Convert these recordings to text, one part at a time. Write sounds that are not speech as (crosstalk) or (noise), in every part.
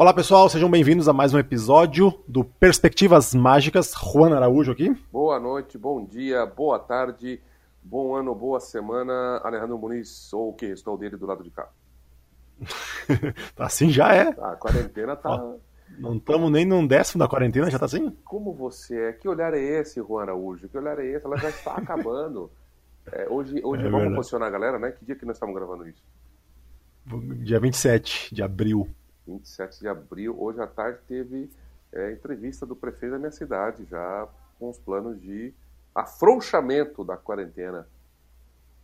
Olá pessoal, sejam bem-vindos a mais um episódio do Perspectivas Mágicas. Juan Araújo aqui. Boa noite, bom dia, boa tarde, bom ano, boa semana. Alejandro Muniz, ou o que? Estou dele do lado de cá. (laughs) assim já é. A quarentena tá. Ó, não estamos nem num décimo da quarentena, já tá assim? Como você é? Que olhar é esse, Juan Araújo? Que olhar é esse? Ela já está acabando. (laughs) É, hoje hoje é vamos posicionar a galera, né? Que dia que nós estamos gravando isso? Dia 27 de abril. 27 de abril. Hoje à tarde teve é, entrevista do prefeito da minha cidade, já com os planos de afrouxamento da quarentena.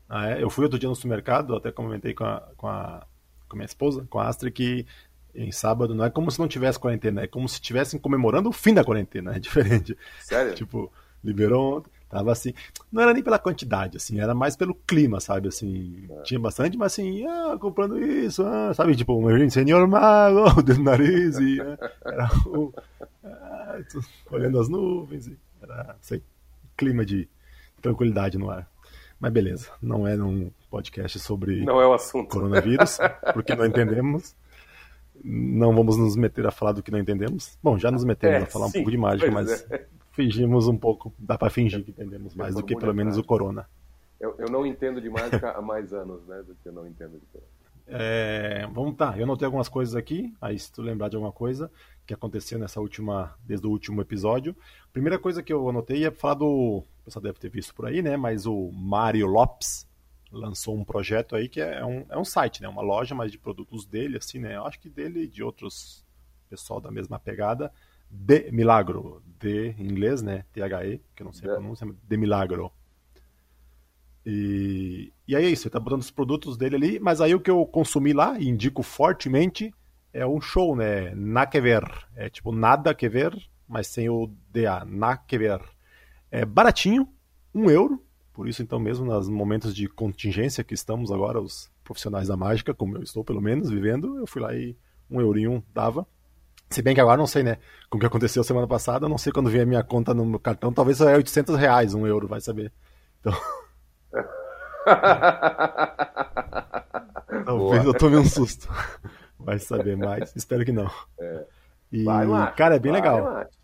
Ah, é? Eu fui outro dia no supermercado, até comentei com a, com a, com a minha esposa, com a Astrid, que em sábado não é como se não tivesse quarentena, é como se estivessem comemorando o fim da quarentena, é diferente. Sério? (laughs) tipo, liberou ontem. Tava assim, não era nem pela quantidade, assim, era mais pelo clima, sabe, assim, é. tinha bastante, mas assim, ah, comprando isso, ah, sabe, tipo, um senhor mago, (laughs) do nariz, e ah, era o, ah, olhando as nuvens, e era, sei, clima de tranquilidade no ar. Mas beleza, não é um podcast sobre não é o assunto. coronavírus, (laughs) porque não entendemos. Não vamos nos meter a falar do que não entendemos. Bom, já nos metemos é, a falar sim, um pouco de mágica, mas é fingimos um pouco, dá para fingir que entendemos mais do que pelo menos o corona. Eu, eu não entendo de mágica há mais anos, né, do que eu não entendo de corona. É, vamos tá, eu anotei algumas coisas aqui, aí se tu lembrar de alguma coisa que aconteceu nessa última, desde o último episódio. Primeira coisa que eu anotei é falar do, o pessoal deve ter visto por aí, né, mas o Mário Lopes lançou um projeto aí que é um, é um site, né, uma loja, mas de produtos dele, assim, né, eu acho que dele e de outros pessoal da mesma pegada, de Milagro, de em inglês, né? T-H-E, que eu não sei a pronúncia, de Milagro. E, e aí é isso, ele tá botando os produtos dele ali, mas aí o que eu consumi lá, e indico fortemente, é um show, né? Na que ver. É tipo nada que ver, mas sem o DA. Na que ver. É baratinho, um euro. Por isso, então, mesmo nos momentos de contingência que estamos agora, os profissionais da mágica, como eu estou pelo menos vivendo, eu fui lá e um eurinho dava. Se bem que agora não sei, né? Com o que aconteceu semana passada, não sei quando vier a minha conta no meu cartão, talvez é 800 reais, um euro, vai saber. Então. (laughs) talvez Boa. eu tome um susto. Vai saber mais, espero que não. É. E, vai, cara, é bem vai, legal. (laughs)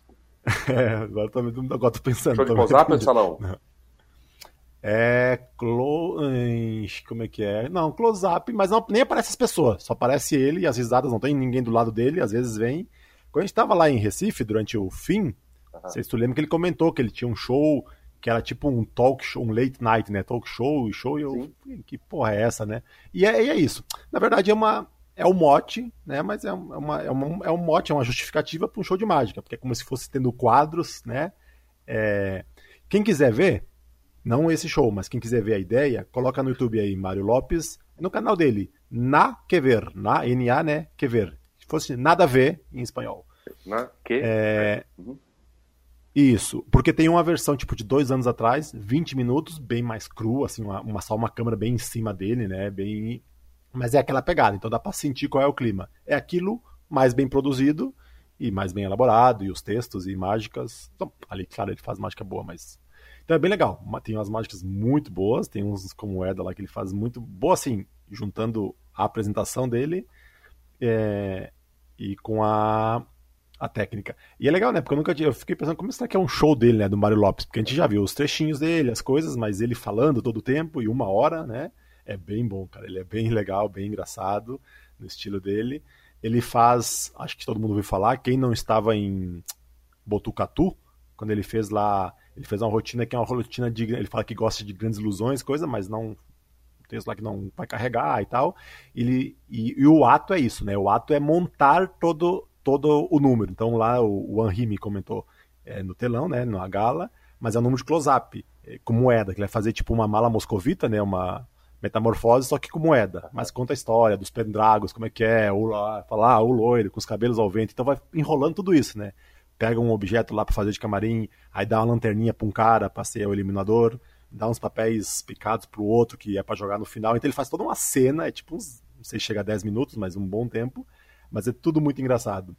É, agora tô, agora tô pensando. Show de close-up ou salão? É. Clo... Como é que é? Não, close-up, mas não, nem aparece as pessoas. Só aparece ele e as risadas, não tem ninguém do lado dele, às vezes vem. Quando a gente tava lá em Recife, durante o fim, uhum. vocês tu lembra que ele comentou que ele tinha um show que era tipo um talk show, um late night, né? Talk show e show, e eu. Que porra é essa, né? E é, e é isso. Na verdade, é uma. É um mote, né? Mas é, uma, é, uma, é um mote, é uma justificativa para um show de mágica, porque é como se fosse tendo quadros, né? É... Quem quiser ver, não esse show, mas quem quiser ver a ideia, coloca no YouTube aí, Mário Lopes, no canal dele, Na Que Ver, na N-A, né? Que Ver. Se fosse nada a ver em espanhol. Na Que? É... Uhum. Isso, porque tem uma versão tipo de dois anos atrás, 20 minutos, bem mais cru, assim, uma, uma, só uma câmera bem em cima dele, né? Bem. Mas é aquela pegada, então dá pra sentir qual é o clima. É aquilo mais bem produzido e mais bem elaborado, e os textos e mágicas. Então, ali, claro, ele faz mágica boa, mas então é bem legal. Tem umas mágicas muito boas, tem uns como Eda lá que ele faz muito boa, assim, juntando a apresentação dele é, e com a, a técnica. E é legal, né? Porque eu nunca eu fiquei pensando como será que é um show dele, né? Do Mário Lopes, porque a gente já viu os trechinhos dele, as coisas, mas ele falando todo o tempo e uma hora, né? É bem bom, cara. Ele é bem legal, bem engraçado no estilo dele. Ele faz, acho que todo mundo ouviu falar, quem não estava em Botucatu, quando ele fez lá ele fez uma rotina que é uma rotina de. Ele fala que gosta de grandes ilusões, coisa, mas não. Tem lá que não vai carregar e tal. Ele, e, e, o ato é isso, né? O ato é montar todo, todo o número. Então lá o, o me comentou é, no telão, né? Na gala, mas é um número de close-up, é, com moeda, que ele vai fazer tipo uma mala moscovita, né? Uma metamorfose, só que com moeda. Mas conta a história dos pendragos, como é que é, o, falar ah, o loiro, com os cabelos ao vento. Então vai enrolando tudo isso, né? Pega um objeto lá para fazer de camarim, aí dá uma lanterninha para um cara para ser o eliminador, dá uns papéis picados pro outro que é para jogar no final. Então ele faz toda uma cena, é tipo uns, não sei se chega a 10 minutos, mas um bom tempo, mas é tudo muito engraçado.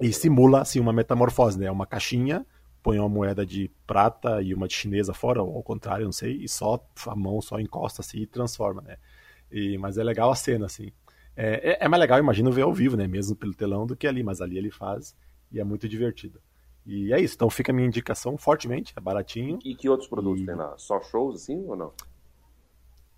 E simula assim uma metamorfose, né? Uma caixinha, põe uma moeda de prata e uma de chinesa fora, ou ao contrário, não sei, e só a mão só encosta assim e transforma, né? E, mas é legal a cena assim. É, é, é, mais legal, imagino, ver ao vivo, né? Mesmo pelo telão, do que ali, mas ali ele faz e é muito divertido. E é isso, então fica a minha indicação fortemente, é baratinho. E que outros produtos e... tem lá? Só shows assim ou não?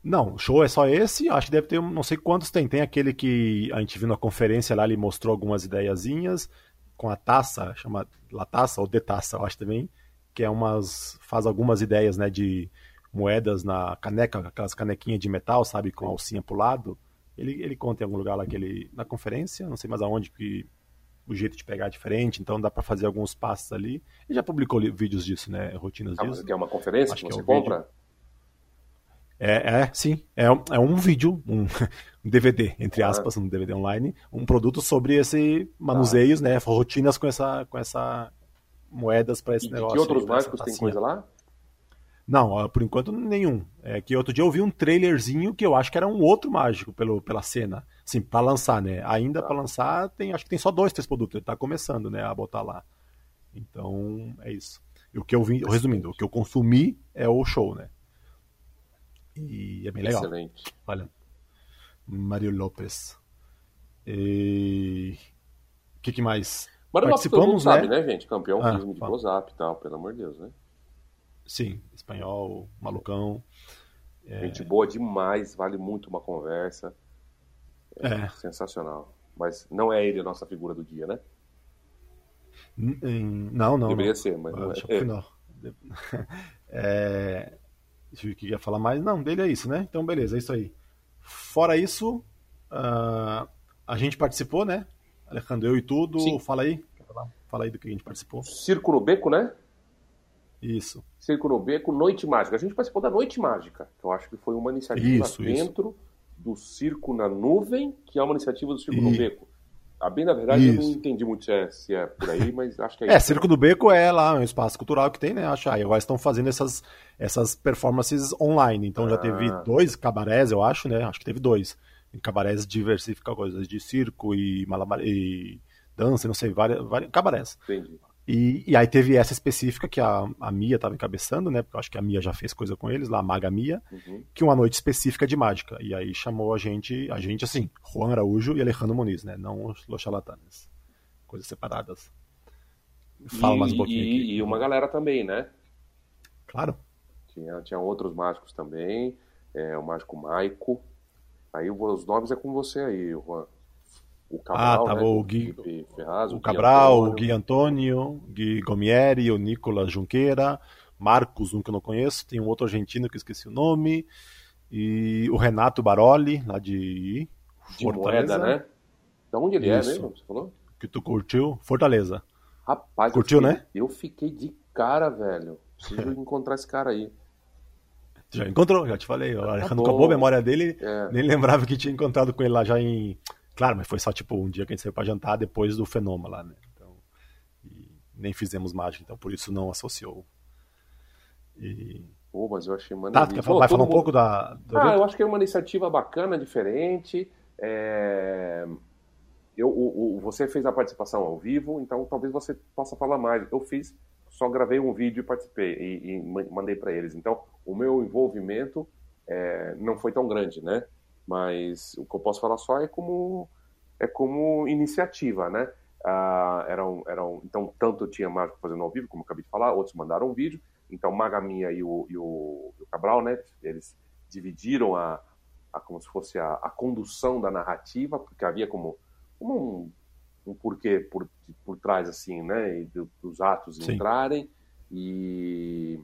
Não, show é só esse, acho que deve ter, não sei quantos tem. Tem aquele que a gente viu na conferência lá, ele mostrou algumas ideiazinhas com a taça, chama La Taça ou De Taça, eu acho também, que é umas, faz algumas ideias, né, de moedas na caneca, aquelas canequinhas de metal, sabe, com a alcinha pro lado. Ele, ele conta em algum lugar lá que ele, na conferência, não sei mais aonde, que o jeito de pegar é diferente, então dá para fazer alguns passos ali. Ele já publicou vídeos disso, né, rotinas ah, disso. Que é uma conferência acho que você é compra? Vídeo. É, é, sim. É, é um vídeo, um, (laughs) um DVD, entre ah. aspas, um DVD online, um produto sobre esse manuseios, ah. né? Rotinas com essa, com essa moedas para esse e, negócio. E que outros mágicos tem coisa lá? Não, por enquanto nenhum. É que outro dia eu vi um trailerzinho que eu acho que era um outro mágico pelo, pela cena. Sim, para lançar, né? Ainda para lançar, tem, acho que tem só dois, três produtos. Ele tá começando, né, a botar lá. Então, é isso. E o que eu vi, resumindo, o que eu consumi é o show, né? E é bem legal. Excelente. Olha. Mário Lopes. E... O que, que mais? Mário Participamos, Lopes, sabe, né? né, gente? Campeão ah, de close-up e tal, pelo amor de Deus, né? Sim, espanhol, malucão. É... Gente boa demais, vale muito uma conversa. É, é. Sensacional. Mas não é ele a nossa figura do dia, né? Não, não. Deveria não. ser, mas não Deixa é. Final. É, Deixa (laughs) eu que ia falar mais. Não, dele é isso, né? Então, beleza, é isso aí. Fora isso, uh, a gente participou, né? Alejandro, eu e tudo. Sim. Fala aí. Fala aí do que a gente participou. Circo no Beco, né? Isso. Circo no Beco, Noite Mágica. A gente participou da Noite Mágica, que eu acho que foi uma iniciativa isso, dentro isso. do Circo na Nuvem, que é uma iniciativa do Circo e... no Beco. A bem, na verdade, Isso. eu não entendi muito se é, se é por aí, mas acho que é, (laughs) é isso. É, Circo do Beco é lá um espaço cultural que tem, né? Acho aí agora estão fazendo essas, essas performances online. Então ah. já teve ah. dois cabarés, eu acho, né? Acho que teve dois. Em cabarés diversifica coisas de circo e, malabar, e dança, não sei, várias, várias cabarés. Entendi. E, e, aí teve essa específica que a, a Mia estava encabeçando, né? Porque eu acho que a Mia já fez coisa com eles, lá, a Maga Mia, uhum. que uma noite específica de mágica. E aí chamou a gente, a gente assim, Juan Araújo e Alejandro Muniz, né? Não os Los Charlatanes. Coisas separadas. Fala e, mais um pouquinho e, aqui. E uma galera também, né? Claro. Tinha, tinha outros mágicos também, é, o mágico Maico. Aí os nomes é com você aí, Juan o Cabral, ah, tava né? o Gui, Ferraz, o, o Cabral, o Gui Antônio, Gui Gomieri, o Nicolas Junqueira, Marcos, um que eu não conheço, tem um outro argentino que eu esqueci o nome, e o Renato Baroli, lá de, de Fortaleza. Moeda, né? Da onde ele Isso. é mesmo, você falou? Que tu curtiu? Fortaleza. Rapaz, curtiu, eu fiquei, né? Eu fiquei de cara, velho. Preciso (laughs) encontrar esse cara aí. Já encontrou, já te falei. Tá acabou a memória dele, é. nem lembrava que tinha encontrado com ele lá já em Claro, mas foi só tipo um dia que a gente saiu pra jantar depois do fenômeno lá, né? Então, nem fizemos mágica, então por isso não associou. E... Pô, mas eu achei maneiro. Tá, quer falar, vai falar um pouco da. Do ah, evento? eu acho que é uma iniciativa bacana, diferente. É... Eu, o, o, você fez a participação ao vivo, então talvez você possa falar mais. Eu fiz, só gravei um vídeo e participei e, e mandei para eles. Então, o meu envolvimento é, não foi tão grande, né? mas o que eu posso falar só é como é como iniciativa, né? Ah, eram, eram, então, tanto tinha mágico fazendo ao vivo, como eu acabei de falar, outros mandaram um vídeo. Então, Magaminha e o, e o, e o Cabral, né? Eles dividiram a, a como se fosse a, a, condução da narrativa, porque havia como, como um, um porquê por, por trás, assim, né? E dos atos Sim. entrarem. E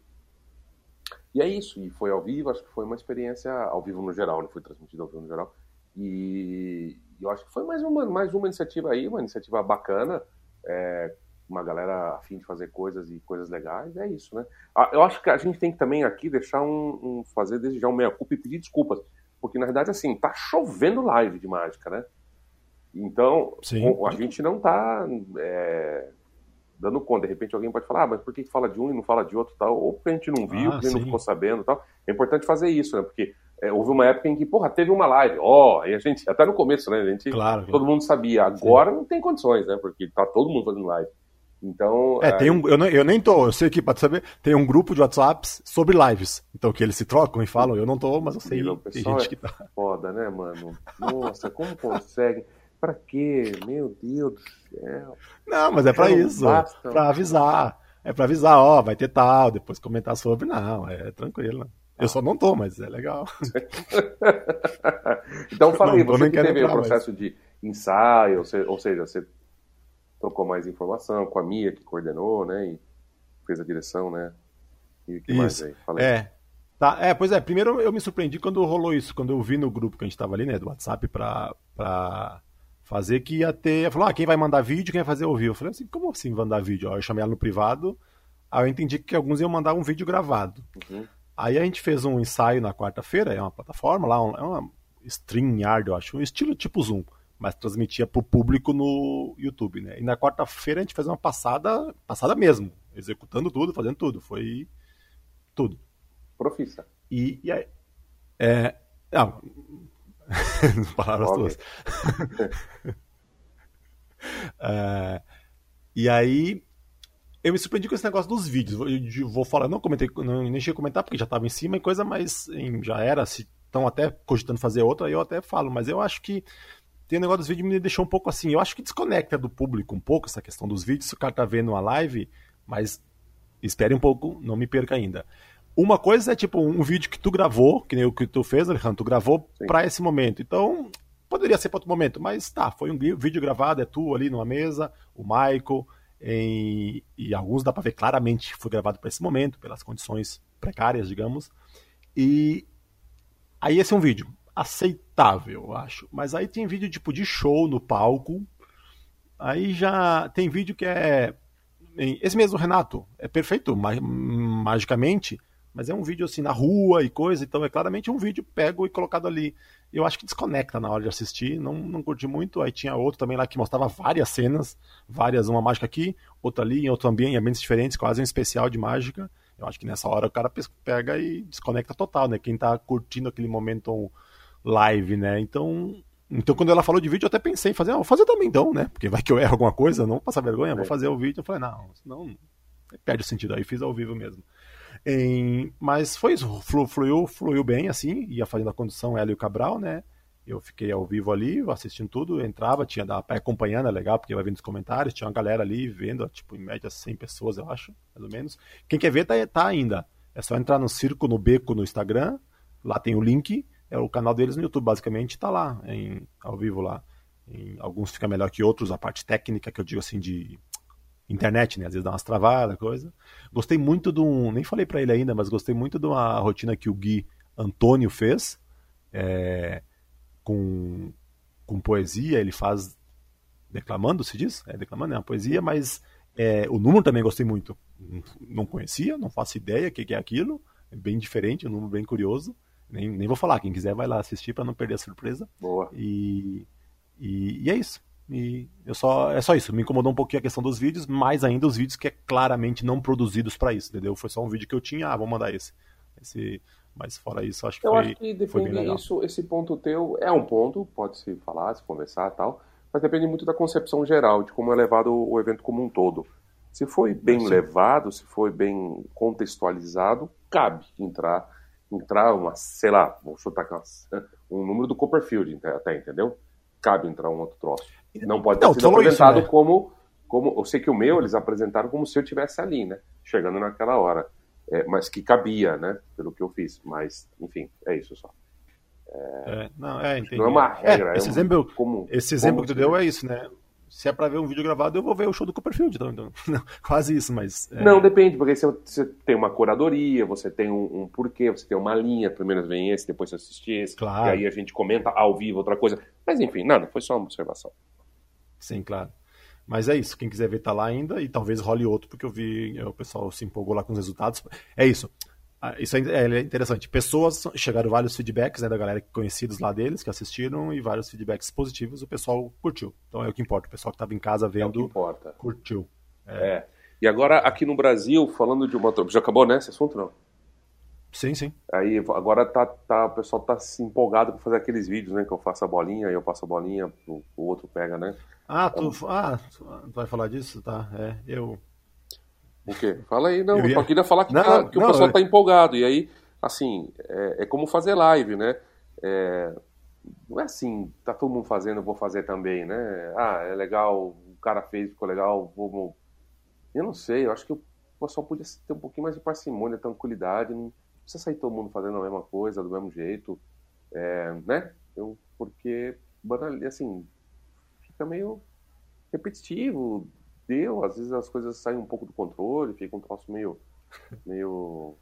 e é isso, e foi ao vivo, acho que foi uma experiência ao vivo no geral, não foi transmitido ao vivo no geral. E, eu acho que foi mais uma, mais uma iniciativa aí, uma iniciativa bacana, é, uma galera afim de fazer coisas e coisas legais, é isso, né? Ah, eu acho que a gente tem que também aqui deixar um, um fazer desde já um meia-culpa e pedir desculpas, porque na verdade, assim, tá chovendo live de mágica, né? Então, Sim. a gente não tá é, dando conta. De repente alguém pode falar, ah, mas por que fala de um e não fala de outro tal? Ou porque a gente não viu, ah, porque sim. não ficou sabendo tal. É importante fazer isso, né? Porque é, houve uma época em que, porra, teve uma live, ó, oh, e a gente, até no começo, né? A gente, claro, todo mundo sabia. Agora sim. não tem condições, né? Porque tá todo mundo fazendo live. Então. É, tem um, eu, não, eu nem tô, eu sei que, pode saber, tem um grupo de WhatsApps sobre lives. Então, que eles se trocam e falam, eu não tô, mas eu sei. Meu, tem gente é que tá. Foda, né, mano? Nossa, como consegue? Pra quê? Meu Deus do céu. Não, mas é pra isso. Basta. Pra avisar. É pra avisar, ó, vai ter tal, depois comentar sobre. Não, é tranquilo. Eu só não tô, mas é legal. (laughs) então falei, você que teve o processo mais. de ensaio, ou seja, você trocou mais informação com a Mia, que coordenou, né? E fez a direção, né? E o que isso. mais aí? Falei. É. Tá, é, pois é, primeiro eu me surpreendi quando rolou isso, quando eu vi no grupo que a gente tava ali, né, do WhatsApp pra, pra fazer que ia ter. Falou, ah, quem vai mandar vídeo, quem vai fazer ouvir. Eu falei assim, como assim mandar vídeo? eu chamei ela no privado, aí eu entendi que alguns iam mandar um vídeo gravado. Uhum. Aí a gente fez um ensaio na quarta-feira, é uma plataforma lá, é uma StreamYard, eu acho, um estilo tipo Zoom mas transmitia para o público no YouTube, né? E na quarta-feira a gente fez uma passada, passada mesmo, executando tudo, fazendo tudo, foi tudo. Profissa. E, e aí, é, não, (laughs) palavras tuas. (laughs) é, e aí eu me surpreendi com esse negócio dos vídeos. Eu vou falar, não comentei, não, nem cheguei a comentar porque já estava em cima e coisa, mas em, já era, se estão até cogitando fazer outra, eu até falo, mas eu acho que tem um negócio dos vídeos que me deixou um pouco assim. Eu acho que desconecta do público um pouco essa questão dos vídeos. Se o cara tá vendo uma live, mas espere um pouco, não me perca ainda. Uma coisa é tipo um vídeo que tu gravou, que nem o que tu fez, Alejandro, tu gravou para esse momento. Então, poderia ser para outro momento, mas tá, foi um vídeo gravado, é tu ali numa mesa, o Michael, em, e alguns dá para ver claramente que foi gravado para esse momento, pelas condições precárias, digamos. E aí esse é um vídeo aceitável, eu acho. Mas aí tem vídeo tipo de show no palco. Aí já tem vídeo que é. Esse mesmo, Renato, é perfeito magicamente, mas é um vídeo assim na rua e coisa, então é claramente um vídeo pego e colocado ali. Eu acho que desconecta na hora de assistir, não, não curti muito. Aí tinha outro também lá que mostrava várias cenas, várias, uma mágica aqui, outra ali, em outro ambiente, ambientes diferentes, quase um especial de mágica. Eu acho que nessa hora o cara pega e desconecta total, né? Quem tá curtindo aquele momento live, né? Então, então quando ela falou de vídeo, eu até pensei em fazer, ah, vou fazer também então, né? Porque vai que eu erro alguma coisa, não passar vergonha, vou é. fazer o vídeo. Eu falei, não, senão perde o sentido. Aí fiz ao vivo mesmo. Em, mas foi isso, fluiu, fluiu bem assim, ia fazendo a condução ela e o Cabral, né? Eu fiquei ao vivo ali, assistindo tudo, entrava, tinha da acompanhando, é legal, porque vai vendo os comentários, tinha uma galera ali vendo, tipo, em média 100 pessoas, eu acho, mais ou menos. Quem quer ver tá, tá ainda. É só entrar no Circo no Beco no Instagram, lá tem o link, é o canal deles no YouTube, basicamente, está lá, em, ao vivo lá. Em, alguns fica melhor que outros, a parte técnica, que eu digo assim, de internet, né? Às vezes dá umas travadas, coisa. Gostei muito de um. Nem falei para ele ainda, mas gostei muito de uma rotina que o Gui Antônio fez. É, com, com poesia, ele faz. Declamando, se diz? É, declamando é uma poesia, mas é, o número também gostei muito. Não conhecia, não faço ideia o que, que é aquilo. É bem diferente, um número bem curioso. Nem, nem vou falar, quem quiser vai lá assistir para não perder a surpresa. Boa. E, e, e, é isso. E eu só, é só isso. Me incomodou um pouquinho a questão dos vídeos, mais ainda os vídeos que é claramente não produzidos para isso, entendeu? Foi só um vídeo que eu tinha, ah, vou mandar esse. esse mas fora isso, acho que eu foi. Eu acho que depende isso, esse ponto teu é um ponto, pode se falar, se conversar tal, mas depende muito da concepção geral, de como é levado o evento como um todo. Se foi bem Sim. levado, se foi bem contextualizado, cabe entrar entrar uma, sei lá, vou chutar (laughs) um número do Copperfield até, entendeu? Cabe entrar um outro troço. Não pode ter não, sido apresentado isso, né? como, como. Eu sei que o meu eles apresentaram como se eu tivesse ali, né? Chegando naquela hora. É, mas que cabia, né? Pelo que eu fiz. Mas, enfim, é isso só. É, é, não, é, entendi. não é uma regra. É, esse, é um, exemplo, como, esse exemplo que tu deu é isso, né? se é para ver um vídeo gravado, eu vou ver o show do Copperfield. Então, então (laughs) não, quase isso, mas. É... Não, depende, porque você, você, tem uma curadoria, você tem um, um, porquê, você tem uma linha, primeiro vem esse, depois você assiste esse, claro. e aí a gente comenta ao vivo outra coisa. Mas enfim, nada, foi só uma observação. Sim, claro. Mas é isso, quem quiser ver tá lá ainda e talvez role outro, porque eu vi o pessoal se empolgou lá com os resultados. É isso. Ah, isso é, é interessante. Pessoas, chegaram vários feedbacks né, da galera conhecidos lá deles, que assistiram, e vários feedbacks positivos, o pessoal curtiu. Então é o que importa. O pessoal que estava em casa vendo, é o que importa. curtiu. É. é. E agora, aqui no Brasil, falando de uma. Já acabou, né? Esse assunto não? Sim, sim. Aí agora tá, tá, o pessoal tá se empolgado para fazer aqueles vídeos, né? Que eu faço a bolinha, aí eu passo a bolinha, o, o outro pega, né? Ah, tu, ah, tu vai falar disso? Tá, é, eu... O quê? Fala aí, não, eu, ia... só queria falar que, não, tá, que não, o pessoal eu... tá empolgado, e aí, assim, é, é como fazer live, né? É, não é assim, tá todo mundo fazendo, eu vou fazer também, né? Ah, é legal, o cara fez, ficou legal, vamos... Eu não sei, eu acho que o pessoal podia ter um pouquinho mais de parcimônia, tranquilidade, não precisa sair todo mundo fazendo a mesma coisa, do mesmo jeito, é, né? Eu, porque, assim, fica meio repetitivo, deu, às vezes as coisas saem um pouco do controle, fica um troço meio, meio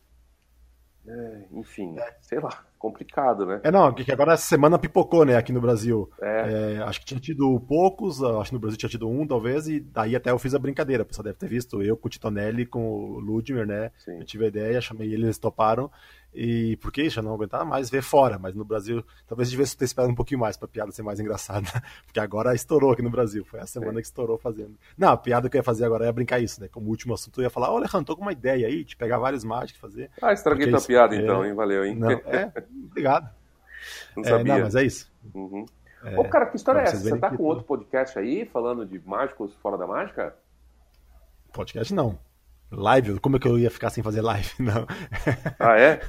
é, enfim, é. sei lá, complicado, né? É, não, que agora essa semana pipocou, né, aqui no Brasil. É. É, acho que tinha tido poucos, acho que no Brasil tinha tido um, talvez, e daí até eu fiz a brincadeira. O pessoal deve ter visto, eu com o Titonelli, com o Ludmir, né? Sim. Eu tive a ideia, chamei eles, eles toparam. E porque já não aguentava mais ver fora, mas no Brasil talvez devesse ter esperado um pouquinho mais para a piada ser mais engraçada, (laughs) porque agora estourou aqui no Brasil, foi a semana que estourou fazendo. Não, a piada que eu ia fazer agora é brincar isso, né? Como último assunto eu ia falar, olha, Alejandro, tô com uma ideia aí de pegar vários mágicos fazer. Ah, estraguei tua isso, piada é... então, hein? Valeu, hein? Não, é, (laughs) obrigado. Não sabia. É, não, mas é isso. Uhum. É, Ô, cara, que história é essa? Você tá com outro podcast aí falando de mágicos fora da mágica? Podcast não. Live? Como é que eu ia ficar sem fazer live? (laughs) Não. Ah, é?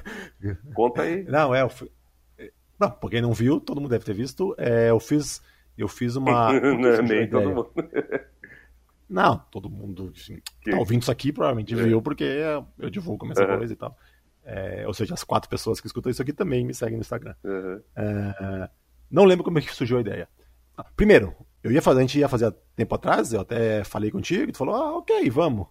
Conta aí. Não, é. Eu fui... Não, pra quem não viu, todo mundo deve ter visto. É, eu fiz. Eu fiz uma. (laughs) não, nem todo mundo. Não, todo mundo assim, que tá ouvindo isso aqui provavelmente viu, porque eu divulgo essa uhum. coisa e tal. É, ou seja, as quatro pessoas que escutam isso aqui também me seguem no Instagram. Uhum. É, não lembro como é que surgiu a ideia. Primeiro, eu ia fazer, a gente ia fazer tempo atrás, eu até falei contigo, tu falou, ah, ok, vamos.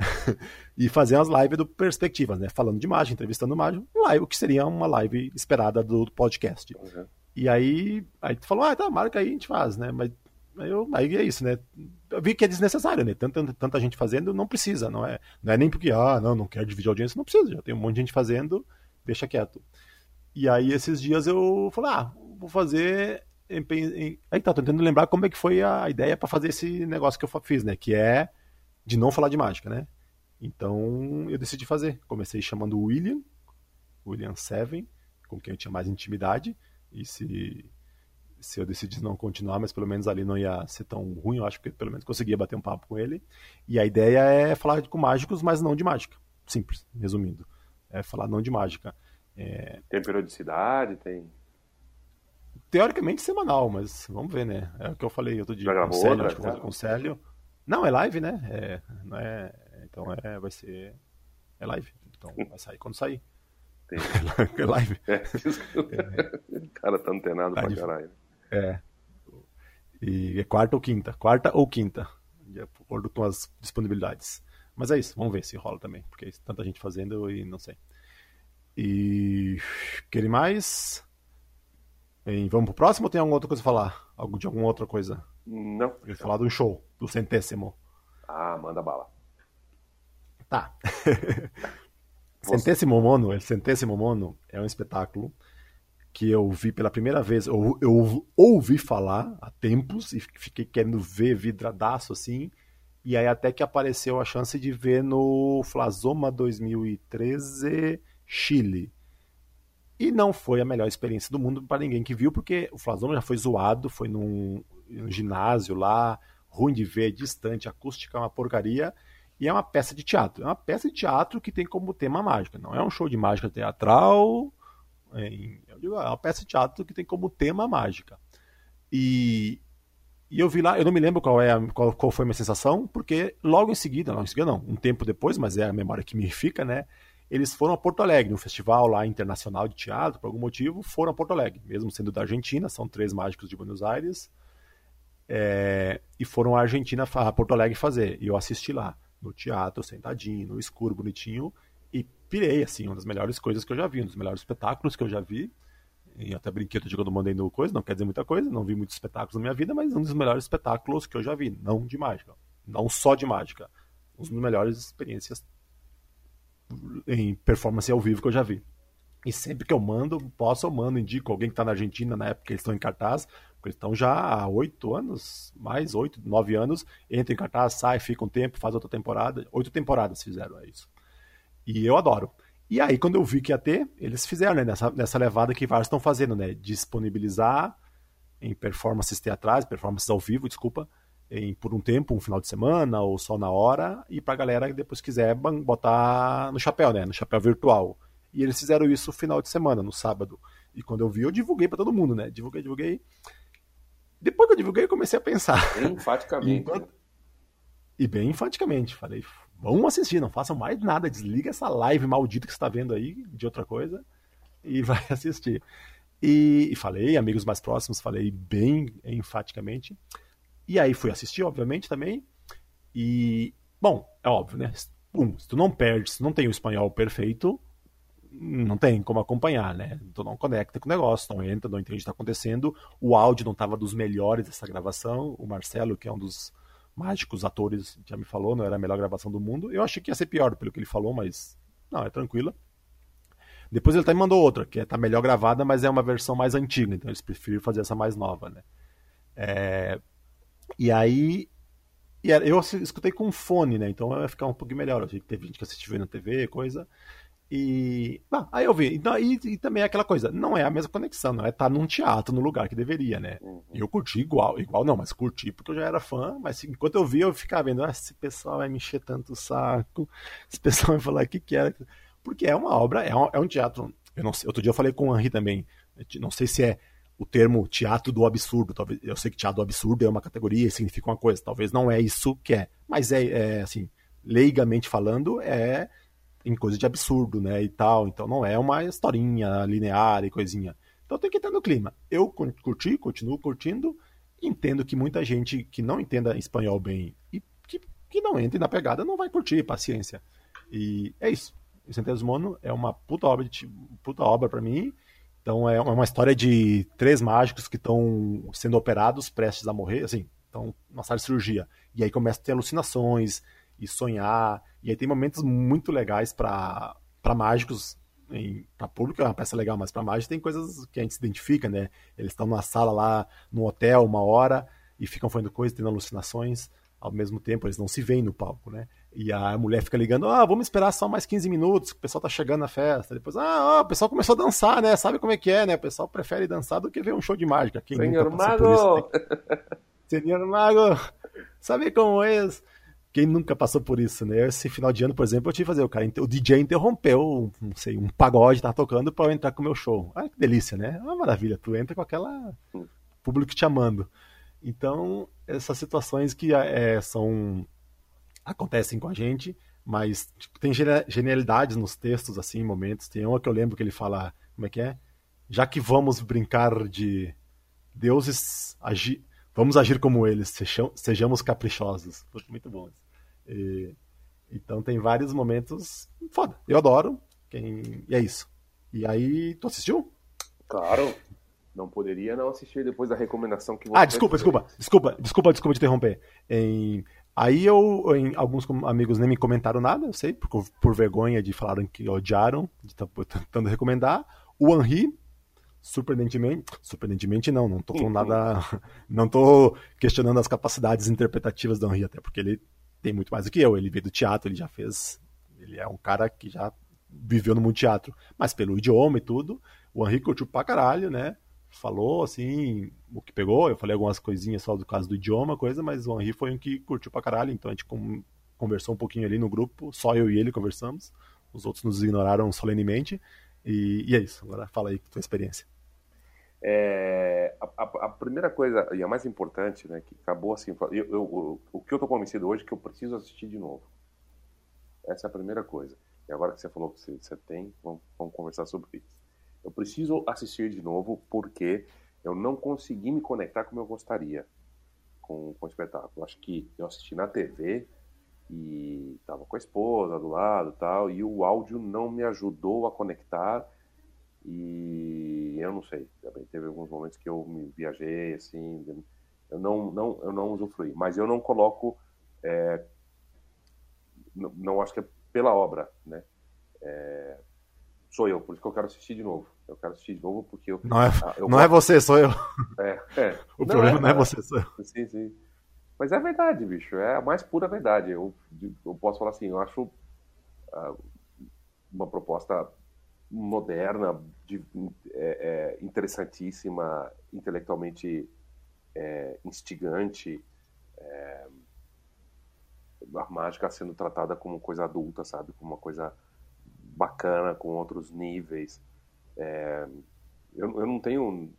(laughs) e fazer as lives do Perspectivas, né? Falando de imagem, entrevistando imagem, live, o que seria uma live esperada do podcast. Uhum. E aí, aí tu falou, ah, tá, marca aí, a gente faz, né? Mas eu, aí é isso, né? Eu vi que é desnecessário, né? Tanta, tanta gente fazendo, não precisa, não é, não é nem porque, ah, não, não quero dividir a audiência, não precisa, já tem um monte de gente fazendo, deixa quieto. E aí, esses dias eu falei, ah, vou fazer. Aí tá, tô tentando lembrar como é que foi a ideia para fazer esse negócio que eu fiz, né? Que é de não falar de mágica, né? Então eu decidi fazer. Comecei chamando o William, William Seven, com quem eu tinha mais intimidade. E se, se eu decidisse não continuar, mas pelo menos ali não ia ser tão ruim, eu acho que pelo menos conseguia bater um papo com ele. E a ideia é falar com mágicos, mas não de mágica. Simples, resumindo. É falar não de mágica. É... Tem periodicidade, tem. Teoricamente semanal, mas vamos ver, né? É o que eu falei outro dia. Já gravou com o Célio, outra, com o Célio. Não, é live, né? É, não é, então é, vai ser. É live. Então vai sair quando sair. (laughs) é live. É, o cara tá antenado tá pra caralho. É. E é quarta ou quinta. Quarta ou quinta. De acordo com as disponibilidades. Mas é isso, vamos ver se rola também. Porque é tanta gente fazendo e não sei. E. Querem mais? E vamos pro próximo ou tem alguma outra coisa a falar? Algo de alguma outra coisa? Não. Eu ia falar do show, do centésimo. Ah, manda bala. Tá. (laughs) centésimo mono, o centésimo mono é um espetáculo que eu vi pela primeira vez, eu, eu ouvi falar há tempos e fiquei querendo ver vidradaço assim, e aí até que apareceu a chance de ver no Flazoma 2013 Chile. E não foi a melhor experiência do mundo para ninguém que viu, porque o Flazoma já foi zoado, foi num um ginásio lá, ruim de ver, distante, acústica é uma porcaria, e é uma peça de teatro. É uma peça de teatro que tem como tema mágica. Não é um show de mágica teatral. Em, eu digo, é uma peça de teatro que tem como tema mágica. E, e eu vi lá, eu não me lembro qual, é a, qual, qual, foi a minha sensação, porque logo em seguida, não em seguida não, um tempo depois, mas é a memória que me fica, né? Eles foram a Porto Alegre, um festival lá internacional de teatro, por algum motivo, foram a Porto Alegre, mesmo sendo da Argentina, são três mágicos de Buenos Aires é, e foram à Argentina, a Porto Alegre fazer. E eu assisti lá, no teatro, sentadinho, no escuro, bonitinho, e pirei, assim, uma das melhores coisas que eu já vi, um dos melhores espetáculos que eu já vi. E até brinquedo de quando mandei no coisa, não quer dizer muita coisa, não vi muitos espetáculos na minha vida, mas um dos melhores espetáculos que eu já vi, não de mágica, não só de mágica, um dos melhores experiências em performance ao vivo que eu já vi. E sempre que eu mando, posso, eu mando, indico alguém que está na Argentina na época eles estão em cartaz, eles estão já há oito anos, mais oito, nove anos, entra em cartaz, sai, fica um tempo, faz outra temporada. Oito temporadas fizeram, é isso. E eu adoro. E aí, quando eu vi que ia ter, eles fizeram, né? Nessa, nessa levada que vários estão fazendo, né? Disponibilizar em performances teatrais, performances ao vivo, desculpa, em, por um tempo, um final de semana ou só na hora, e pra galera que depois quiser botar no chapéu, né? No chapéu virtual. E eles fizeram isso no final de semana, no sábado. E quando eu vi, eu divulguei para todo mundo, né? Divulguei, divulguei. Depois que eu divulguei, eu comecei a pensar. Bem enfaticamente. (laughs) Enquanto... E bem enfaticamente. Falei, vamos assistir, não façam mais nada, desliga essa live maldita que você está vendo aí de outra coisa e (laughs) vai assistir. E, e, falei, amigos mais próximos, falei bem enfaticamente. E aí fui assistir, obviamente, também. E, bom, é óbvio, né? Um, se tu não perde, se não tem o espanhol perfeito, não tem como acompanhar, né? Tu não conecta com o negócio, não entra, não entende o que está acontecendo. O áudio não estava dos melhores dessa gravação. O Marcelo, que é um dos mágicos atores, já me falou, não era a melhor gravação do mundo. Eu achei que ia ser pior pelo que ele falou, mas não, é tranquila. Depois ele até me mandou outra, que está melhor gravada, mas é uma versão mais antiga, então eles preferiram fazer essa mais nova, né? É... E aí. Eu escutei com fone, né? Então vai ficar um pouquinho melhor. Eu que teve gente que assistiu na TV, coisa. E. Ah, aí eu vi. Então, e, e, também é aquela coisa, não é a mesma conexão, não é estar tá num teatro no lugar que deveria, né? Uhum. Eu curti igual, igual não, mas curti porque eu já era fã, mas enquanto eu vi, eu ficava vendo, ah, esse pessoal vai me encher tanto o saco, esse pessoal vai falar o que que era. Porque é uma obra, é um, é um teatro. Eu não sei, outro dia eu falei com o Henri também, não sei se é o termo teatro do absurdo, talvez, eu sei que teatro do absurdo é uma categoria e significa uma coisa, talvez não é isso que é, mas é, é assim, leigamente falando, é em coisa de absurdo, né, e tal. Então não é uma historinha linear e coisinha. Então tem que entrar no clima. Eu curti, continuo curtindo. Entendo que muita gente que não entenda espanhol bem e que, que não entre na pegada não vai curtir, paciência. E é isso. O Centenas Mono é uma puta obra, puta obra para mim. Então é uma história de três mágicos que estão sendo operados, prestes a morrer, assim, estão na sala de cirurgia. E aí começa a ter alucinações e sonhar e aí tem momentos muito legais para mágicos. Para público é uma peça legal, mas para mágicos tem coisas que a gente se identifica, né? Eles estão numa sala lá, no hotel, uma hora, e ficam fazendo coisas, tendo alucinações. Ao mesmo tempo, eles não se veem no palco, né? E a mulher fica ligando, ah, vamos esperar só mais 15 minutos, que o pessoal tá chegando na festa. Depois, ah, o pessoal começou a dançar, né? Sabe como é que é, né? O pessoal prefere dançar do que ver um show de mágica. Quem Senhor Mago! (laughs) Senhor Mago! Sabe como é? Quem nunca passou por isso, né? Esse final de ano, por exemplo, eu tive que fazer. O, cara, o DJ interrompeu, não sei, um pagode tá tocando para eu entrar com o meu show. Ah, que delícia, né? É uma maravilha. Tu entra com aquela público te amando. Então, essas situações que é, são acontecem com a gente, mas tipo, tem genialidades nos textos, assim, momentos. Tem uma que eu lembro que ele fala, como é que é? Já que vamos brincar de deuses, agir, vamos agir como eles, sejamos caprichosos. Muito bom. E, então tem vários momentos foda. Eu adoro. Quem, e é isso. E aí, tu assistiu? Claro. Não poderia não assistir depois da recomendação que você Ah, desculpa, desculpa, desculpa, desculpa, desculpa te interromper. Em, aí eu, em, alguns amigos nem me comentaram nada, eu sei, por, por vergonha de falaram que odiaram, de tentando recomendar. O Henri surpreendentemente, surpreendentemente não, não tô com nada, (laughs) não tô questionando as capacidades interpretativas do Henri, até porque ele tem muito mais do que eu, ele veio do teatro, ele já fez, ele é um cara que já viveu no mundo teatro, mas pelo idioma e tudo, o Henri curtiu pra caralho, né, falou assim, o que pegou, eu falei algumas coisinhas só do caso do idioma, coisa, mas o Henri foi um que curtiu pra caralho, então a gente conversou um pouquinho ali no grupo, só eu e ele conversamos, os outros nos ignoraram solenemente, e, e é isso. Agora fala aí tua experiência. É, a, a, primeira coisa, e a mais importante, né, que acabou assim, eu, eu, o que eu tô convencido hoje é que eu preciso assistir de novo. Essa é a primeira coisa. E agora que você falou que você, você tem, vamos, vamos, conversar sobre isso. Eu preciso assistir de novo porque eu não consegui me conectar como eu gostaria com, com o espetáculo. Acho que eu assisti na TV e estava com a esposa do lado tal, e o áudio não me ajudou a conectar e eu não sei, também teve alguns momentos que eu me viajei, assim, eu não, não, eu não usufruí, mas eu não coloco, é, não, não, acho que é pela obra, né? É, sou eu, por isso que eu quero assistir de novo. Eu quero assistir de novo porque eu. Não é, ah, eu não é você, sou eu. É, é. (laughs) O não, problema é, não é você, sou eu. Sim, sim. Mas é verdade, bicho. É a mais pura verdade. Eu, eu posso falar assim, eu acho. Uh, uma proposta moderna, de, é, é, interessantíssima, intelectualmente é, instigante, é, a mágica sendo tratada como coisa adulta, sabe? Como uma coisa bacana, com outros níveis. É, eu, eu não tenho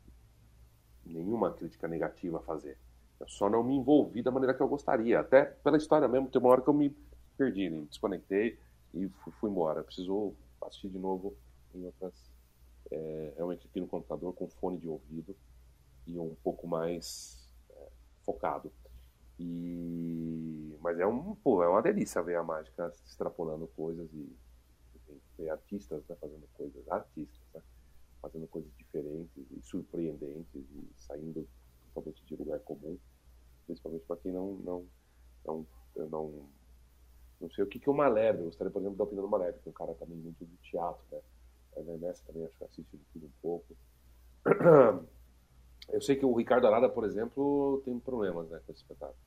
nenhuma crítica negativa a fazer. Eu só não me envolvi da maneira que eu gostaria. Até pela história mesmo, tem uma hora que eu me perdi, me desconectei e fui, embora. Preciso assistir de novo em outras. É, realmente aqui no computador com fone de ouvido e um pouco mais é, focado. E... Mas é, um, pô, é uma delícia ver a mágica extrapolando coisas e, e ver artistas né, fazendo coisas, artistas, né, fazendo coisas diferentes e surpreendentes e saindo totalmente de lugar comum, principalmente para quem não, não, não, não, não sei o que, que o Maleb. Eu gostaria, por exemplo, da opinião do Maleb, que é um cara também muito do teatro, né? A Vanessa também acho que assiste tudo um pouco. (clears throat) Eu sei que o Ricardo Arada, por exemplo, tem problemas né, com esse espetáculo.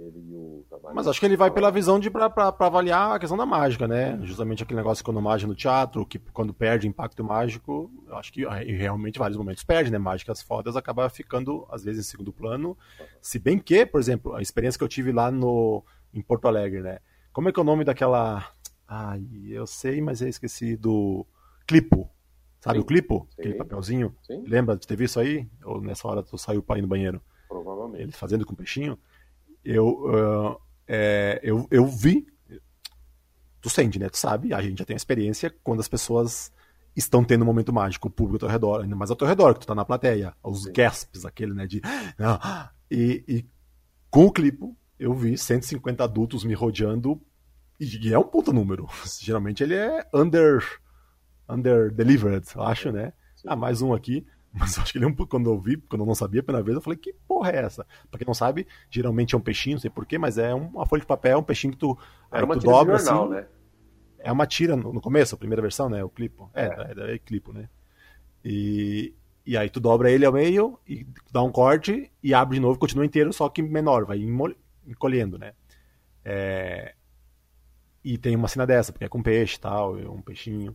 Ele e o Mas acho que ele vai pela visão de para avaliar a questão da mágica, né? Justamente aquele negócio quando mágica no teatro, que quando perde impacto mágico, acho que realmente vários momentos perde, né? Mágicas fodas acaba ficando às vezes em segundo plano. Se bem que, por exemplo, a experiência que eu tive lá no em Porto Alegre, né? Como é que é o nome daquela Ai, eu sei, mas eu esqueci do Clipo. Sabe Sim. o Clipo? Sim. Aquele papelzinho? Sim. Lembra de ter visto aí? Ou nessa hora tu saiu para ir no banheiro? Provavelmente. Ele fazendo com peixinho? Eu, uh, é, eu, eu vi, tu sente, né? Tu sabe, a gente já tem experiência quando as pessoas estão tendo um momento mágico, o público ao teu redor, ainda mais ao teu redor, que tu tá na plateia, os Sim. gasps, aquele, né, de... E, e com o clipe, eu vi 150 adultos me rodeando, e é um puta número. (laughs) Geralmente ele é under, under delivered, eu acho, né? Sim. Ah, mais um aqui. Mas eu acho que ele é um quando eu vi, quando eu não sabia a primeira vez, eu falei, que porra é essa? Pra quem não sabe, geralmente é um peixinho, não sei porquê, mas é uma folha de papel, um peixinho que tu, é uma tu dobra jornal, assim. Né? É uma tira no, no, começo, a primeira versão, né? O clipo. É, é, é, é clipo, né? E, e aí tu dobra ele ao meio e dá um corte e abre de novo, continua inteiro, só que menor, vai encolhendo, né? É... E tem uma cena dessa, porque é com peixe e tal, um peixinho.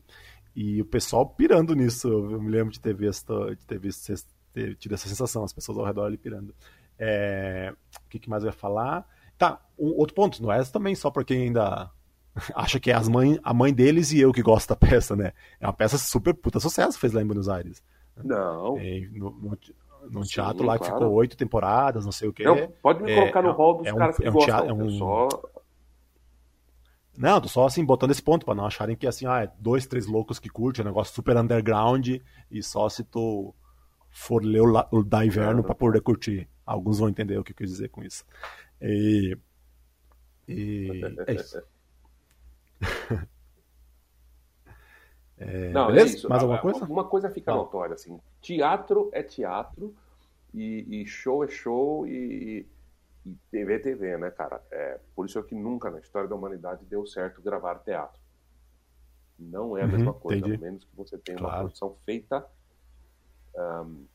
E o pessoal pirando nisso. Eu me lembro de ter visto, de ter visto, ter tido essa sensação, as pessoas ao redor ali pirando. É, o que, que, mais eu ia falar? Tá, um, outro ponto, não é também só para quem ainda (laughs) acha que é as mãe, a mãe deles e eu que gosto da peça, né? É uma peça super puta sucesso fez lá em Buenos Aires. Não. É, no, no, Sim, teatro lá claro. que ficou oito temporadas, não sei o quê. Não, pode me colocar no hall dos é caras um, que é um gostam. Teatro, é um, só não, tô só assim, botando esse ponto, para não acharem que assim, ah, é dois, três loucos que curtem, é um negócio super underground, e só se tu for ler o, o da inverno para poder curtir. Alguns vão entender o que eu quis dizer com isso. E. E. É isso. (laughs) é, não, beleza? É isso. Mais alguma coisa? Uma coisa fica não. notória, assim. Teatro é teatro, e, e show é show, e e TV é TV, né, cara? É, por isso é que nunca na história da humanidade deu certo gravar teatro. Não é a uhum, mesma coisa, entendi. a menos que você tenha claro. uma produção feita um,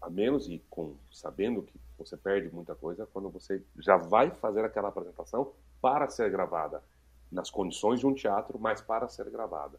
a menos e com sabendo que você perde muita coisa quando você já vai fazer aquela apresentação para ser gravada nas condições de um teatro, mas para ser gravada.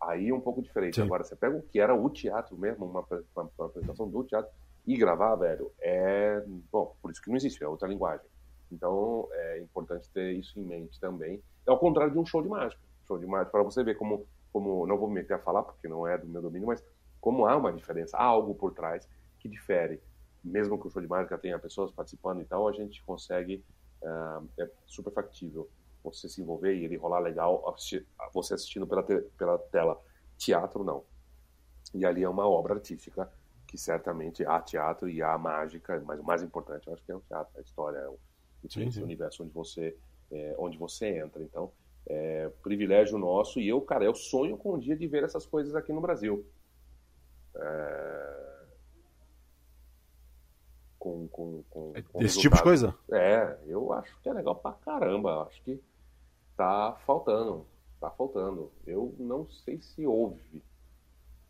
Aí é um pouco diferente. Sim. Agora você pega o que era o teatro mesmo, uma, uma, uma apresentação do teatro, e gravar, velho, é. Bom, por isso que não existe, é outra linguagem. Então é importante ter isso em mente também. É ao contrário de um show de mágica. Show de mágica, para você ver como, como. Não vou me meter a falar, porque não é do meu domínio, mas como há uma diferença, há algo por trás que difere. Mesmo que o show de mágica tenha pessoas participando e tal, a gente consegue. Uh, é super factível você se envolver e ele rolar legal, você assistindo pela, te, pela tela. Teatro, não. E ali é uma obra artística que certamente há teatro e há mágica, mas o mais importante eu acho que é o teatro, a história, é o, sim. universo onde você, é, onde você entra. Então, é privilégio nosso e eu, cara, eu sonho com um dia de ver essas coisas aqui no Brasil. É... Com, com, com, com Esse tipo de coisa? É, eu acho que é legal pra caramba. Acho que tá faltando. Tá faltando. Eu não sei se houve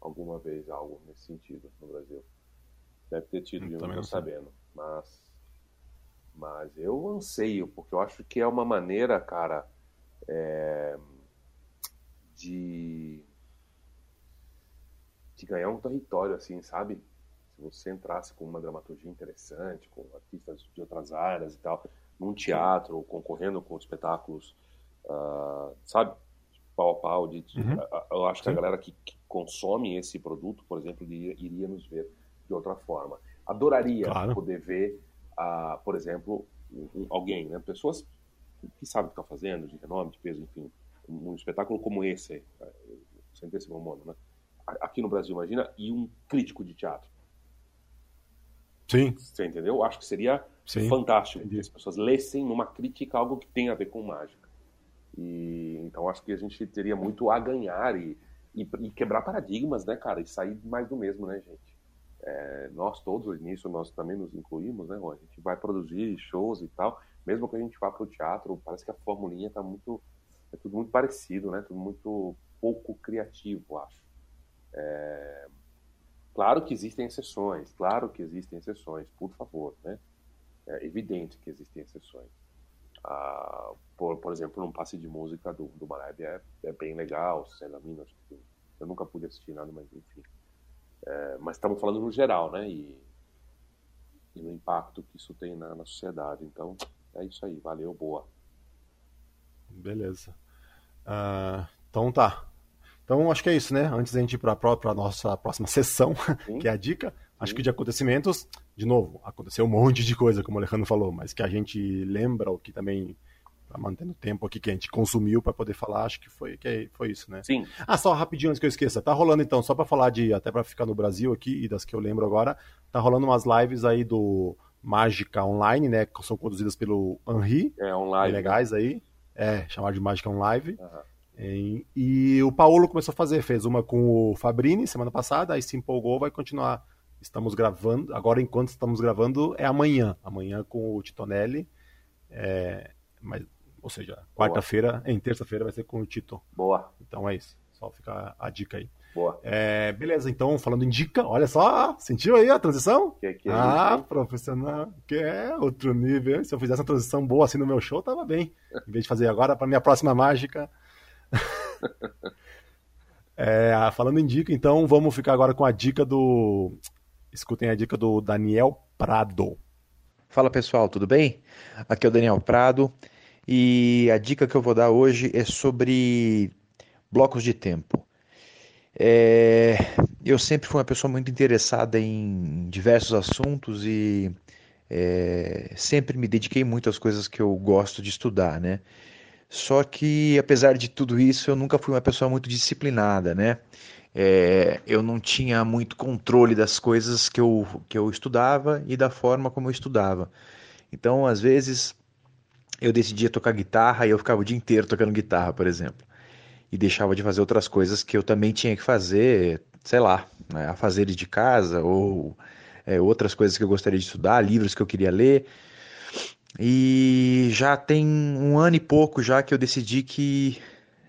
alguma vez algo nesse sentido no Brasil. Deve ter tido, eu não sabendo. Mas, mas eu anseio, porque eu acho que é uma maneira, cara, é, de, de ganhar um território, assim, sabe? Se você entrasse com uma dramaturgia interessante, com artistas de outras áreas e tal, num teatro, concorrendo com espetáculos, uh, sabe? Pau a pau. De, uhum. Eu acho que a galera que, que, consome esse produto, por exemplo, iria, iria nos ver de outra forma. Adoraria claro. poder ver, uh, por exemplo, um, alguém, né? pessoas que sabem o que estão fazendo, de renome, de peso, enfim, um espetáculo como esse, esse bom modo, né? aqui no Brasil, imagina, e um crítico de teatro. Sim. Você entendeu? Acho que seria Sim. fantástico que as pessoas lessem numa crítica algo que tem a ver com mágica. E então acho que a gente teria muito a ganhar e, e, e quebrar paradigmas, né, cara, e sair mais do mesmo, né, gente? É, nós todos, nisso nós também nos incluímos, né, A gente vai produzir shows e tal, mesmo que a gente vá para o teatro, parece que a formulinha tá muito, é tudo muito parecido, né? Tudo muito pouco criativo, acho. É... Claro que existem exceções, claro que existem exceções, por favor, né? É evidente que existem exceções. Ah, por, por exemplo, num passe de música do, do Mareb é, é bem legal, Célia Minas, eu nunca pude assistir nada, mas enfim. É, mas estamos falando no geral, né? E, e, no impacto que isso tem na, na sociedade. Então, é isso aí. Valeu, boa. Beleza. Uh, então tá. Então acho que é isso, né? Antes da gente ir para a nossa próxima sessão, (laughs) Sim. que é a dica, acho que de acontecimentos, de novo, aconteceu um monte de coisa, como o Alejandro falou, mas que a gente lembra, o que também Tá mantendo o tempo aqui que a gente consumiu para poder falar, acho que foi, que foi isso, né? Sim. Ah, só rapidinho antes que eu esqueça. Tá rolando então, só para falar de, até para ficar no Brasil aqui e das que eu lembro agora, tá rolando umas lives aí do Mágica Online, né? Que são conduzidas pelo Henri. É, online. Legais aí. É, chamado de Mágica Online. Uhum. E, e o Paulo começou a fazer, fez uma com o Fabrini semana passada, aí se empolgou, vai continuar. Estamos gravando, agora enquanto estamos gravando é amanhã, amanhã com o Titonelli. É, mas ou seja, quarta-feira, em terça-feira vai ser com o Tito. Boa. Então é isso. Só ficar a dica aí. Boa. É, beleza, então, falando em dica, olha só, sentiu aí a transição? Que, que é ah, isso, profissional, que é outro nível. Se eu fizesse uma transição boa assim no meu show, tava bem. Em vez de fazer agora para minha próxima mágica. (laughs) (laughs) é, falando em dica, então, vamos ficar agora com a dica do. Escutem a dica do Daniel Prado. Fala pessoal, tudo bem? Aqui é o Daniel Prado. E a dica que eu vou dar hoje é sobre blocos de tempo. É, eu sempre fui uma pessoa muito interessada em diversos assuntos e é, sempre me dediquei muito às coisas que eu gosto de estudar, né? Só que, apesar de tudo isso, eu nunca fui uma pessoa muito disciplinada, né? É, eu não tinha muito controle das coisas que eu, que eu estudava e da forma como eu estudava. Então, às vezes, eu decidia tocar guitarra e eu ficava o dia inteiro tocando guitarra, por exemplo. E deixava de fazer outras coisas que eu também tinha que fazer, sei lá, né, a fazer de casa ou é, outras coisas que eu gostaria de estudar, livros que eu queria ler. E já tem um ano e pouco já que eu decidi que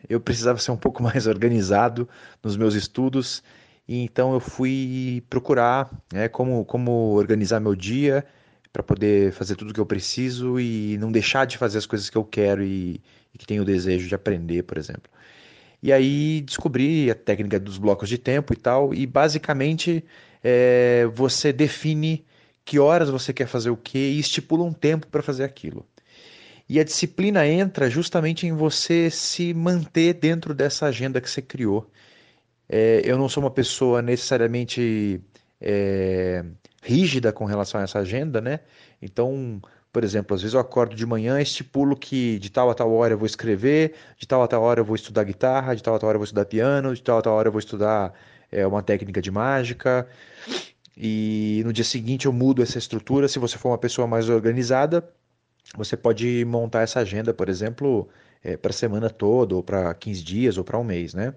eu precisava ser um pouco (laughs) mais organizado nos meus estudos. E então eu fui procurar né, como, como organizar meu dia para poder fazer tudo o que eu preciso e não deixar de fazer as coisas que eu quero e, e que tenho o desejo de aprender, por exemplo. E aí descobri a técnica dos blocos de tempo e tal, e basicamente é, você define que horas você quer fazer o que e estipula um tempo para fazer aquilo. E a disciplina entra justamente em você se manter dentro dessa agenda que você criou. É, eu não sou uma pessoa necessariamente é, rígida com relação a essa agenda, né? Então, por exemplo, às vezes eu acordo de manhã, estipulo que de tal a tal hora eu vou escrever, de tal a tal hora eu vou estudar guitarra, de tal a tal hora eu vou estudar piano, de tal a tal hora eu vou estudar é, uma técnica de mágica. E no dia seguinte eu mudo essa estrutura. Se você for uma pessoa mais organizada, você pode montar essa agenda, por exemplo, é, para a semana toda, ou para 15 dias, ou para um mês, né?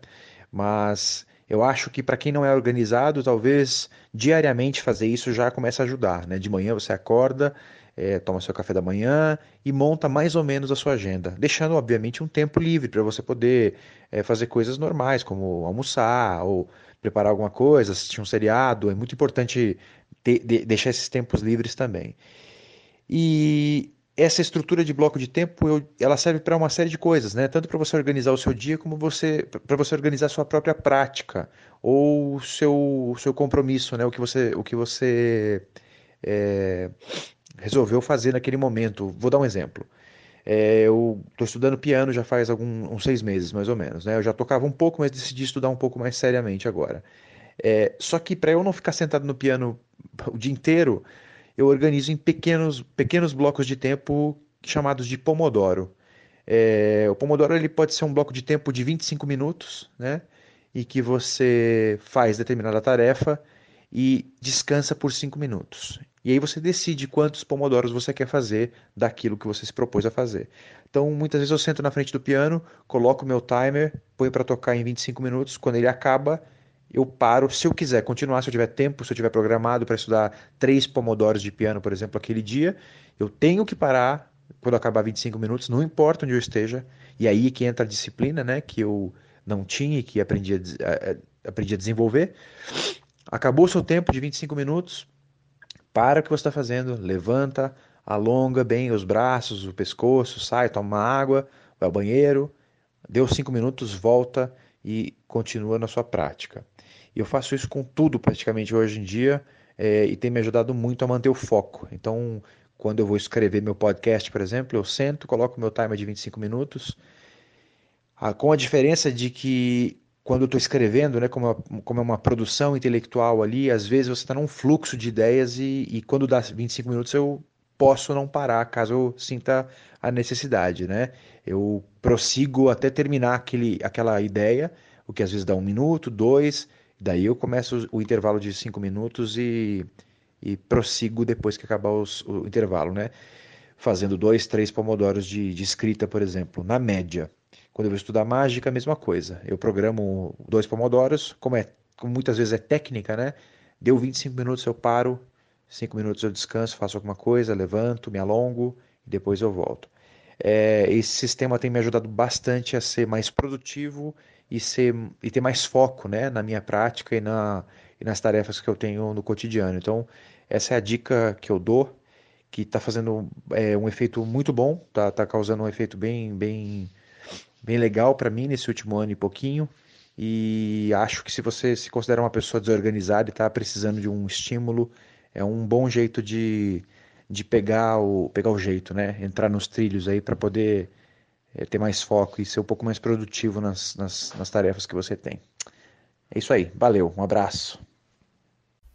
Mas eu acho que para quem não é organizado, talvez diariamente fazer isso já começa a ajudar. Né? De manhã você acorda, é, toma seu café da manhã e monta mais ou menos a sua agenda, deixando obviamente um tempo livre para você poder é, fazer coisas normais, como almoçar ou preparar alguma coisa, assistir um seriado. É muito importante ter, de, deixar esses tempos livres também. E essa estrutura de bloco de tempo, eu, ela serve para uma série de coisas, né? Tanto para você organizar o seu dia, como você para você organizar a sua própria prática ou seu, seu compromisso, né? O que você, o que você é, resolveu fazer naquele momento. Vou dar um exemplo. É, eu estou estudando piano já faz alguns uns seis meses, mais ou menos. Né? Eu já tocava um pouco, mas decidi estudar um pouco mais seriamente agora. É, só que para eu não ficar sentado no piano o dia inteiro, eu organizo em pequenos, pequenos blocos de tempo chamados de Pomodoro. É, o Pomodoro ele pode ser um bloco de tempo de 25 minutos, né? E que você faz determinada tarefa e descansa por 5 minutos. E aí você decide quantos pomodoros você quer fazer daquilo que você se propôs a fazer. Então, muitas vezes eu sento na frente do piano, coloco o meu timer, ponho para tocar em 25 minutos, quando ele acaba, eu paro, se eu quiser continuar, se eu tiver tempo, se eu tiver programado para estudar três pomodoros de piano, por exemplo, aquele dia, eu tenho que parar quando acabar 25 minutos, não importa onde eu esteja, e aí que entra a disciplina, né, que eu não tinha e que aprendi a, aprendi a desenvolver. Acabou o seu tempo de 25 minutos, para o que você está fazendo, levanta, alonga bem os braços, o pescoço, sai, toma água, vai ao banheiro, deu cinco minutos, volta e continua na sua prática. E eu faço isso com tudo praticamente hoje em dia é, e tem me ajudado muito a manter o foco. Então, quando eu vou escrever meu podcast, por exemplo, eu sento, coloco meu timer de 25 minutos, com a diferença de que quando eu estou escrevendo, né, como, é, como é uma produção intelectual ali, às vezes você está num fluxo de ideias e, e quando dá 25 minutos eu posso não parar caso eu sinta a necessidade, né? Eu prossigo até terminar aquele, aquela ideia, o que às vezes dá um minuto, dois, Daí eu começo o intervalo de cinco minutos e, e prossigo depois que acabar os, o intervalo, né? Fazendo dois, três pomodoros de, de escrita, por exemplo, na média. Quando eu vou estudar mágica, a mesma coisa. Eu programo dois pomodoros, como, é, como muitas vezes é técnica, né? Deu 25 minutos, eu paro, cinco minutos eu descanso, faço alguma coisa, levanto, me alongo e depois eu volto. É, esse sistema tem me ajudado bastante a ser mais produtivo e, ser, e ter mais foco né, na minha prática e, na, e nas tarefas que eu tenho no cotidiano. Então, essa é a dica que eu dou, que está fazendo é, um efeito muito bom, está tá causando um efeito bem, bem, bem legal para mim nesse último ano e pouquinho. E acho que se você se considera uma pessoa desorganizada e está precisando de um estímulo, é um bom jeito de, de pegar, o, pegar o jeito, né? Entrar nos trilhos aí para poder é, ter mais foco e ser um pouco mais produtivo nas, nas, nas tarefas que você tem. É isso aí, valeu, um abraço.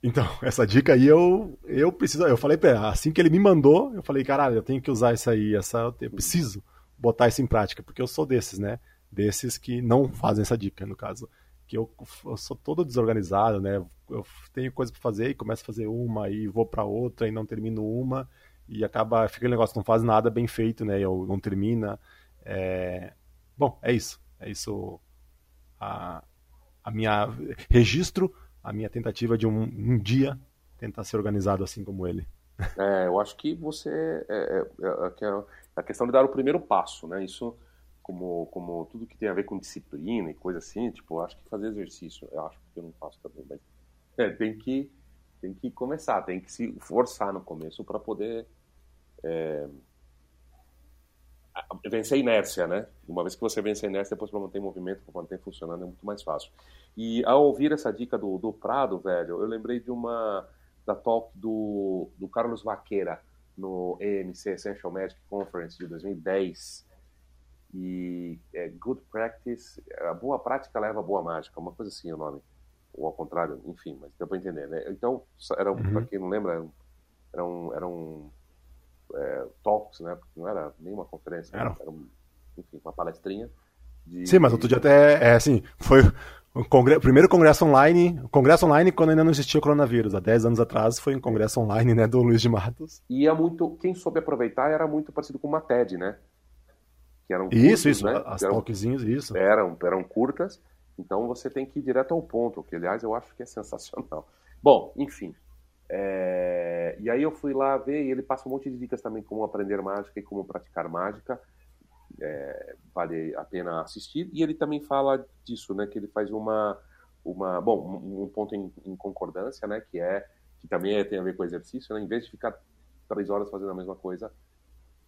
Então, (laughs) essa dica aí eu, eu preciso. Eu falei assim que ele me mandou, eu falei, caralho, eu tenho que usar isso aí, essa, eu preciso botar isso em prática, porque eu sou desses, né? Desses que não fazem essa dica, no caso. Que eu, eu sou todo desorganizado, né? Eu tenho coisa para fazer e começo a fazer uma e vou para outra e não termino uma e acaba, fica aquele negócio, não faz nada bem feito, né? Eu não termina. É... Bom, é isso. É isso a, a minha registro, a minha tentativa de um, um dia tentar ser organizado assim como ele. É, eu acho que você é, é, é, é a questão de dar o primeiro passo, né? Isso como como tudo que tem a ver com disciplina e coisa assim, tipo, acho que fazer exercício, eu acho que eu não faço também, mas é, tem que tem que começar, tem que se forçar no começo para poder é, vencer a inércia, né? Uma vez que você vence a inércia, depois para manter movimento, para manter funcionando, é muito mais fácil. E ao ouvir essa dica do, do Prado, velho, eu lembrei de uma da talk do, do Carlos Vaqueira no EMC Essential Magic Conference de 2010. E é Good Practice, a boa prática leva a boa mágica, uma coisa assim o nome. Ou ao contrário, enfim, mas deu para entender, né? Então, era, uhum. para quem não lembra, era um, era um é, talks, né? Porque não era nenhuma conferência, era, era um, enfim, uma palestrinha. De, Sim, mas outro dia até, é assim, foi o congre... primeiro congresso online, o congresso online quando ainda não existia o coronavírus, há 10 anos atrás foi um congresso online, né, do Luiz de Matos. E é muito, quem soube aproveitar era muito parecido com uma TED, né? Que eram curtos, isso, isso, né? as eram, isso. Eram, eram curtas, então você tem que ir direto ao ponto, que aliás eu acho que é sensacional. Bom, enfim, é... E aí eu fui lá ver e ele passa um monte de dicas também como aprender mágica e como praticar mágica. É... Vale a pena assistir. E ele também fala disso, né? Que ele faz uma, uma bom, um ponto em, em concordância, né? Que é que também é, tem a ver com exercício, né? Em vez de ficar três horas fazendo a mesma coisa,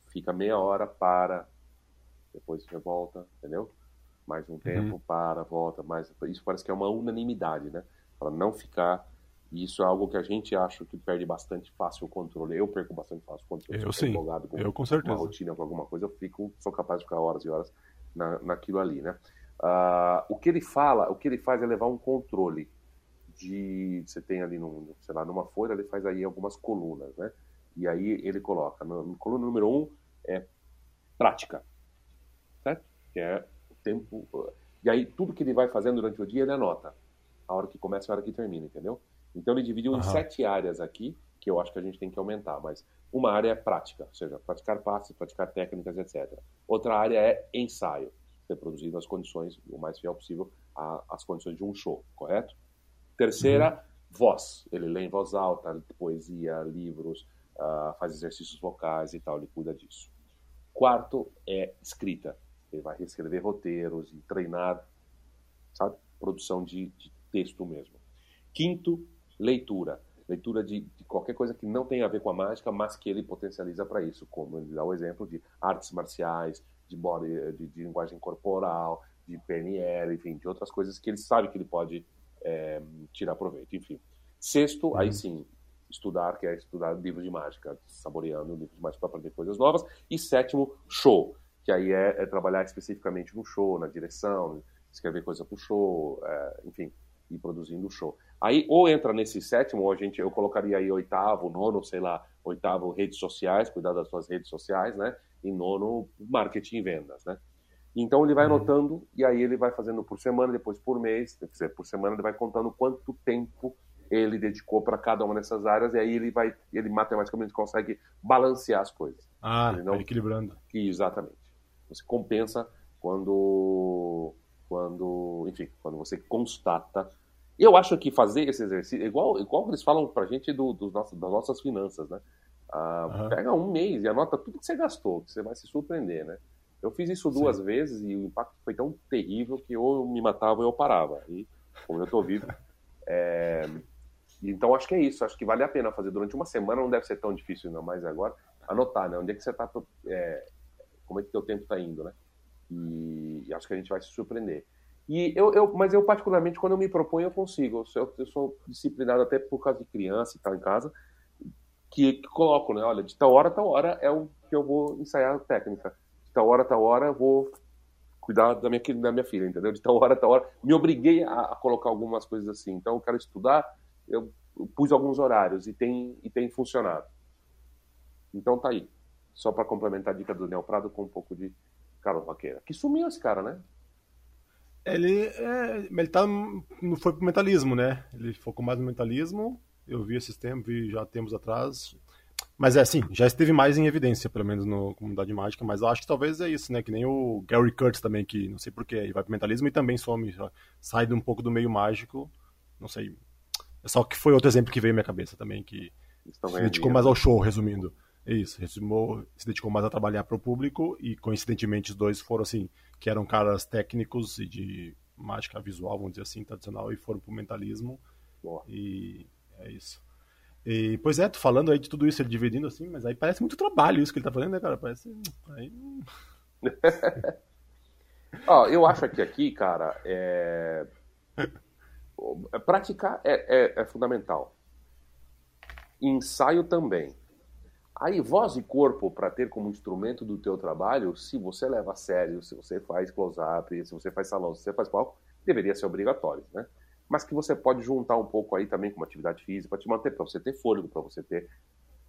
fica meia hora, para, depois você volta, entendeu? Mais um tempo, uhum. para, volta, mais. Isso parece que é uma unanimidade, né? Para não ficar. E isso é algo que a gente acha que perde bastante fácil o controle. Eu perco bastante fácil o controle. Eu sim. Com eu com certeza. Uma rotina com alguma coisa, eu fico, sou capaz de ficar horas e horas na, naquilo ali, né? Uh, o que ele fala, o que ele faz é levar um controle de você tem ali num, sei lá, numa folha ele faz aí algumas colunas, né? E aí ele coloca no, no coluna número um é prática, certo? Que é o tempo e aí tudo que ele vai fazendo durante o dia ele anota a hora que começa e a hora que termina, entendeu? Então ele dividiu uhum. em sete áreas aqui que eu acho que a gente tem que aumentar, mas uma área é prática, ou seja, praticar passes, praticar técnicas, etc. Outra área é ensaio reproduzindo nas condições, o mais fiel possível, às condições de um show, correto? Terceira, uhum. voz. Ele lê em voz alta, poesia, livros, uh, faz exercícios vocais e tal, ele cuida disso. Quarto é escrita. Ele vai reescrever roteiros e treinar, sabe? Produção de, de texto mesmo. Quinto, leitura. Leitura de, de, qualquer coisa que não tenha a ver com a mágica, mas que ele potencializa para isso, como ele dá o exemplo de artes marciais, de, body, de, de, linguagem corporal, de PNL, enfim, de outras coisas que ele sabe que ele pode é, tirar proveito. Enfim. Sexto, uhum. aí sim, estudar, que é estudar livros de mágica, saboreando livros de mágica para aprender coisas novas. E sétimo, show, que aí é, é trabalhar especificamente no show, na direção, escrever coisa para o show, é, enfim, e produzindo o show. Aí ou entra nesse sétimo, ou a gente, eu colocaria aí oitavo, nono, sei lá, oitavo redes sociais, cuidar das suas redes sociais, né? E nono marketing e vendas, né? Então ele vai uhum. anotando e aí ele vai fazendo por semana, depois por mês, quer dizer, por semana ele vai contando quanto tempo ele dedicou para cada uma dessas áreas e aí ele vai, ele matematicamente consegue balancear as coisas. Ah, ele não... equilibrando. Exatamente. Você compensa quando, quando, enfim, quando você constata eu acho que fazer esse exercício, igual, igual eles falam pra gente do, do nosso, das nossas finanças, né? Ah, uhum. Pega um mês e anota tudo que você gastou, que você vai se surpreender, né? Eu fiz isso duas Sim. vezes e o impacto foi tão terrível que ou eu me matava ou eu parava. E, como eu tô vivo. (laughs) É... Então, acho que é isso. Acho que vale a pena fazer durante uma semana. Não deve ser tão difícil, não, mais agora. Anotar, né? Onde é que você tá. É... Como é que teu tempo tá indo, né? E... e acho que a gente vai se surpreender. E eu, eu, mas eu, particularmente, quando eu me proponho, eu consigo. Eu sou, eu sou disciplinado até por causa de criança e tal em casa, que, que, coloco, né? Olha, de tal hora tal hora é o que eu vou ensaiar a técnica. De tal hora tal hora eu vou cuidar da minha, da minha filha, entendeu? De tal hora tal hora. Me obriguei a, a colocar algumas coisas assim. Então, eu quero estudar, eu, pus alguns horários e tem, e tem funcionado. Então, tá aí. Só para complementar a dica do Neo Prado com um pouco de Carlos Vaqueira. Que sumiu esse cara, né? Ele, é, ele tá, não foi pro mentalismo, né? Ele focou mais no mentalismo. Eu vi esses tempos, vi já tempos atrás. Mas é assim, já esteve mais em evidência, pelo menos no Comunidade Mágica, mas eu acho que talvez é isso, né? Que nem o Gary Kurtz também, que não sei porquê, ele vai pro mentalismo e também some, sai um pouco do meio mágico, não sei. É só que foi outro exemplo que veio à minha cabeça também, que se dedicou mais ao show, resumindo. É isso, resumou, se dedicou mais a trabalhar para o público e coincidentemente os dois foram assim, que eram caras técnicos e de mágica visual, vamos dizer assim, tradicional, e foram pro mentalismo. Boa. E é isso. E, pois é, tô falando aí de tudo isso, ele dividindo assim, mas aí parece muito trabalho isso que ele tá fazendo, né, cara? Parece. Aí... (laughs) Ó, eu acho que aqui, cara, é... praticar é, é, é fundamental. Ensaio também. Aí, voz e corpo, para ter como instrumento do teu trabalho, se você leva a sério, se você faz close-up, se você faz salão, se você faz palco, deveria ser obrigatório, né? Mas que você pode juntar um pouco aí também com uma atividade física para te manter, para você ter fôlego, para você ter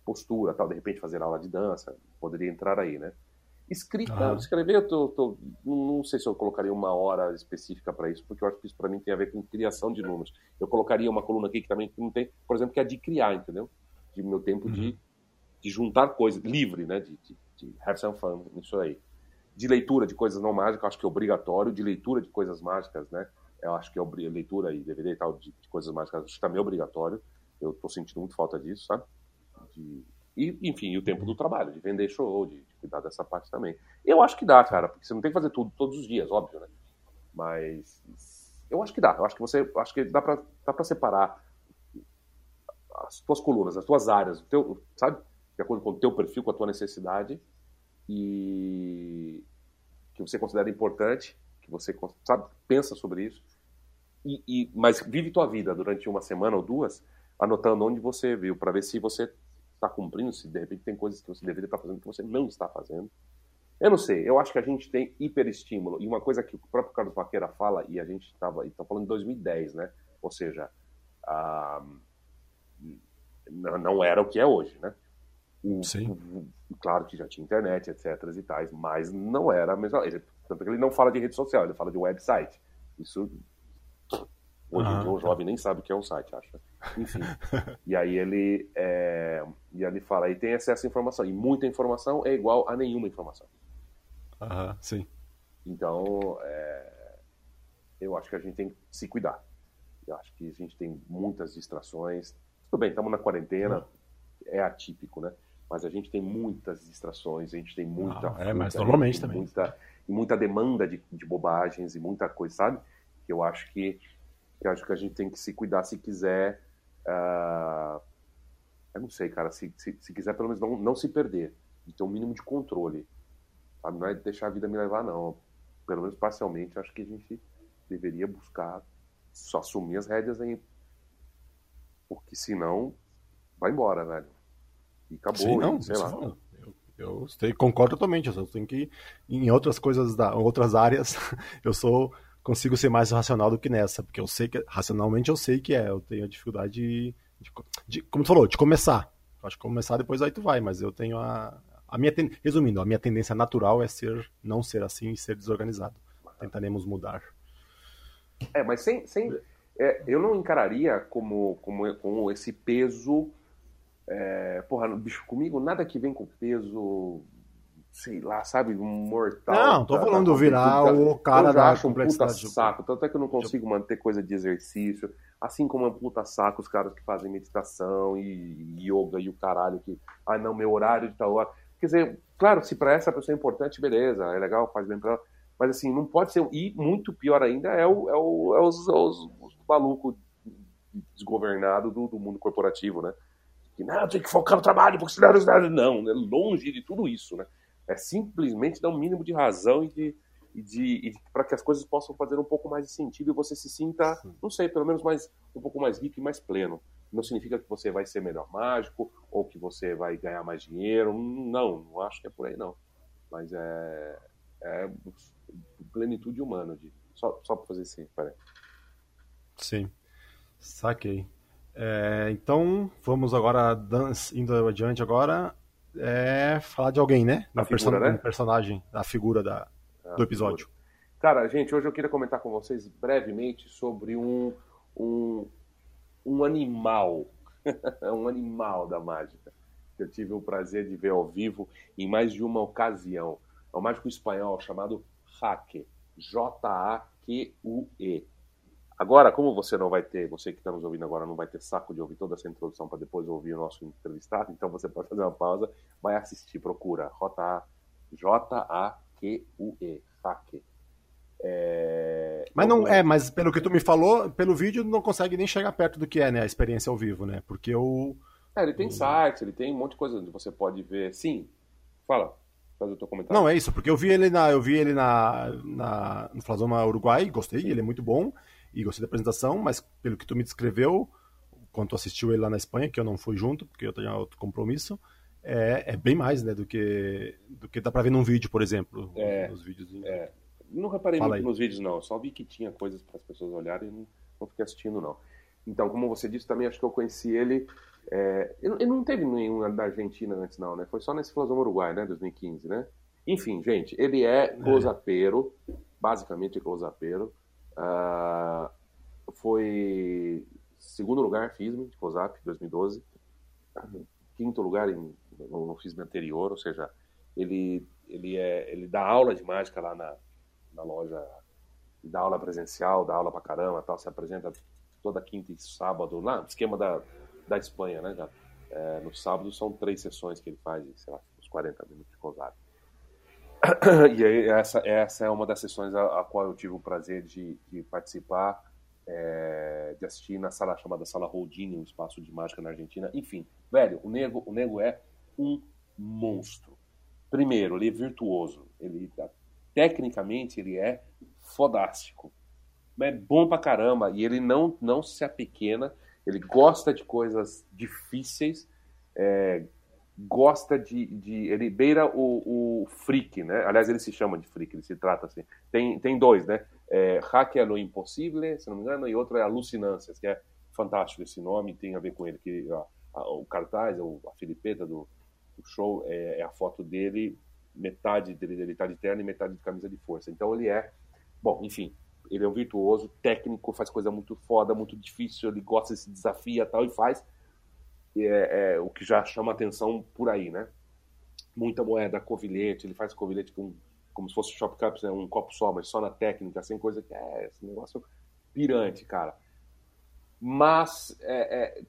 postura, tal, de repente fazer aula de dança, poderia entrar aí, né? Escrita, ah. escrever, eu tô, tô, não sei se eu colocaria uma hora específica para isso, porque eu acho que isso para mim tem a ver com criação de números. Eu colocaria uma coluna aqui que também não tem, por exemplo, que é de criar, entendeu? De meu tempo uhum. de de juntar coisas, livre, né? De, de, de have some fun, isso aí. De leitura de coisas não mágicas, acho que é obrigatório. De leitura de coisas mágicas, né? Eu acho que é leitura e DVD e tal de, de coisas mágicas, acho que também é obrigatório. Eu tô sentindo muito falta disso, sabe? De, e, enfim, e o tempo do trabalho, de vender show, de, de, cuidar dessa parte também. Eu acho que dá, cara, porque você não tem que fazer tudo todos os dias, óbvio, né? Mas eu acho que dá. Eu acho que você, acho que dá para dá para separar as tuas colunas, as tuas áreas, o teu, sabe? De acordo com o teu perfil, com a tua necessidade, e que você considera importante, que você sabe, pensa sobre isso, e, e, mas vive tua vida durante uma semana ou duas, anotando onde você viu, para ver se você está cumprindo, se de repente tem coisas que você deveria estar tá fazendo que você não está fazendo. Eu não sei, eu acho que a gente tem hiperestímulo. E uma coisa que o próprio Carlos Vaqueira fala, e a gente estava tá falando em 2010, né? Ou seja, ah, não era o que é hoje, né? Sim. Claro que já tinha internet, etc. e tais, mas não era a mesma. Ele, tanto que ele não fala de rede social, ele fala de website. Isso. Hoje em dia o jovem nem sabe o que é um site, acha. Enfim. (laughs) e aí ele. É, e ele fala, e tem acesso à informação. E muita informação é igual a nenhuma informação. Aham, sim. Então, é, eu acho que a gente tem que se cuidar. Eu acho que a gente tem muitas distrações. Tudo bem, estamos na quarentena, é atípico, né? Mas a gente tem muitas distrações, a gente tem muita. Não, é, mas normalmente também. Muita, e muita demanda de, de bobagens e muita coisa, sabe? Que eu acho que, que acho que a gente tem que se cuidar se quiser. Uh, eu não sei, cara, se, se, se, quiser pelo menos não, não se perder, e ter um mínimo de controle. Sabe? Não é deixar a vida me levar, não. Pelo menos parcialmente, acho que a gente deveria buscar só assumir as rédeas aí. Porque senão, vai embora, velho. E acabou, Sim, não, sei lá. Eu, eu sei, concordo totalmente. Eu tenho que, em outras coisas, da, outras áreas, (laughs) eu sou consigo ser mais racional do que nessa, porque eu sei que, racionalmente eu sei que é, eu tenho a dificuldade de, de, de como tu falou, de começar. Acho que começar depois aí tu vai, mas eu tenho a, a minha, resumindo, a minha tendência natural é ser, não ser assim e ser desorganizado. Tentaremos mudar. É, mas sem, sem é, eu não encararia como, como, como esse peso é, porra, bicho, comigo nada que vem com peso, sei lá, sabe, mortal. Não, tô falando do virar o cara eu da acho um puta saco, tanto é que eu não consigo manter coisa de exercício, assim como é um puta saco os caras que fazem meditação e yoga e o caralho que, ah não, meu horário de tal hora. Quer dizer, claro, se para essa pessoa é importante, beleza, é legal, faz bem pra ela, mas assim, não pode ser, e muito pior ainda é, o, é, o, é os, os, os malucos desgovernados do, do mundo corporativo, né? Que não, tem que focar no trabalho, porque senão não, é longe de tudo isso, né? É simplesmente dar um mínimo de razão e de, e de, para que as coisas possam fazer um pouco mais de sentido e você se sinta, Sim. não sei, pelo menos mais um pouco mais rico e mais pleno. Não significa que você vai ser melhor mágico ou que você vai ganhar mais dinheiro. Não, não acho que é por aí não. Mas é, é plenitude humana, de, só só para fazer assim, peraí. Sim, saquei. É, então, vamos agora, indo adiante agora, é, falar de alguém, né? Da person né? personagem, da figura da, do episódio. Figura. Cara, gente, hoje eu queria comentar com vocês brevemente sobre um, um, um animal, (laughs) um animal da mágica, que eu tive o prazer de ver ao vivo em mais de uma ocasião. É um mágico espanhol chamado Jaque, J-A-Q-U-E. Agora, como você não vai ter, você que está nos ouvindo agora não vai ter saco de ouvir toda essa introdução para depois ouvir o nosso entrevistado, então você pode fazer uma pausa, vai assistir, procura J-A-Q-U-E, Saque. É... Mas não é, mas pelo que tu me falou, pelo vídeo não consegue nem chegar perto do que é, né, a experiência ao vivo, né? Porque o É, ele tem o... sites, ele tem um monte de coisa onde você pode ver. Sim. Fala. Faz o teu comentário. Não, é isso, porque eu vi ele na eu vi ele na, na no Flasoma Uruguai, gostei, ele é muito bom e gostei da apresentação, mas pelo que tu me descreveu, quando tu assistiu ele lá na Espanha, que eu não fui junto, porque eu tinha outro compromisso, é, é bem mais, né, do que, do que dá pra ver num vídeo, por exemplo. É, nos vídeos. É. Não reparei Fala muito aí. nos vídeos, não. só vi que tinha coisas para as pessoas olharem e não, não fiquei assistindo, não. Então, como você disse, também acho que eu conheci ele. É, ele, não teve nenhum da Argentina antes, não, né? Foi só nesse Flasão Uruguai, né? 2015, né? Enfim, gente, ele é closapeiro, é. basicamente closapeiro. Uh, foi segundo lugar FISM, de COSAP, 2012. Quinto lugar em, no, no FISM anterior, ou seja, ele, ele, é, ele dá aula de mágica lá na, na loja, dá aula presencial, dá aula pra caramba, tal, se apresenta toda quinta e sábado, lá, esquema da, da Espanha, né? Já, é, no sábado são três sessões que ele faz, sei lá, uns 40 minutos de COSAP. (coughs) e aí, essa, essa é uma das sessões a, a qual eu tive o prazer de, de participar, é, de assistir na sala chamada Sala Holdini, um espaço de mágica na Argentina. Enfim, velho, o nego, o nego é um monstro. primeiro, ele é virtuoso. Ele, tecnicamente, ele é fodástico. É bom pra caramba. E ele não, não se apequena. Ele gosta de coisas difíceis. É, gosta de, de, Ele beira o, o freak, né? Aliás, ele se chama de freak, ele se trata assim. Tem, tem dois, né? É, Hack é no Impossível, se não me engano, e outro é Alucinâncias, que é fantástico esse nome, tem a ver com ele, que a, o cartaz, a filipeta do, do show é, é, a foto dele, metade dele, ele tá de terno e metade de camisa de força. Então ele é, bom, enfim, ele é um virtuoso, técnico, faz coisa muito foda, muito difícil, ele gosta, se desafia tal, e faz é, é, o que já chama atenção por aí, né? Muita moeda, covilhete, ele faz covilhete com, como se fosse shop cups, né? um copo só, mas só na técnica, sem coisa que é esse negócio pirante, cara. Mas é, é,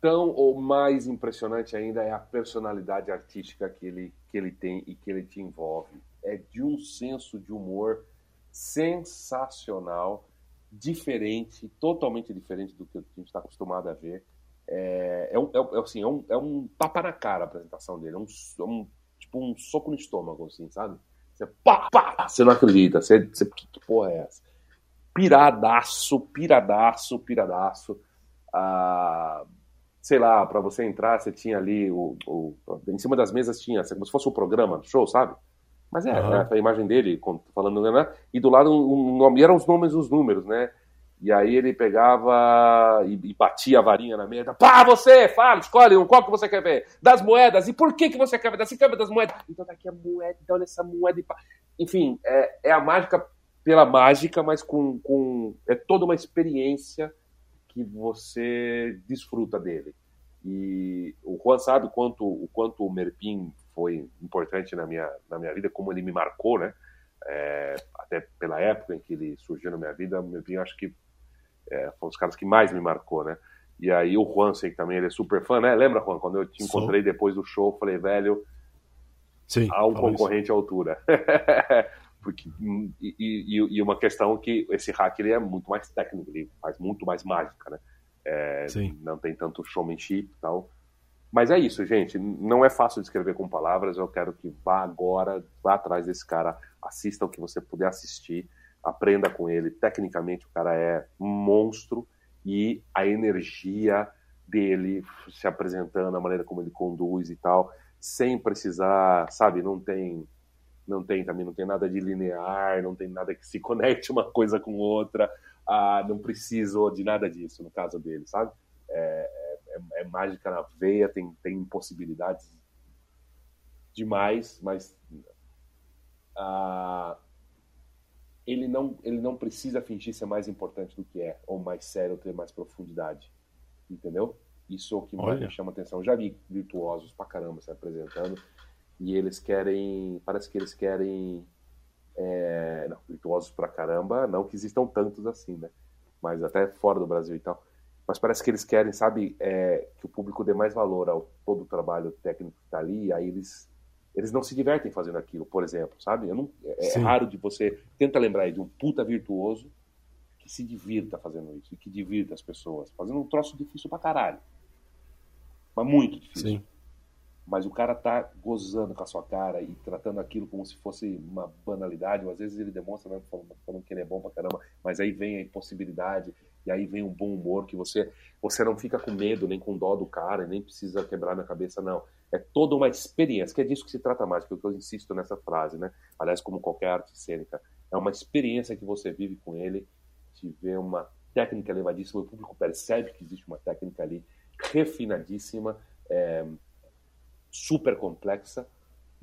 tão ou mais impressionante ainda é a personalidade artística que ele, que ele tem e que ele te envolve. É de um senso de humor sensacional, diferente, totalmente diferente do que a gente está acostumado a ver. É, é, um, é, assim, é, um, é um tapa na cara a apresentação dele, é um, é um tipo um soco no estômago, assim, sabe? Você, pá, pá, você não acredita, você, você que, que porra é essa? Piradaço, piradaço, piradaço. Ah, sei lá, para você entrar, você tinha ali o, o, em cima das mesas tinha como se fosse o um programa do show, sabe? Mas é, uhum. né, a imagem dele falando, né? E do lado um, um, eram os nomes os números, né? E aí ele pegava e, e, batia a varinha na mesa. Pá, você, fala, escolhe um, qual que você quer ver? Das moedas. E por que, que você quer ver? Você quer ver das moedas? Então daqui a moeda, então olha essa moeda. E Enfim, é, é a mágica pela mágica, mas com, com... É toda uma experiência que você desfruta dele. E o Juan sabe quanto, o quanto o Merpin foi importante na minha, na minha vida, como ele me marcou, né? É, até pela época em que ele surgiu na minha vida, o Merpin acho que é, foi um dos caras que mais me marcou, né? E aí o Juan, sei que também ele é super fã, né? Lembra, Juan, quando eu te encontrei Sou. depois do show, falei, velho, Sim, há um concorrente isso. à altura. (laughs) Porque, e, e, e, uma questão que esse hack ele é muito mais técnico, ele faz muito mais mágica, né? É, não tem tanto showmanship e tal. Mas é isso, gente. Não é fácil de escrever com palavras. Eu quero que vá agora, vá atrás desse cara, assista o que você puder assistir aprenda com ele. Tecnicamente, o cara é um monstro e a energia dele se apresentando, a maneira como ele conduz e tal, sem precisar, sabe, não tem não tem também não tem nada de linear, não tem nada que se conecte uma coisa com outra, ah, não preciso de nada disso no caso dele, sabe? É, é, é mágica na veia, tem, tem possibilidades demais, mas ah, ele não, ele não precisa fingir ser mais importante do que é, ou mais sério, ou ter mais profundidade. Entendeu? Isso é o que mais me chama atenção. já vi virtuosos pra caramba se apresentando, e eles querem. Parece que eles querem. É, não, virtuosos pra caramba, não que existam tantos assim, né? Mas até fora do Brasil e tal. Mas parece que eles querem, sabe, é, que o público dê mais valor ao todo o trabalho técnico que tá ali, e aí eles eles não se divertem fazendo aquilo, por exemplo, sabe? Não, é, é raro de você tenta lembrar aí de um puta virtuoso que se divirta fazendo isso e que divirta as pessoas, fazendo um troço difícil pra caralho. Mas muito difícil. Sim. Mas o cara tá gozando com a sua cara e tratando aquilo como se fosse uma banalidade, ou às vezes ele demonstra né, falando, falando que ele é bom pra caramba, mas aí vem a impossibilidade, e aí vem um bom humor que você você não fica com medo nem com dó do cara, nem precisa quebrar na cabeça, não é toda uma experiência, que é disso que se trata mais, que é que eu insisto nessa frase, né? Aliás, como qualquer arte cênica, é uma experiência que você vive com ele, de ver uma técnica elevadíssima, o público percebe que existe uma técnica ali refinadíssima, é, super complexa,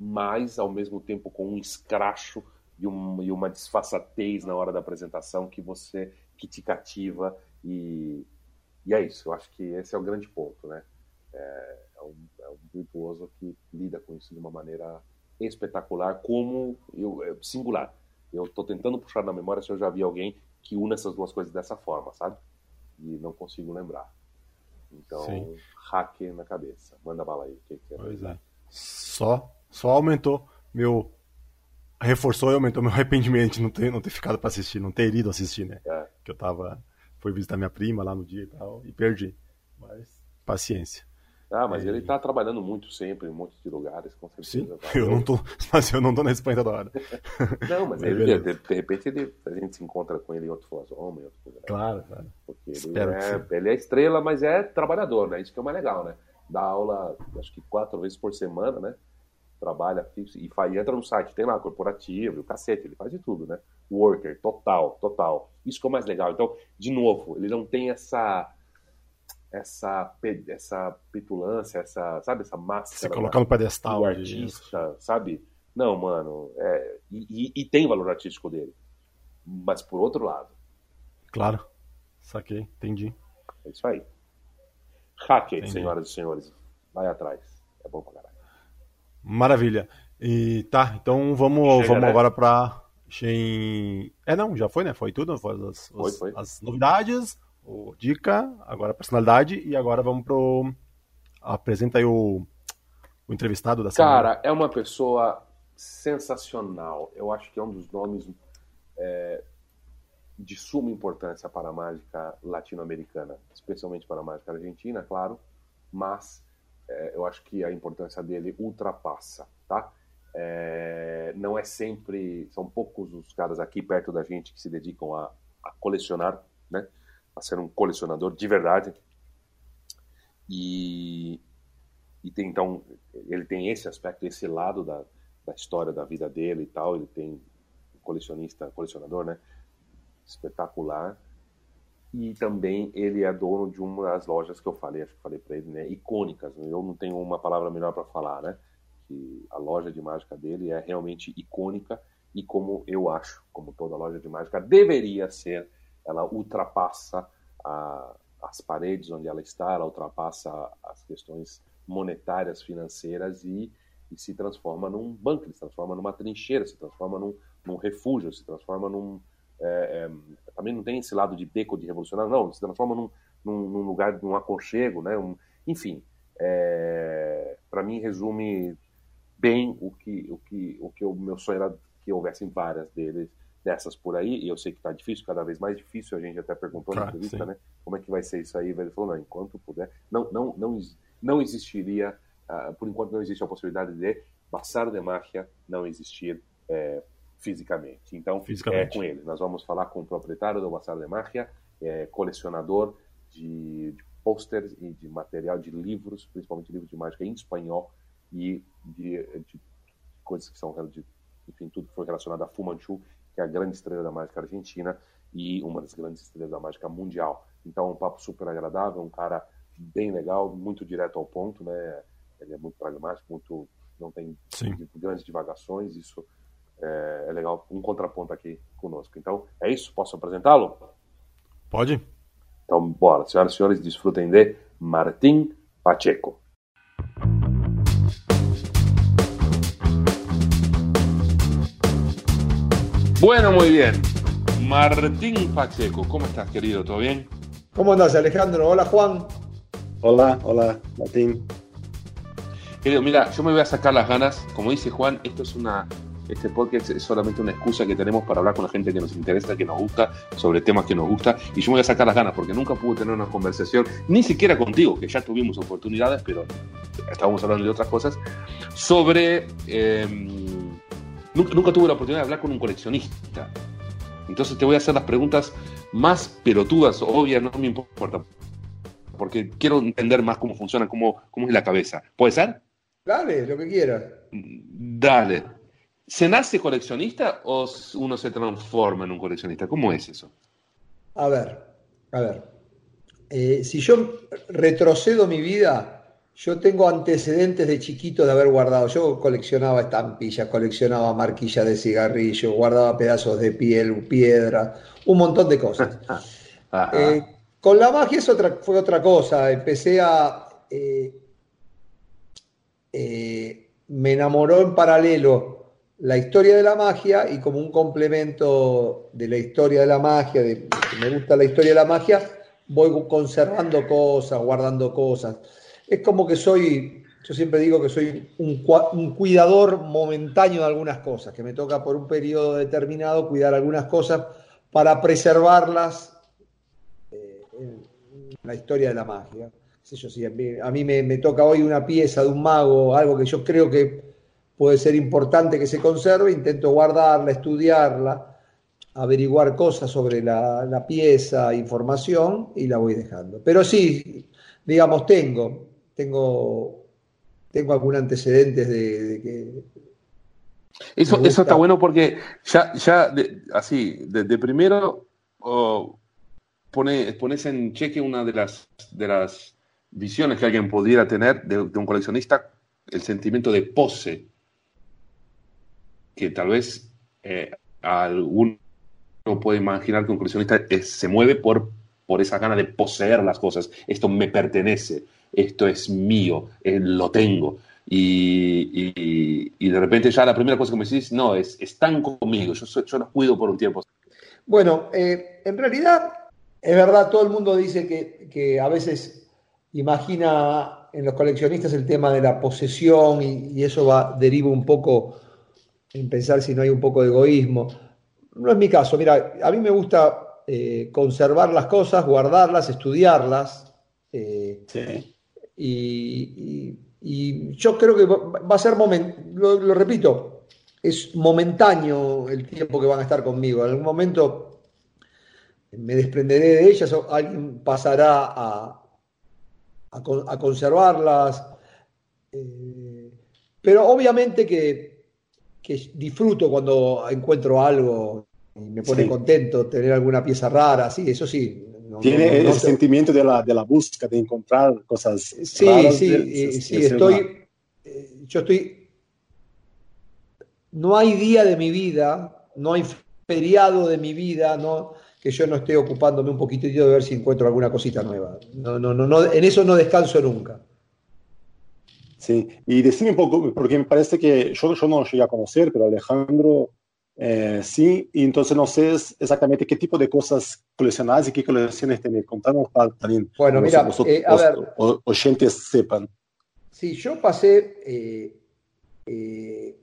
mas ao mesmo tempo com um escracho e, um, e uma disfarçatez na hora da apresentação que você que te cativa e, e é isso. Eu acho que esse é o grande ponto, né? É, é um, é um virtuoso que lida com isso de uma maneira espetacular, como eu, é singular. Eu estou tentando puxar na memória se eu já vi alguém que une essas duas coisas dessa forma, sabe? E não consigo lembrar. Então, Sim. hack na cabeça. Manda bala aí. Que que é pois é. Só, só aumentou meu. Reforçou e aumentou meu (laughs) arrependimento de não ter, não ter ficado para assistir, não ter ido assistir, né? É. Que eu tava. Fui visitar minha prima lá no dia e tal, e perdi. Mas, paciência. Ah, mas ele está trabalhando muito sempre, em um monte de lugares, com certeza. Sim, eu não tô, (laughs) mas eu não tô na Espanha toda hora. (laughs) Não, mas ele, de, de, repente ele, a gente se encontra com ele em outro Flasoma, em outro lugar. Claro, claro. Porque ele é, ele é, estrela, mas é trabalhador, né? Isso que é o mais legal, né? Dá aula, acho que quatro vezes por semana, né? Trabalha fixo e faz, entra no site, tem lá corporativo, o cacete, ele faz de tudo, né? Worker, total, total. Isso que é o mais legal. Então, de novo, ele não tem essa essa, essa petulância, essa, sabe, essa máscara. Se colocar no pedestal. O artista, sabe? Não, mano. É, e, e, tem valor artístico dele. Mas por outro lado. Claro. Saquei, entendi. É isso aí. Hacker, senhoras e senhores. Vai atrás. É bom pra caralho. Maravilha. E tá, então vamos, Chega, vamos né? agora pra. É, não, já foi, né? Foi tudo? Foi as, foi, foi. as novidades o dica, agora personalidade e agora vamos pro apresenta aí o, o entrevistado da semana. Cara, é uma pessoa sensacional. Eu acho que é um dos nomes é, de suma importância para a mágica latino-americana, especialmente para a mágica argentina, claro, mas é, eu acho que a importância dele ultrapassa, tá? É, não é sempre, são poucos os caras aqui perto da gente que se dedicam a, a colecionar, né? A ser um colecionador de verdade. E, e tem, então, ele tem esse aspecto, esse lado da, da história da vida dele e tal. Ele tem colecionista, colecionador, né? Espetacular. E também ele é dono de uma das lojas que eu falei, acho que falei para ele, né? Icônicas. Eu não tenho uma palavra melhor para falar, né? Que a loja de mágica dele é realmente icônica e como eu acho, como toda loja de mágica deveria ser ela ultrapassa a, as paredes onde ela está, ela ultrapassa as questões monetárias, financeiras e, e se transforma num banco, se transforma numa trincheira, se transforma num, num refúgio, se transforma num. É, é, também não tem esse lado de beco de revolucionário, não, se transforma num, num, num lugar, num aconchego, né? Um, enfim, é, para mim resume bem o que o que o que o meu sonho era que houvessem várias deles dessas por aí, e eu sei que está difícil, cada vez mais difícil, a gente até perguntou na entrevista, né? Como é que vai ser isso aí? Ele falou, não, enquanto puder, não, não, não, não existiria, uh, por enquanto não existe a possibilidade de Bazar de Magia não existir é, fisicamente. Então, fisicamente. é com ele. Nós vamos falar com o proprietário do Bazar de Magia, é, colecionador de, de posters e de material de livros, principalmente livros de mágica em espanhol e de, de coisas que são de enfim, tudo que foi relacionado a Fu Manchu que é a grande estrela da mágica argentina e uma das grandes estrelas da mágica mundial. Então, um papo super agradável, um cara bem legal, muito direto ao ponto, né? Ele é muito pragmático, muito não tem Sim. grandes divagações, isso é, é, legal, um contraponto aqui conosco. Então, é isso, posso apresentá-lo? Pode. Então, bora, senhoras e senhores, desfrutem de Martim Pacheco. Bueno, muy bien. Martín Pacheco, ¿cómo estás, querido? ¿Todo bien? ¿Cómo andas, Alejandro? Hola, Juan. Hola, hola, Martín. Querido, mira, yo me voy a sacar las ganas. Como dice Juan, esto es una. Este podcast es solamente una excusa que tenemos para hablar con la gente que nos interesa, que nos gusta, sobre temas que nos gusta. Y yo me voy a sacar las ganas porque nunca pude tener una conversación, ni siquiera contigo, que ya tuvimos oportunidades, pero estábamos hablando de otras cosas, sobre. Eh, Nunca, tuve la oportunidad de hablar con un coleccionista. Entonces te voy a hacer las preguntas más pelotudas, obvias, no me importa. Porque quiero entender más cómo funciona, cómo, cómo es la cabeza. ¿Puede ser? Dale, lo que quieras. Dale. ¿Se nace coleccionista o uno se transforma en un coleccionista? ¿Cómo es eso? A ver, a ver. Eh, si yo retrocedo mi vida yo tengo antecedentes de chiquito de haber guardado. Yo coleccionaba estampillas, coleccionaba marquillas de cigarrillo, guardaba pedazos de piel, piedra, un montón de cosas. (laughs) Eh, con la magia es otra, fue otra cosa. Empecé a. Eh, eh, me enamoró en paralelo la historia de la magia y como un complemento de la historia de la magia, de que me gusta la historia de la magia, voy conservando cosas, guardando cosas es como que soy, yo siempre digo que soy un, cuidador momentáneo de algunas cosas, que me toca por un periodo determinado cuidar algunas cosas para preservarlas eh, en la historia de la magia. yo, si a mí, me, toca hoy una pieza de un mago, algo que yo creo que puede ser importante que se conserve, intento guardarla, estudiarla, averiguar cosas sobre la pieza, información y la voy dejando. Pero sí, digamos, tengo, tengo, tengo algún antecedentes de, que... Eso, eso está bueno porque ya, ya así, desde primero pone, pones en cheque una de las, de las visiones que alguien pudiera tener de, un coleccionista, el sentimiento de pose, que tal vez eh, alguno puede imaginar que un coleccionista se mueve por, por esa gana de poseer las cosas. Esto me pertenece, esto es mío, eh, lo tengo. Y, y, de repente ya la primera cosa que me decís, no, es, están conmigo, yo, yo los cuido por un tiempo. Bueno, eh, en realidad es verdad, todo el mundo dice que, que a veces imagina en los coleccionistas el tema de la posesión y, eso va, deriva un poco en pensar si no hay un poco de egoísmo. No es mi caso, mira, a mí me gusta eh, conservar las cosas, guardarlas, estudiarlas. Eh, sí. Y, yo creo que va a ser momento, lo, repito, es momentáneo el tiempo que van a estar conmigo. En algún momento me desprenderé de ellas o alguien pasará a, a, conservarlas. Eh, pero obviamente que, disfruto cuando encuentro algo y me pone contento tener alguna pieza rara, sí, eso sí. Tiene el sentimiento de la, de la, búsqueda, de encontrar cosas. Sí, sí, sí, estoy. Eh, yo estoy. No hay día de mi vida, no hay feriado de mi vida, no, que yo no esté ocupándome un poquitito de ver si encuentro alguna cosita nueva. No, no, no, en eso no descanso nunca. Sí, y decime un poco, porque me parece que yo, yo no lo llegué a conocer, pero Alejandro eh, sí, y entonces no sé exactamente qué tipo de cosas coleccionas y qué colecciones tenés. Contanos para también bueno, mira, eh, a ver, oyentes sepan. Sí, yo pasé, eh,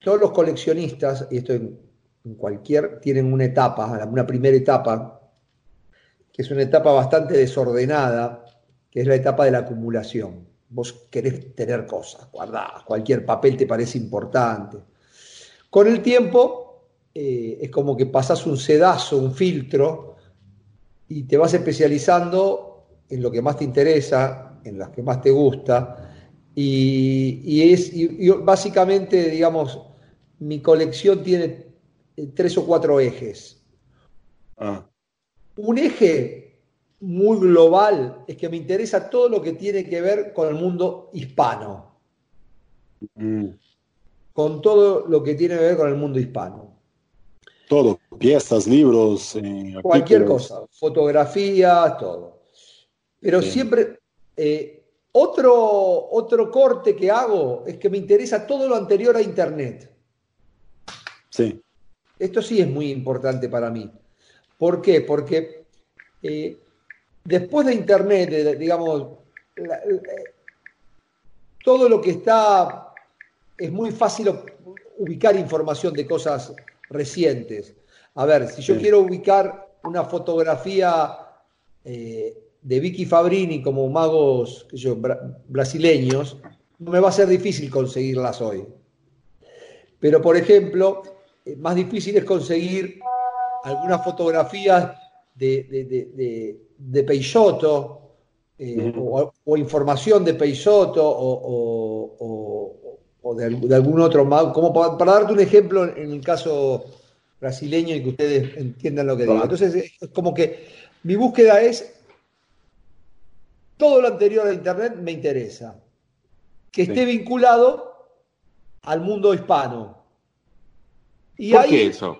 todos los coleccionistas, y esto en, en cualquier, tienen una etapa, una primera etapa, que es una etapa bastante desordenada, que es la etapa de la acumulación. Vos querés tener cosas guardadas, cualquier papel te parece importante. Con el tiempo eh, es como que pasás un sedazo, un filtro, y te vas especializando en lo que más te interesa, en las que más te gusta, y, es básicamente, digamos, mi colección tiene tres o cuatro ejes. Ah. Un eje muy global es que me interesa todo lo que tiene que ver con el mundo hispano. Mm. Con todo lo que tiene que ver con el mundo hispano. Todo, piezas, libros, eh, cualquier cosa, fotografías, todo. Pero siempre eh, otro, otro corte que hago es que me interesa todo lo anterior a Internet. Sí. Esto sí es muy importante para mí. ¿Por qué? Porque eh, después de Internet, digamos, todo lo que está, es muy fácil ubicar información de cosas recientes. A ver, si yo quiero ubicar una fotografía eh, de Vicky Fabrini como magos brasileños, no me va a ser difícil conseguirlas hoy. Pero, por ejemplo, eh, más difícil es conseguir algunas fotografías de, de, de, Peixoto eh, o, información de Peixoto o, de, algún otro como para, darte un ejemplo en el caso brasileño y que ustedes entiendan lo que digo. Entonces, es como que mi búsqueda es todo lo anterior a Internet me interesa, que esté vinculado al mundo hispano, ¿Por qué eso?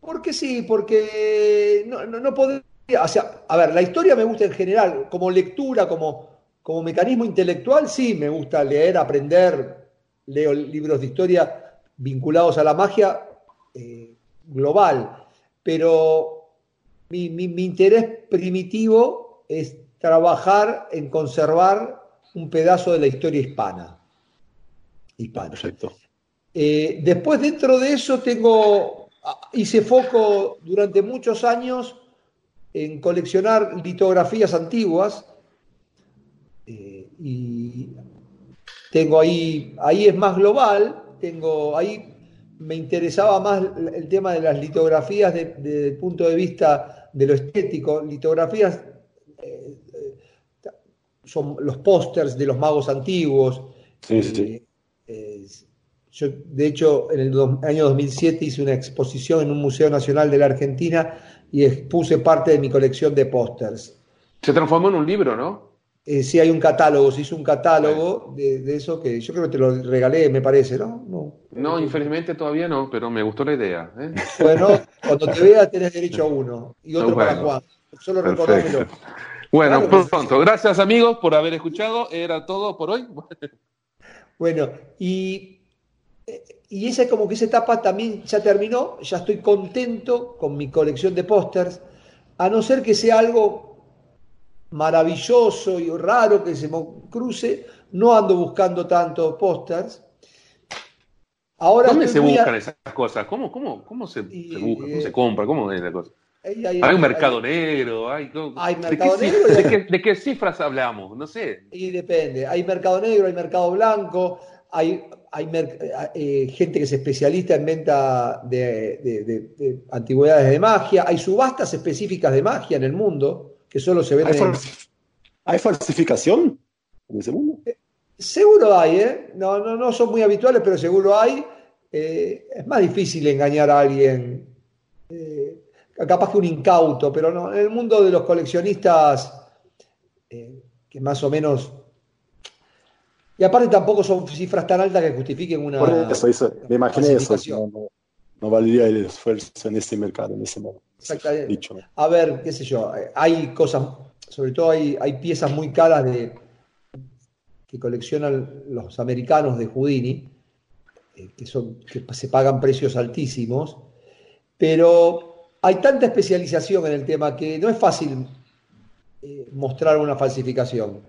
Porque sí, porque no, no, podría. O sea, a ver, la historia me gusta en general, como lectura, como, como mecanismo intelectual, sí, me gusta leer, aprender, leo libros de historia vinculados a la magia eh, global, pero mi, interés primitivo es trabajar en conservar un pedazo de la historia hispana. hispana. Perfecto. Eh, después, dentro de eso, tengo, hice foco durante muchos años en coleccionar litografías antiguas, Eh, y tengo ahí, ahí es más global, tengo ahí me interesaba más el tema de las litografías desde el punto de vista de lo estético. Litografías eh, son los pósters de los magos antiguos. Sí, sí. yo, de hecho, en el año 2007 hice una exposición en un Museo Nacional de la Argentina y expuse parte de mi colección de pósters. Se transformó en un libro, ¿no? Eh, sí, hay un catálogo, se hizo un catálogo de, eso que yo creo que te lo regalé, me parece, ¿no? No, no infelizmente todavía no, pero me gustó la idea. ¿eh? (laughs) Bueno, cuando te veas tenés derecho a uno y otro para Juan. Solo recordámelo. Bueno, pronto. Gracias amigos por haber escuchado. Era todo por hoy. (laughs) Bueno, y, y esa como que esa etapa también ya terminó. Ya estoy contento con mi colección de pósters, a no ser que sea algo maravilloso y raro que se me cruce, no ando buscando tantos pósters. Ahora ¿Dónde se buscan esas cosas? ¿Cómo, cómo, cómo se, se, busca? ¿Cómo se eh, compra? ¿Cómo es la cosa? Hay, un mercado negro, hay, hay mercado ¿De, negro qué, de, qué, cifras hablamos? No sé. Y depende. Hay mercado negro, hay mercado blanco, hay, hay eh, gente que es especialista en venta de, de, antigüedades de magia, hay subastas específicas de magia en el mundo que solo se ven ¿Hay, ¿Hay falsificación en ese mundo? Eh, seguro hay, ¿eh? No, no, no son muy habituales, pero seguro hay. Eh, es más difícil engañar a alguien, eh, capaz que un incauto, pero no. En el mundo de los coleccionistas, que más o menos y aparte tampoco son cifras tan altas que justifiquen una. Por eso, me imaginé eso. No, no, valdría el esfuerzo en este mercado, en ese momento. Exactamente. A ver, qué sé yo, hay cosas, sobre todo hay, hay piezas muy caras de, que coleccionan los americanos de Houdini, eh, que, son, que se pagan precios altísimos, pero hay tanta especialización en el tema que no es fácil eh, mostrar una falsificación.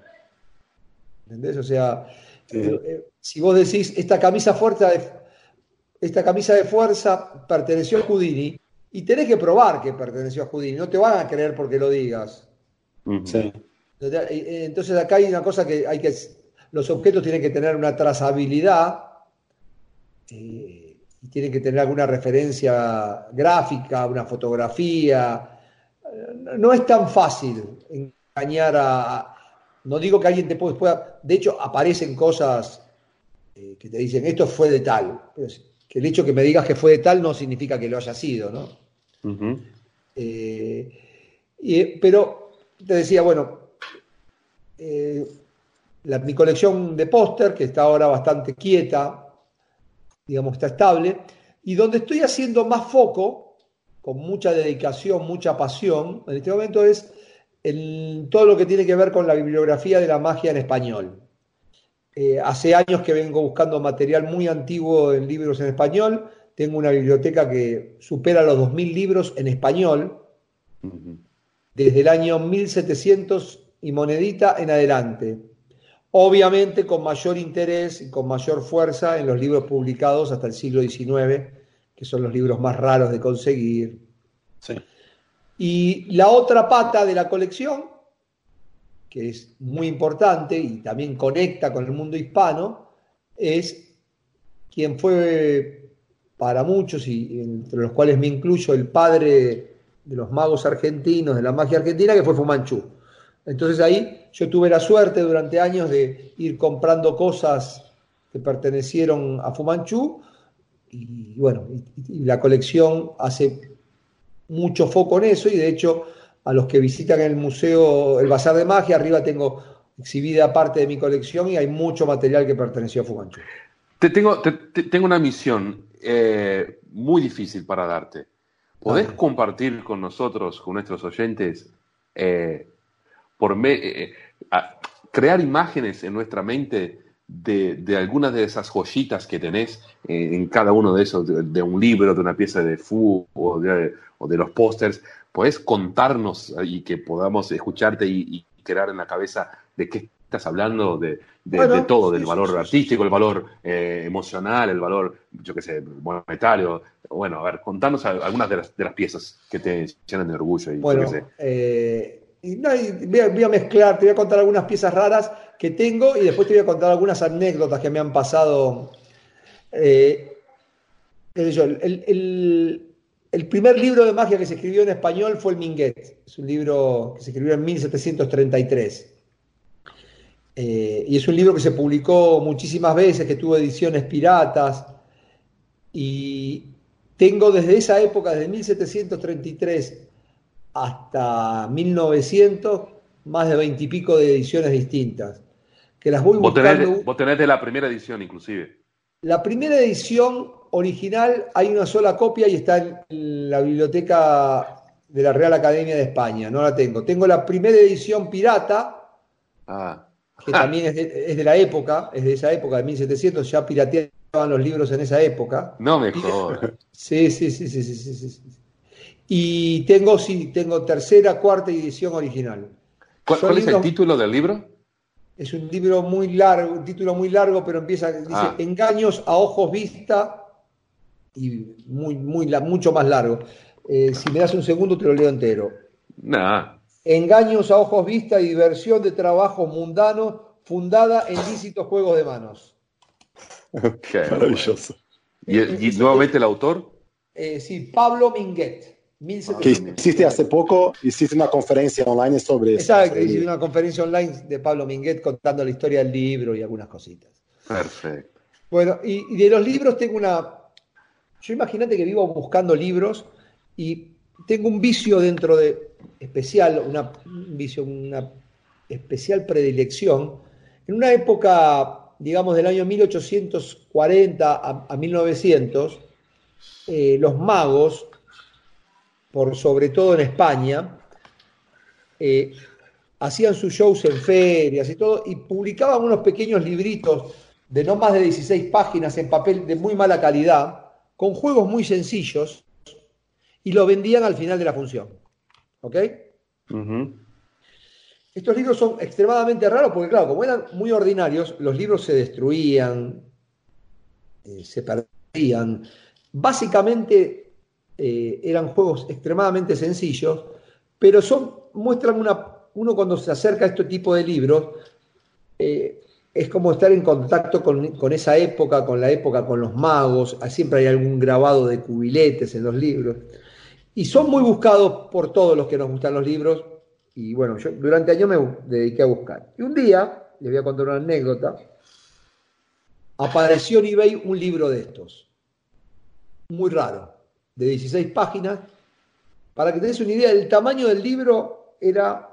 ¿Entendés? O sea, eh, si vos decís, esta camisa fuerza esta camisa de fuerza perteneció a Houdini, y tenés que probar que perteneció a Houdini, no te van a creer porque lo digas. Sí. Entonces acá hay una cosa que hay que, los objetos tienen que tener una trazabilidad eh, y tienen que tener alguna referencia gráfica, una fotografía. No es tan fácil engañar a... No digo que alguien te pueda... De hecho, aparecen cosas eh, que te dicen, esto fue de tal. que el hecho que me digas que fue de tal no significa que lo haya sido, ¿no? Eh, pero te decía, bueno, eh, mi colección de póster, que está ahora bastante quieta, digamos, está estable, y donde estoy haciendo más foco, con mucha dedicación, mucha pasión, en este momento es en todo lo que tiene que ver con la bibliografía de la magia en español. Eh, hace años que vengo buscando material muy antiguo en libros en español, tengo una biblioteca que supera los 2.000 libros en español, desde el año 1700 y monedita en adelante. Obviamente con mayor interés y con mayor fuerza en los libros publicados hasta el siglo XIX, que son los libros más raros de conseguir. Y la otra pata de la colección, que es muy importante y también conecta con el mundo hispano, es quien fue para muchos, y entre los cuales me incluyo, el padre de los magos argentinos, de la magia argentina, que fue Fumanchu. Entonces ahí yo tuve la suerte durante años de ir comprando cosas que pertenecieron a Fumanchu, y bueno, y, la colección hace mucho foco en eso, y de hecho a los que visitan el museo, el Bazar de Magia, arriba tengo exhibida parte de mi colección y hay mucho material que perteneció a Fumanchu. Te tengo, tengo una misión eh, muy difícil para darte. ¿Podés compartir con nosotros, con nuestros oyentes, eh, por eh, crear imágenes en nuestra mente de, algunas de esas joyitas que tenés en cada uno de esos, de, un libro, de una pieza de fútbol o de, o de los pósters? ¿Podés contarnos y que podamos escucharte y, y crear en la cabeza de qué estás hablando de, todo, del valor artístico, el valor eh, emocional, el valor, yo qué sé, monetario. Bueno, a ver, contanos algunas de las, piezas que te llenan de orgullo. Y, bueno, eh, voy, a, mezclar, te voy a contar algunas piezas raras que tengo y después te voy a contar algunas anécdotas que me han pasado. Eh, el, el, primer libro de magia que se escribió en español fue el Minguet. Es un libro que se escribió en 1733. Eh, y es un libro que se publicó muchísimas veces, que tuvo ediciones piratas. Y tengo desde esa época, desde 1733 hasta 1900, más de veintipico de ediciones distintas. Que las voy buscando. Vos tenés, de la primera edición, inclusive. La primera edición original hay una sola copia y está en la biblioteca de la Real Academia de España. No la tengo. Tengo la primera edición pirata, ah. Que también es de, la época, es de esa época, de 1700, ya pirateaban los libros en esa época. No mejor. Sí, sí, sí, sí, sí, sí. sí. Y tengo, sí, tengo tercera, cuarta edición original. ¿Cuál, es el título del libro? Es un libro muy largo, un título muy largo, pero empieza, dice, ah. Engaños a ojos vista, y muy, muy, mucho más largo. Eh, si me das un segundo, te lo leo entero. Nah. Engaños a ojos vista y diversión de trabajo mundano fundada en lícitos juegos de manos. Maravilloso. ¿Y, nuevamente el autor? Eh, sí, Pablo Minguet. Que hiciste hace poco, hiciste una conferencia online sobre eso. Exacto, hice una conferencia online de Pablo Minguet contando la historia del libro y algunas cositas. Perfecto. Bueno, y, de los libros tengo una... Yo imagínate que vivo buscando libros y tengo un vicio dentro de especial, una, una especial predilección. En una época, digamos, del año 1840 a, 1900, eh, los magos por sobre todo en España, eh, hacían sus shows en ferias y todo, y publicaban unos pequeños libritos de no más de 16 páginas en papel de muy mala calidad, con juegos muy sencillos, y lo vendían al final de la función. ¿Ok? Estos libros son extremadamente raros porque, claro, como eran muy ordinarios, los libros se destruían, eh, se perdían. Básicamente eh, eran juegos extremadamente sencillos, pero son, muestran una, uno cuando se acerca a este tipo de libros, eh, es como estar en contacto con, esa época, con la época, con los magos, siempre hay algún grabado de cubiletes en los libros, y son muy buscados por todos los que nos gustan los libros, y bueno, yo durante años me dediqué a buscar. Y un día, les voy a contar una anécdota, apareció en eBay un libro de estos, muy raro de 16 páginas. Para que te des una idea, el tamaño del libro era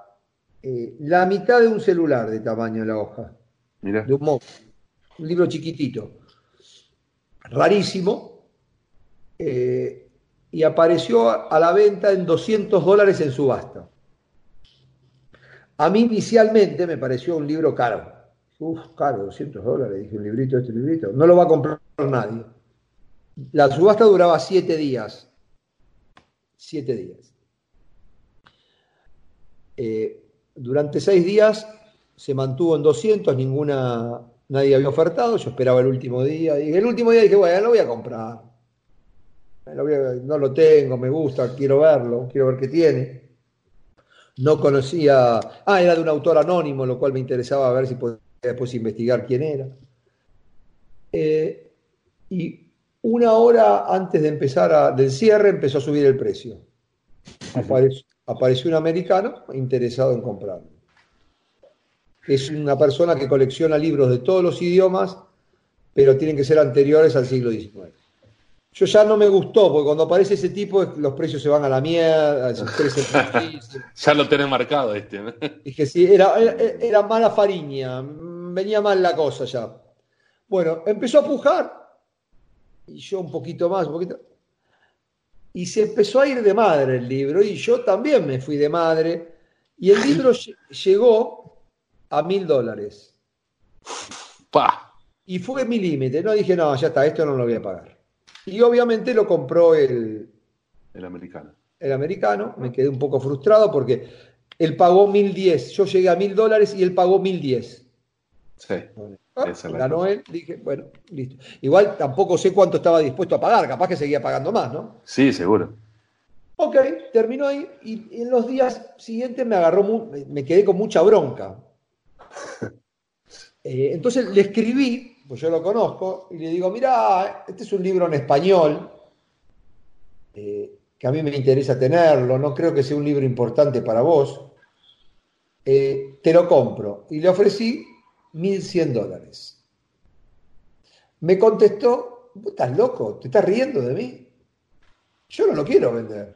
eh, la mitad de un celular de tamaño de la hoja. De un móvil. Un libro chiquitito. Rarísimo. Eh, y apareció a la venta en 200 dólares en subasta. A mí inicialmente me pareció un libro caro. Uf, caro, 200 dólares. Dije, un librito, este librito. No lo va a comprar nadie. La subasta duraba siete días. Siete días. Eh, durante seis días se mantuvo en 200, ninguna, nadie había ofertado. Yo esperaba el último día. Y el último día dije, bueno, lo voy a comprar. No lo tengo, me gusta, quiero verlo, quiero ver qué tiene. No conocía. Ah, era de un autor anónimo, lo cual me interesaba ver si podía después investigar quién era. Eh, y una hora antes de empezar a, del cierre empezó a subir el precio. Apareció, un americano interesado en comprarlo. Es una persona que colecciona libros de todos los idiomas, pero tienen que ser anteriores al siglo XIX. Yo ya no me gustó, porque cuando aparece ese tipo, los precios se van a la mierda. (laughs) ya lo tenés marcado este. Dije, sí, era, era, era mala fariña, venía mal la cosa ya. Bueno, empezó a pujar y yo un poquito más, un poquito. Y se empezó a ir de madre el libro, y yo también me fui de madre, y el libro llegó a mil dólares. Y fue mi límite, no dije, no, ya está, esto no lo voy a pagar. Y obviamente lo compró el... El americano. El americano, me quedé un poco frustrado porque él pagó mil diez, yo llegué a mil dólares y él pagó mil diez. Sí. Ah, ganó él, dije, bueno, listo. Igual tampoco sé cuánto estaba dispuesto a pagar, capaz que seguía pagando más, ¿no? Sí, seguro. Ok, terminó ahí y en los días siguientes me agarró, me quedé con mucha bronca. (laughs) Eh, entonces le escribí, pues yo lo conozco, y le digo, mira, este es un libro en español, eh, que a mí me interesa tenerlo, no creo que sea un libro importante para vos, eh, te lo compro. Y le ofrecí 1.100 dólares. Me contestó, ¿estás loco? ¿Te estás riendo de mí? Yo no lo quiero vender,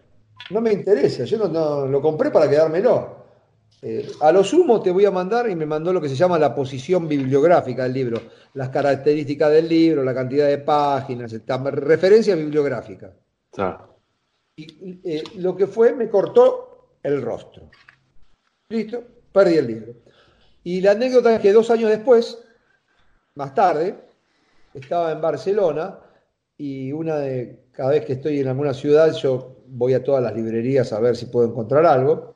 no me interesa, yo no, lo compré para quedármelo. Eh, a lo sumo te voy a mandar, y me mandó lo que se llama la posición bibliográfica del libro, las características del libro, la cantidad de páginas, referencia bibliográfica. Y eh, lo que fue, me cortó el rostro. Listo, perdí el libro. Y la anécdota es que dos años después, más tarde, estaba en Barcelona y una de cada vez que estoy en alguna ciudad yo voy a todas las librerías a ver si puedo encontrar algo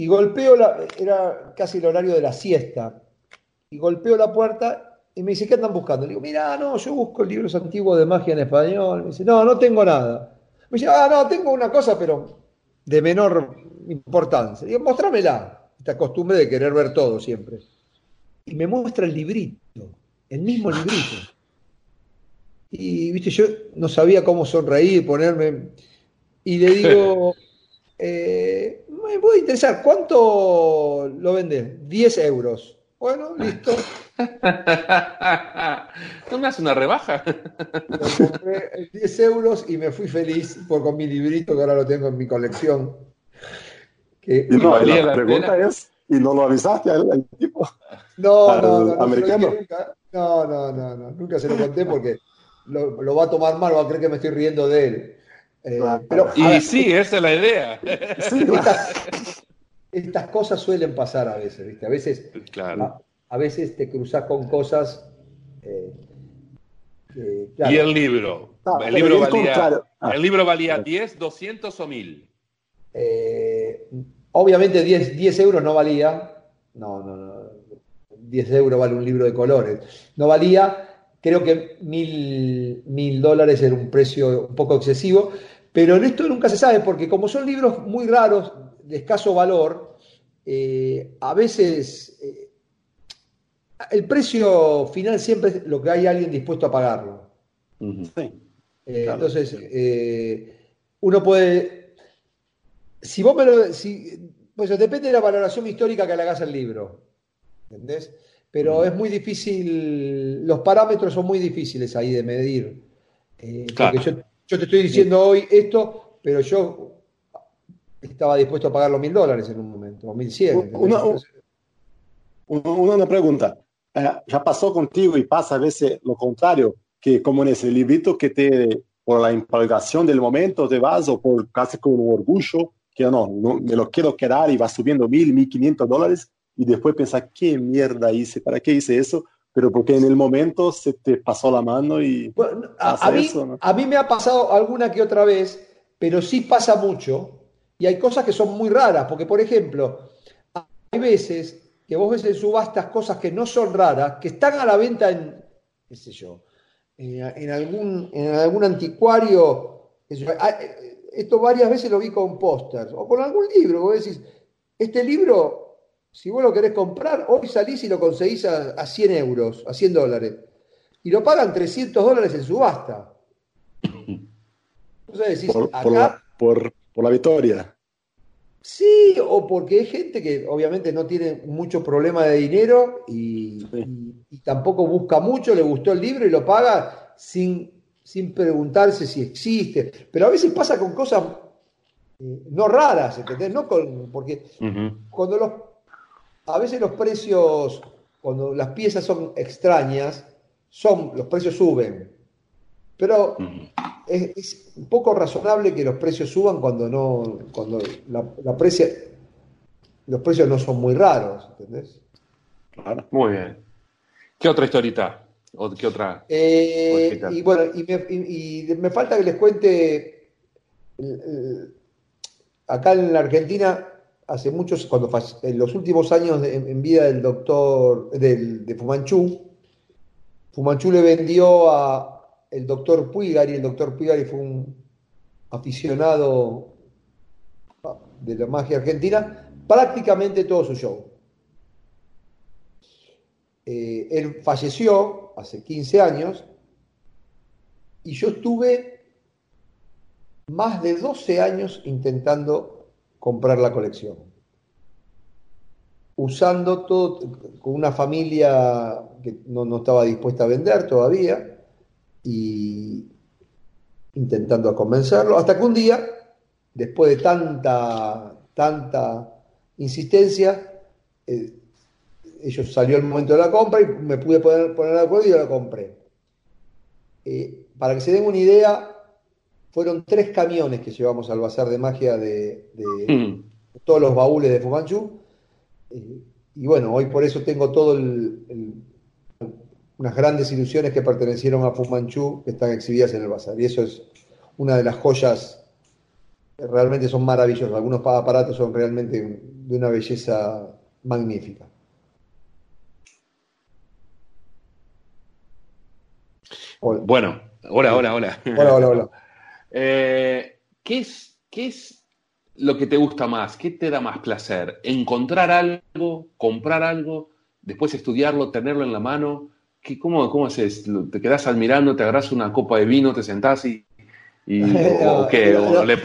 y golpeo la era casi el horario de la siesta y golpeo la puerta y me dice ¿qué andan buscando? Le digo mira no yo busco libros antiguos de magia en español me dice no no tengo nada me dice ah no tengo una cosa pero de menor importancia le digo mostrámela esta costumbre de querer ver todo siempre. Y me muestra el librito, el mismo librito. Y, viste, yo no sabía cómo sonreír, ponerme. Y le digo, (laughs) eh, me puede interesar, ¿cuánto lo vendes? 10 euros. Bueno, listo. (laughs) ¿No me hace una rebaja? Lo compré 10 euros y me fui feliz por, con mi librito que ahora lo tengo en mi colección. Que, no, la, pregunta es, ¿y no lo avisaste al, tipo? No, no, no, americano. No, no, no, no, nunca se lo conté porque lo, lo, va a tomar mal, va a creer que me estoy riendo de él. Eh, pero, y sí, esa es la idea. (laughs) estas, cosas suelen pasar a veces, ¿viste? A veces, claro. a, veces te cruzas con cosas. Eh, claro. Y el libro. el, libro valía, el libro valía 10, 200 o 1000. Eh, obviamente 10, 10 euros no valía. No, no, no. 10 euros vale un libro de colores. No valía. Creo que mil, mil dólares era un precio un poco excesivo. Pero en esto nunca se sabe, porque como son libros muy raros, de escaso valor, eh, a veces eh, el precio final siempre es lo que hay alguien dispuesto a pagarlo. Entonces, uno puede si vos me lo. Si, pues depende de la valoración histórica que le hagas al libro. ¿Entendés? Pero es muy difícil, los parámetros son muy difíciles ahí de medir. Eh, porque yo, te estoy diciendo hoy esto, pero yo estaba dispuesto a pagar los mil dólares en un momento, o mil cien. Una, una, pregunta. Eh, ¿Ya pasó contigo y pasa a veces lo contrario? Que como en ese librito que te, por la impalgación del momento te vas o por casi con un orgullo, que no, no, me lo quiero quedar y va subiendo mil, mil quinientos dólares y después pensar, ¿qué mierda hice? ¿Para qué hice eso? Pero porque en el momento se te pasó la mano y... a, mí, a mí me ha pasado alguna que otra vez, pero sí pasa mucho y hay cosas que son muy raras, porque por ejemplo, hay veces que vos ves en subastas cosas que no son raras, que están a la venta en, qué sé yo, en, algún, en algún anticuario, esto varias veces lo vi con pósters o con algún libro. Vos decís, este libro, si vos lo querés comprar, hoy salís y lo conseguís a, 100 euros, a 100 dólares. Y lo pagan 300 dólares en subasta. (coughs) Entonces decís, por, acá, por, la, victoria. Sí, o porque hay gente que obviamente no tiene mucho problema de dinero y, tampoco busca mucho, le gustó el libro y lo paga sin sin preguntarse si existe. Pero a veces pasa con cosas eh, no raras, ¿entendés? No con, porque cuando los, a veces los precios, cuando las piezas son extrañas, son, los precios suben. Pero es, un poco razonable que los precios suban cuando no, cuando la, la precia, los precios no son muy raros, ¿entendés? Claro. Muy bien. ¿Qué otra historita? ¿O qué otra? Eh, y bueno, y me, falta que les cuente. Acá en la Argentina, hace muchos, cuando en los últimos años en vida del doctor de Fumanchu, Fumanchu le vendió a el doctor Puigari, el doctor Puigari fue un aficionado de la magia argentina, prácticamente todo su show. Eh, él falleció hace 15 años y yo estuve más de 12 años intentando comprar la colección. Usando todo, con una familia que no, no estaba dispuesta a vender todavía y intentando convencerlo, hasta que un día, después de tanta, tanta insistencia, eh, ellos salió el momento de la compra y me pude poner, poner de acuerdo y yo la compré. Eh, para que se den una idea, fueron tres camiones que llevamos al bazar de magia de, mm. todos los baúles de Fumanchu. Eh, y bueno, hoy por eso tengo todo unas grandes ilusiones que pertenecieron a Fumanchu que están exhibidas en el bazar. Y eso es una de las joyas, realmente son maravillosos. Algunos aparatos son realmente de una belleza magnífica. Bueno, hola, hola, hola. Hola, hola, hola. Eh, ¿qué, es, ¿Qué es lo que te gusta más? ¿Qué te da más placer? ¿Encontrar algo, comprar algo, después estudiarlo, tenerlo en la mano? ¿Qué, cómo, ¿Cómo haces? ¿Te quedas admirando, te agarras una copa de vino, te sentás y, y (laughs) o, qué? ¿O le,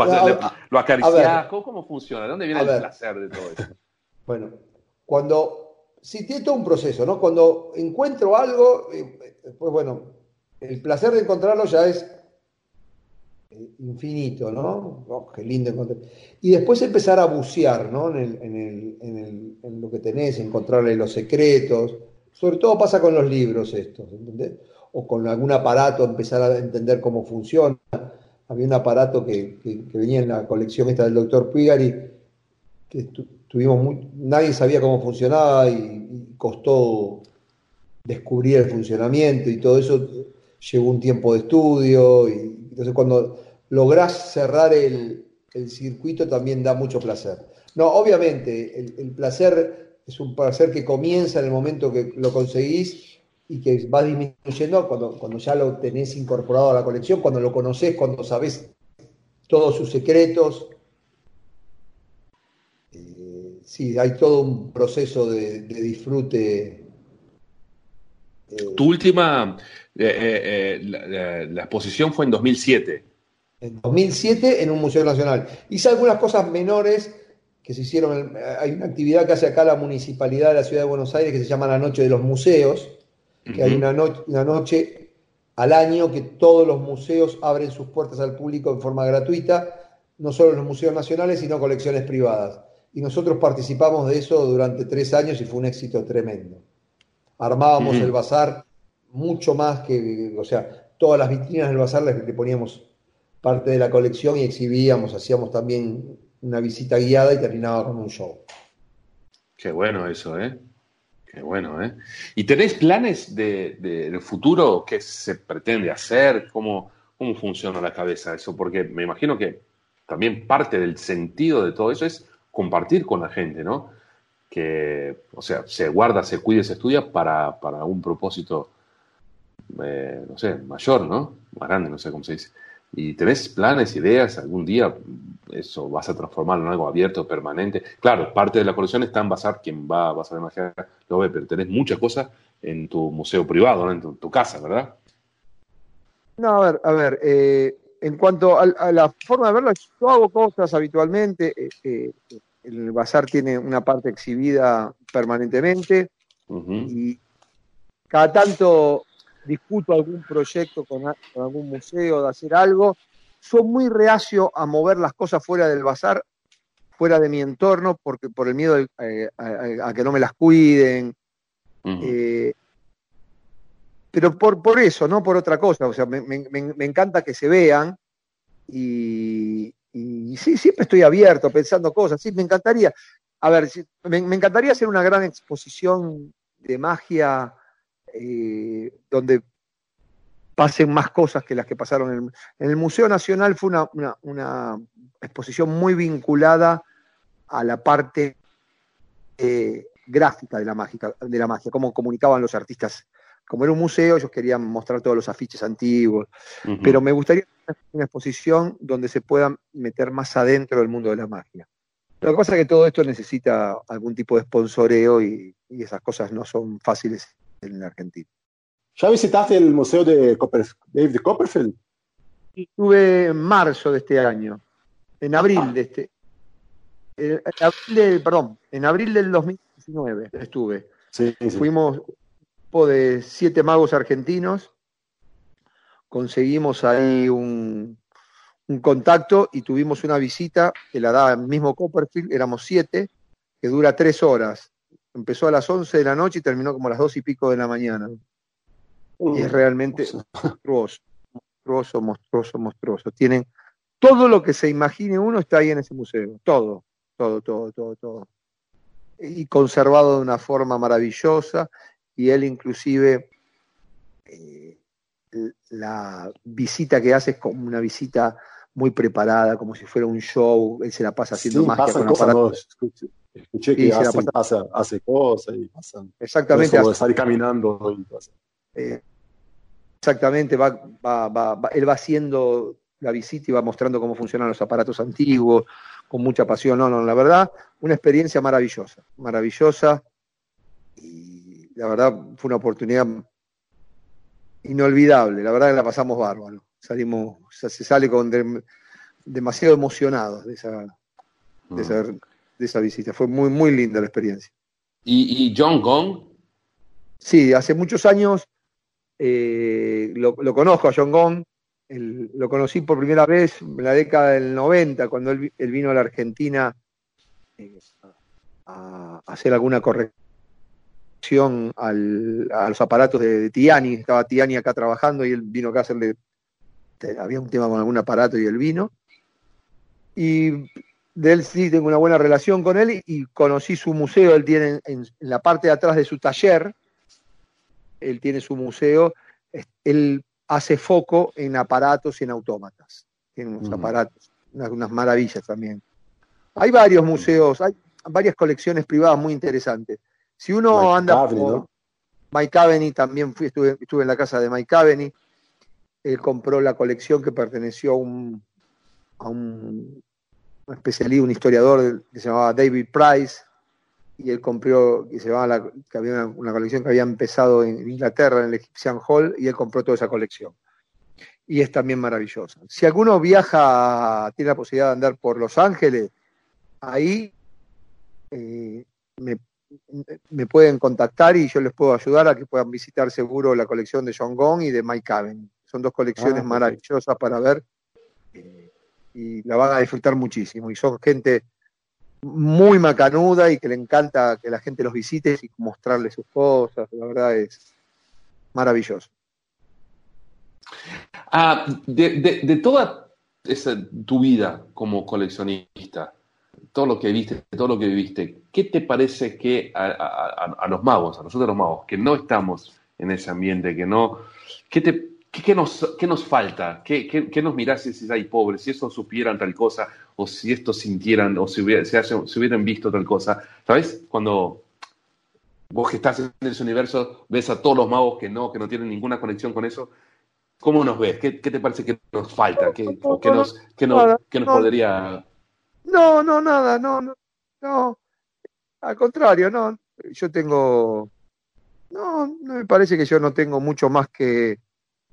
¿Lo acariciás? ¿Cómo, funciona? ¿De dónde viene el placer de todo eso? (laughs) Bueno, cuando, si tiene todo un proceso, ¿no? Cuando encuentro algo, eh, pues bueno, el placer de encontrarlo ya es eh, infinito, ¿no? Oh, qué lindo encontrar. Y después empezar a bucear, ¿no? En, lo que tenés, encontrarle los secretos. Sobre todo pasa con los libros estos, ¿entendés? O con algún aparato, empezar a entender cómo funciona. Había un aparato que, venía en la colección esta del doctor Pigari, que tuvimos muy, nadie sabía cómo funcionaba y costó descubrir el funcionamiento y todo eso llevó un tiempo de estudio, y entonces cuando lográs cerrar el, circuito también da mucho placer. No, obviamente, el, placer es un placer que comienza en el momento que lo conseguís y que va disminuyendo cuando, cuando ya lo tenés incorporado a la colección, cuando lo conocés, cuando sabés todos sus secretos. Eh, sí, hay todo un proceso de, disfrute. Eh, tu última, eh, la, exposición fue en 2007. En 2007 en un museo nacional. Hice algunas cosas menores que se hicieron. Hay una actividad que hace acá la municipalidad de la ciudad de Buenos Aires que se llama la Noche de los Museos, que hay una, una noche al año que todos los museos abren sus puertas al público en forma gratuita, no solo los museos nacionales, sino colecciones privadas. Y nosotros participamos de eso durante tres años y fue un éxito tremendo. Armábamos el bazar mucho más que, o sea, todas las vitrinas del bazar le poníamos parte de la colección y exhibíamos, hacíamos también una visita guiada y terminaba con un show. Qué bueno eso, ¿eh? Qué bueno, ¿eh? ¿Y tenéis planes de, de, futuro? ¿Qué se pretende hacer? ¿Cómo, ¿Cómo funciona la cabeza eso? Porque me imagino que también parte del sentido de todo eso es compartir con la gente, ¿no? Que, o sea, se guarda, se cuida, se estudia para, para un propósito eh, no sé, mayor, ¿no? Más grande, no sé cómo se dice. ¿Y tenés planes, ideas? ¿Algún día eso vas a transformarlo en algo abierto, permanente? Claro, parte de la colección está en Bazar, quien va a Bazar de Magia lo ve, pero tenés muchas cosas en tu museo privado, ¿no? en tu, casa, ¿verdad? No, a ver, a ver, eh, en cuanto a, la forma de verlo, yo hago cosas habitualmente. Eh, el bazar tiene una parte exhibida permanentemente y cada tanto discuto algún proyecto con, algún museo de hacer algo. Soy muy reacio a mover las cosas fuera del bazar, fuera de mi entorno, porque por el miedo eh, a, que no me las cuiden. Eh, pero por, por eso, no por otra cosa. O sea, me, encanta que se vean y, sí, siempre estoy abierto, pensando cosas. Sí, me encantaría. A ver, me, encantaría hacer una gran exposición de magia eh, donde pasen más cosas que las que pasaron en el, Museo Nacional. Fue una, exposición muy vinculada a la parte eh, gráfica de la, mágica, de la magia, cómo comunicaban los artistas. Como era un museo, ellos querían mostrar todos los afiches antiguos, pero me gustaría una exposición donde se puedan meter más adentro del mundo de la magia. Lo que pasa es que todo esto necesita algún tipo de sponsoreo y, y esas cosas no son fáciles en la Argentina. ¿Ya visitaste el museo de David Copperfield? Estuve en marzo de este año, en abril de este, en abril perdón, en abril del 2019 estuve. Sí, sí. Fuimos de siete magos argentinos, conseguimos ahí un, un contacto y tuvimos una visita que la da el mismo Copperfield, éramos siete, que dura tres horas. Empezó a las once de la noche y terminó como a las dos y pico de la mañana. Y es realmente monstruoso, monstruoso, monstruoso, monstruoso. Tienen todo lo que se imagine uno está ahí en ese museo, todo, todo, todo, todo, todo. Y conservado de una forma maravillosa y él inclusive eh, la visita que hace es como una visita muy preparada, como si fuera un show, él se la pasa haciendo sí, magia con cosas, no, aparatos. Escuché, que hacen- hace, hace cosas y pasan. Exactamente, Eso, hace- salir caminando y eh, exactamente, va, va, va- él va haciendo la visita y va mostrando cómo funcionan los aparatos antiguos, con mucha pasión. No, no, la verdad, una experiencia maravillosa, maravillosa. Y la verdad fue una oportunidad inolvidable. La verdad que la pasamos bárbaro. Salimos, se se sale con dem- demasiado emocionados de esa, de esa, de esa visita. Fue muy, muy linda la experiencia. ¿Y, y John Gong? Sí, hace muchos años eh, lo, lo conozco a John Gong. El- lo conocí por primera vez en la década del 90, cuando él, vi- él vino a la Argentina eh, a, hacer alguna corrección al- a los aparatos de, de Tiani. Estaba Tiani acá trabajando y él vino acá a hacerle. Había un tema con algún aparato y él vino. Y de él sí tengo una buena relación con él y conocí su museo. Él tiene en, en la parte de atrás de su taller, él tiene su museo, él hace foco en aparatos y en autómatas. Tiene unos Ujú. aparatos, unas, unas maravillas también. Hay varios museos, hay varias colecciones privadas muy interesantes. Si uno Mike anda por ¿no? Mike Caveney, también fui, estuve, estuve en la casa de Mike Caveney. Él compró la colección que perteneció a un, a un, un especialista, un historiador que se llamaba David Price, y él compró, que se llamaba la- que había una, una colección que había empezado en Inglaterra, en el Egyptian Hall, y él compró toda esa colección. Y es también maravillosa. Si alguno viaja, tiene la posibilidad de andar por Los Ángeles, ahí eh, me, me pueden contactar y yo les puedo ayudar a que puedan visitar seguro la colección de John Gong y de Mike Caven. Son dos colecciones Ah, maravillosas para ver eh, y la van a disfrutar muchísimo. Y son gente muy macanuda y que le encanta que la gente los visite y mostrarles sus cosas. La verdad es maravilloso. Ah, de, toda esa, tu vida como coleccionista, todo lo que viste, todo lo que viviste, ¿qué te parece que a- a los magos, a nosotros los magos, que no estamos en ese ambiente, que no, ¿qué, te, qué, qué nos, qué nos falta? ¿Qué, qué, qué nos mirás y decís, ay, pobre, si eso supieran tal cosa, o si esto sintieran, o si, hubiera- si si hubieran visto tal cosa? ¿Sabes? Cuando vos que estás en ese universo, ves a todos los magos que no, que no tienen ninguna conexión con eso, ¿cómo nos ves? ¿Qué, qué te parece que nos falta? ¿Qué, nos, qué nos, qué nos podría... No, no, nada, no, no, no. Al contrario, no. Yo tengo. No, no me parece que yo no tengo mucho más que,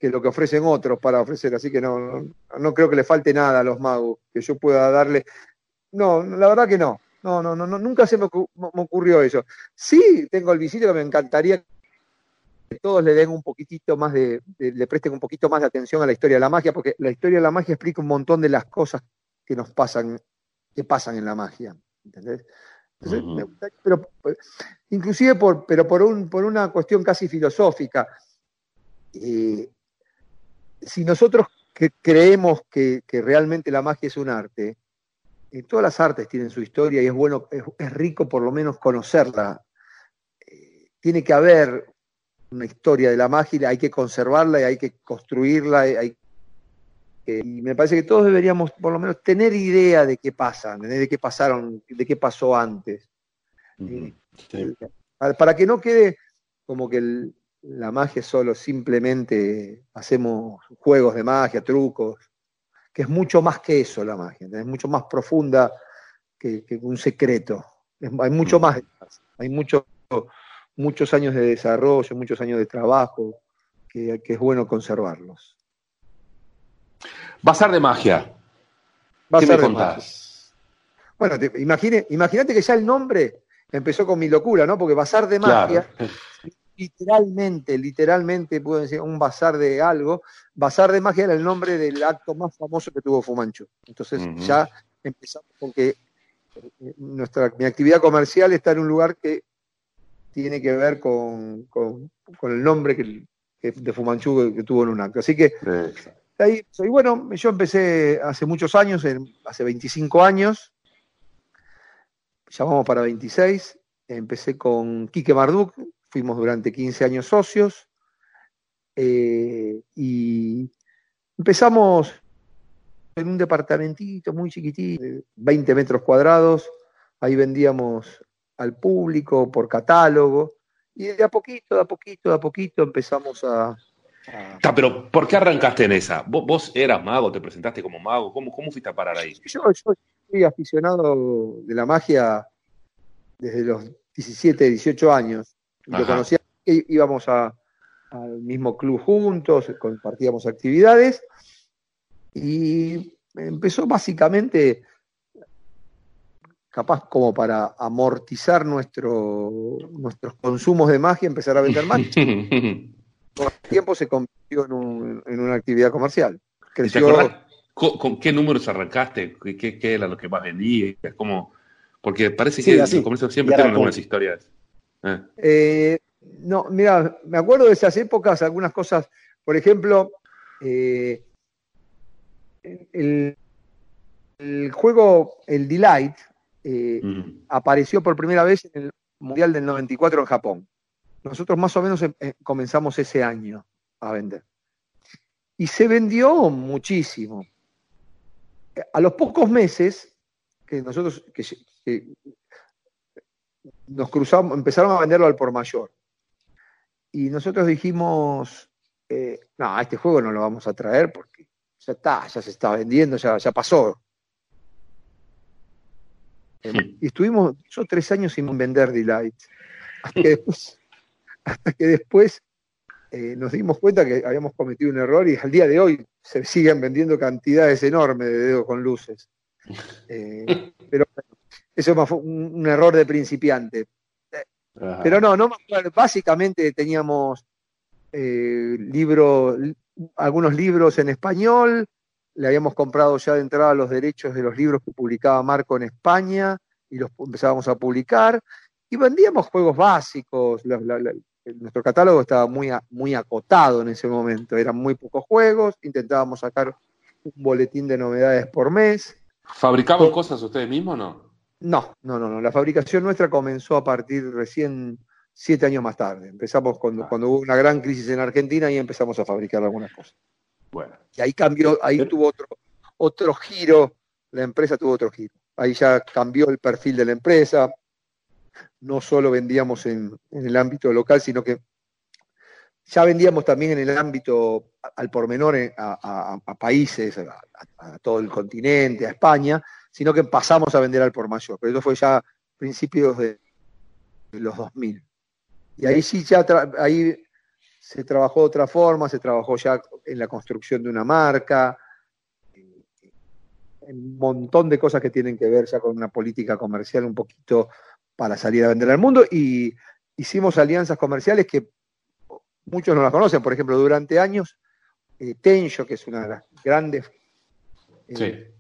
que lo que ofrecen otros para ofrecer, así que no, no, no creo que le falte nada a los magos que yo pueda darle. No, la verdad que no. No, no, no, no, nunca se me, ocu- me ocurrió eso. Sí, tengo el visito que me encantaría que todos le den un poquitito más de, de- le presten un poquito más de atención a la historia de la magia, porque la historia de la magia explica un montón de las cosas que nos pasan, que pasan en la magia. ¿Entendés? Entonces, Ujú. me gusta- pero, pues, inclusive por, pero por, un, por una cuestión casi filosófica. eh, si nosotros que creemos que, que realmente la magia es un arte, eh, todas las artes tienen su historia y es bueno, es, es rico por lo menos conocerla. Eh, tiene que haber una historia de la magia, hay que conservarla y hay que construirla, y hay y me parece que todos deberíamos por lo menos tener idea de qué pasa, de qué pasaron, de qué pasó antes. Sí. Para que no quede como que el- la magia solo simplemente hacemos juegos de magia, trucos, que es mucho más que eso la magia, es mucho más profunda que, un secreto. Hay mucho mm. más Hay mucho, muchos años de desarrollo, muchos años de trabajo, que, es bueno conservarlos. Bazar de magia. ¿Qué me contás? Bueno, imagínate que ya el nombre empezó con mi locura, ¿no? Porque bazar de magia, (laughs) literalmente, literalmente, puedo decir, un bazar de algo. Bazar de magia era el nombre del acto más famoso que tuvo Fumanchu. Entonces ya empezamos con que eh, nuestra, mi actividad comercial está en un lugar que tiene que ver con, el nombre que, de Fumanchu que, tuvo en un acto. Así que ahí soy bueno, yo empecé hace muchos años, hace 25 años, llamamos para 26, empecé con Quique Marduk, fuimos durante 15 años socios, eh, y empezamos en un departamentito muy chiquitito, 20 metros cuadrados, ahí vendíamos al público por catálogo, y de a poquito, de a poquito, de a poquito empezamos a... pero ¿por qué arrancaste en esa? ¿Vos, eras mago, te presentaste como mago? ¿Cómo, cómo fuiste a parar ahí? Yo, yo soy aficionado de la magia desde los 17, 18 años. Lo conocía, íbamos al mismo club juntos, compartíamos actividades y empezó básicamente, capaz como para amortizar nuestro, nuestros consumos de magia, empezar a vender magia. (laughs) Con el tiempo se convirtió en, una actividad comercial. ¿Con, qué números arrancaste? ¿Qué, era lo que más vendías? ¿Cómo, porque parece que los comercios siempre tienen algunas historias. Eh. Eh, no, mira, me acuerdo de esas épocas, algunas cosas, por ejemplo, eh, el, juego, el Delight, apareció por primera vez en el Mundial del 94 en Japón. Nosotros más o menos comenzamos ese año a vender. Y se vendió muchísimo. A los pocos meses que nosotros, que, nos cruzamos, empezaron a venderlo al por mayor. Y nosotros dijimos, eh, no, este juego no lo vamos a traer porque ya está, ya se está vendiendo, ya, ya pasó. Em, y estuvimos yo tres años sin vender Delight. Hasta que después, (laughs) hasta que después eh, nos dimos cuenta que habíamos cometido un error y al día de hoy se siguen vendiendo cantidades enormes de dedos con luces. Eh, (laughs) pero eso fue un, error de principiante. Pero no, no básicamente teníamos eh, libros, algunos libros en español, le habíamos comprado ya de entrada los derechos de los libros que publicaba Marco en España y los empezábamos a publicar y vendíamos juegos básicos. nuestro catálogo estaba muy, muy acotado en ese momento, eran muy pocos juegos, intentábamos sacar un boletín de novedades por mes. ¿Fabricaban cosas ustedes mismos o no? No, no, no, no. La fabricación nuestra comenzó a partir recién siete años más tarde. Empezamos cuando, ah. cuando hubo una gran crisis en Argentina y empezamos a fabricar algunas cosas. Bueno. Y ahí cambió, ahí tuvo otro, otro giro, la empresa tuvo otro giro. Ahí ya cambió el perfil de la empresa. No solo vendíamos en, el ámbito local, sino que ya vendíamos también en el ámbito al por menor a, países, a, todo el continente, a España, sino que pasamos a vender al por mayor. Pero eso fue ya principios de los 2000. Y ahí sí ya ahí se trabajó de otra forma, se trabajó ya en la construcción de una marca, un montón de cosas que tienen que ver ya con una política comercial un poquito para salir a vender al mundo y hicimos alianzas comerciales que muchos no las conocen, por ejemplo, durante años, eh, Tenjo, que es una de las grandes eh,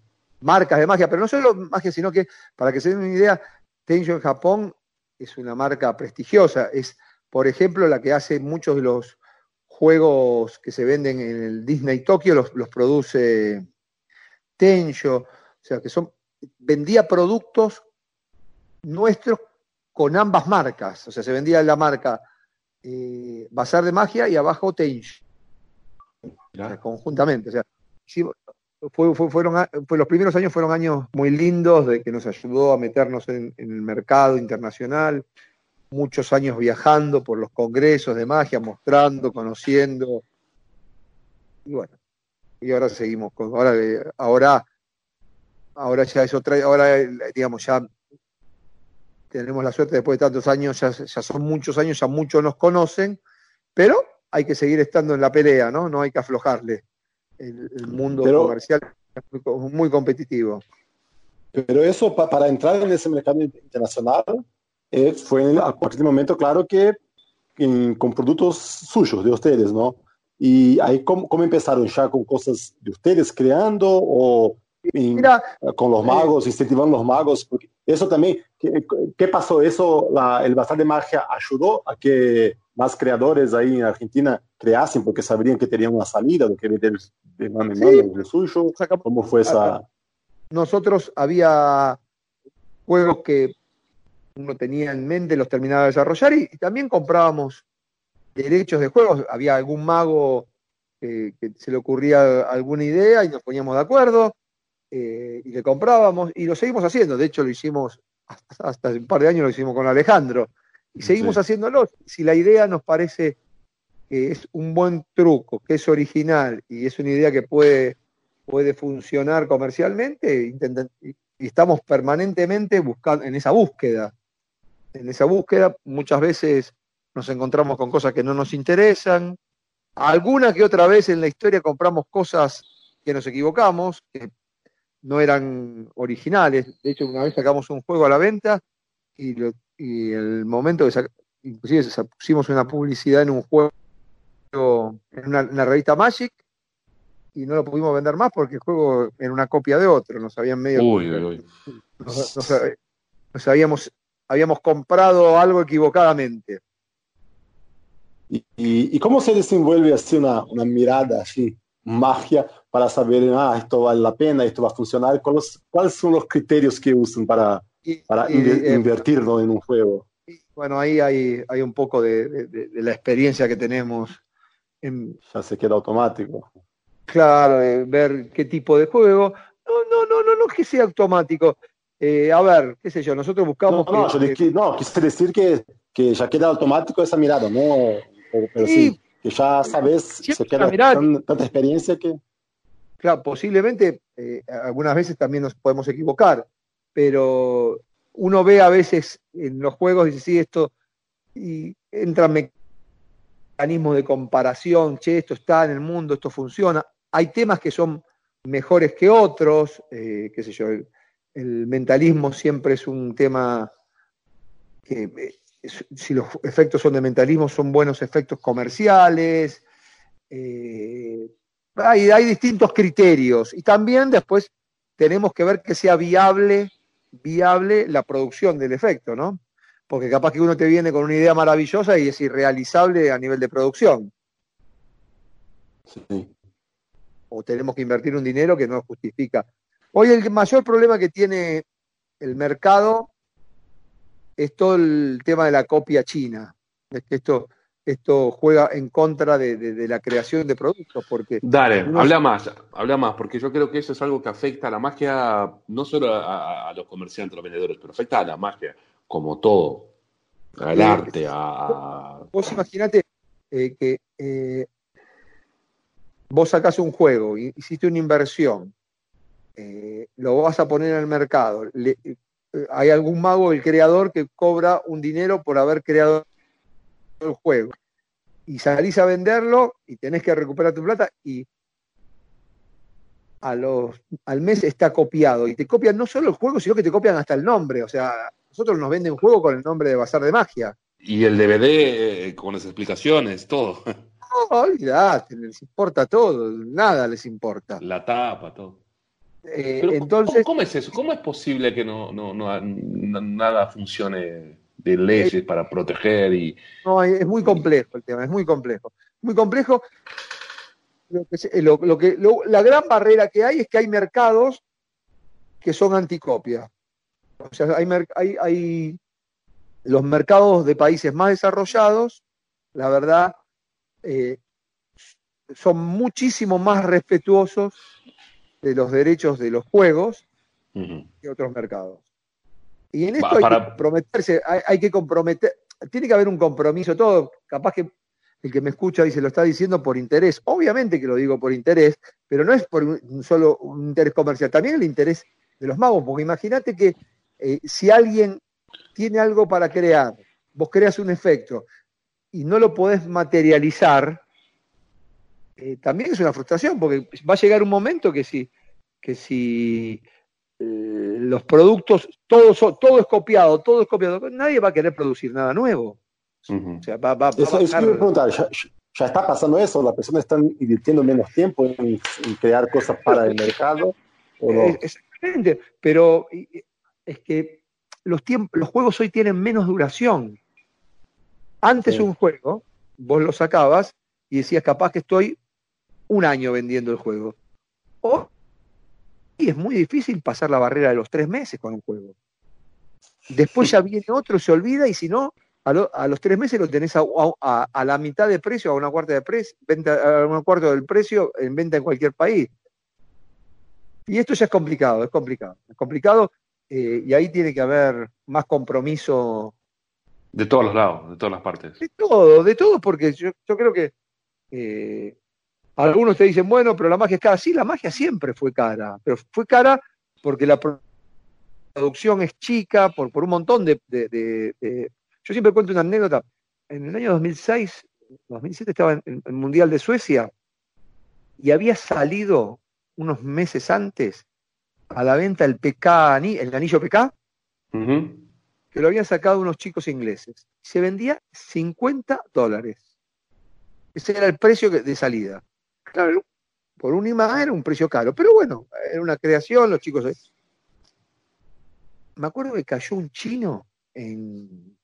marcas de magia, pero no solo magia, sino que, para que se den una idea, Tenjo en Japón es una marca prestigiosa, es, por ejemplo, la que hace muchos de los juegos que se venden en el Disney Tokyo, los, los produce Tenjo, o sea, que son, vendía productos nuestros con ambas marcas, o sea, se vendía la marca eh, Bazar de Magia y abajo Tenjo, conjuntamente, o sea, fue, fueron, los primeros años fueron años muy lindos, de que nos ayudó a meternos en, el mercado internacional, muchos años viajando por los congresos de magia, mostrando, conociendo. Y bueno, y ahora seguimos con, ahora, ahora ahora ya es otra, ahora digamos ya tenemos la suerte después de tantos años, ya, ya son muchos años, ya muchos nos conocen, pero hay que seguir estando en la pelea, ¿no? No hay que aflojarle. El, el mundo Pero- comercial es muy, muy competitivo. Pero eso, pa- para entrar en ese mercado internacional, eh, fue a partir del momento, claro, que en- con productos suyos, de ustedes, ¿no? Y ahí, ¿cómo, cómo empezaron? ¿Ya con cosas de ustedes creando o en- Mira, con los magos, incentivando los magos? Porque eso también, ¿qué, qué pasó? ¿Eso, la- el Bazar de Magia ayudó a que más creadores ahí en Argentina creasen porque sabrían que tenían una salida, de que vender de mano en Sí. mano suyo? sacamos- ¿Cómo fue esa...? nosotros había juegos que uno tenía en mente, los terminaba de desarrollar y, y también comprábamos derechos de juegos. Había algún mago eh, que se le ocurría alguna idea y nos poníamos de acuerdo eh, y le comprábamos y lo seguimos haciendo. De hecho, lo hicimos hasta, hasta un par de años, lo hicimos con Alejandro y seguimos Sí. haciéndolo. Si la idea nos parece que es un buen truco, que es original y es una idea que puede puede funcionar comercialmente y, estamos permanentemente buscando en esa búsqueda. En esa búsqueda muchas veces nos encontramos con cosas que no nos interesan. Alguna que otra vez en la historia compramos cosas que nos equivocamos, que no eran originales. De hecho, una vez sacamos un juego a la venta y, lo- y el momento que inclusive pusimos una publicidad en un juego, en una, en la revista Magic, y no lo pudimos vender más porque el juego era una copia de otro, nos habían medio Uy, uy, uy. nos, nos- nos habíamos, habíamos comprado algo equivocadamente. ¿Y, y, y cómo se desenvuelve así una, una mirada así, magia, para saber, ah, esto vale la pena, esto va a funcionar? ¿Cuáles, cuáles son los criterios que usan para, para y, eh, invertirlo en un juego? bueno, ahí hay, hay un poco de- de la experiencia que tenemos en, Ya se queda automático. claro, de ver qué tipo de juego. No, no, no, no, no que sea automático. Eh, a ver, qué sé yo, nosotros No, buscamos no, que- yo que- no, quise decir que, que ya queda automático esa mirada, ¿no? Pero, pero sí, Sí. que ya sabes, se queda tan- tanta experiencia que... Claro, posiblemente eh, algunas veces también nos podemos equivocar, pero uno ve a veces en los juegos y dice, sí, esto, y entran mecanismos de comparación, che, esto está en el mundo, esto funciona. Hay temas que son mejores que otros, eh, qué sé yo, el, mentalismo siempre es un tema que, eh, si los efectos son de mentalismo, son buenos efectos comerciales. eh, hay, hay distintos criterios y también después tenemos que ver que sea viable, viable la producción del efecto, ¿no? Porque capaz que uno te viene con una idea maravillosa y es irrealizable a nivel de producción. Sí. O tenemos que invertir un dinero que no justifica. Hoy el mayor problema que tiene el mercado es todo el tema de la copia china. Es que esto, esto juega en contra de, de- de la creación de productos, porque Dale, habla más, habla más, porque yo creo que eso es algo que afecta a la magia, no solo a, a- a los comerciantes, a los vendedores, pero afecta a la magia como todo, al Sí. arte, a, Vos imaginate eh, que eh, vos sacás un juego, hi- hiciste una inversión, eh, lo vas a poner en el mercado. le- eh, hay algún mago, el creador, que cobra un dinero por haber creado el juego. Y salís a venderlo y tenés que recuperar tu plata y a los, al mes está copiado. Y te copian no solo el juego, sino que te copian hasta el nombre. O sea, nosotros nos venden un juego con el nombre de Bazar de Magia. y el DVD eh, con las explicaciones, todo, (laughs) No, olvidate, les importa todo, nada les importa. la tapa, todo. Eh, Pero, entonces, ¿cómo, cómo es eso? ¿Cómo es posible que no, no, no- nada funcione de leyes para proteger y no, es muy complejo el tema, es muy complejo. Muy complejo. Lo que, lo- lo que- la gran barrera que hay es que hay mercados que son anticopia. O sea, hay, hay, hay los mercados de países más desarrollados, la verdad, eh, son muchísimo más respetuosos de los derechos de los juegos que otros mercados. Y en Va, esto hay para- que comprometerse, hay, hay que comprometer, tiene que haber un compromiso, todo, capaz que el que me escucha dice, lo está diciendo por interés, obviamente que lo digo por interés, pero no es por un, solo un interés comercial, también el interés de los magos, porque imagínate que eh, si alguien tiene algo para crear, vos creas un efecto y no lo podés materializar, eh, también es una frustración, porque va a llegar un momento que si, que si eh, los productos, todo, todo es copiado, todo es copiado, nadie va a querer producir nada nuevo. O sea, va, va, eso, a preguntar, ¿ya, está pasando eso? ¿Las personas están invirtiendo menos tiempo en, crear cosas para el mercado? ¿o no? Exactamente, pero es que los, tiempos, los juegos hoy tienen menos duración. Antes un juego, vos lo sacabas y decías, capaz que estoy un año vendiendo el juego. O, y es muy difícil pasar la barrera de los tres meses con un juego. Después ya viene otro, se olvida y si no, a, los tres meses lo tenés a, la mitad de precio, a una cuarta de precio, a un cuarto del precio en venta en cualquier país. Y esto ya es complicado, es complicado. Es complicado eh, y ahí tiene que haber más compromiso. De todos los lados, de todas las partes. De todo, de todo, porque yo, creo que eh, algunos te dicen, bueno, pero la magia es cara. Sí, la magia siempre fue cara, pero fue cara porque la producción es chica, por, por un montón de, Yo siempre cuento una anécdota. En el año 2006, 2007 estaba en el Mundial de Suecia y había salido unos meses antes a la venta el PK, el anillo PK, que lo habían sacado unos chicos ingleses. Se vendía 50 dólares. Ese era el precio de salida. Claro, por un imán era un precio caro, pero bueno, era una creación, los chicos. Me acuerdo que cayó un chino, en,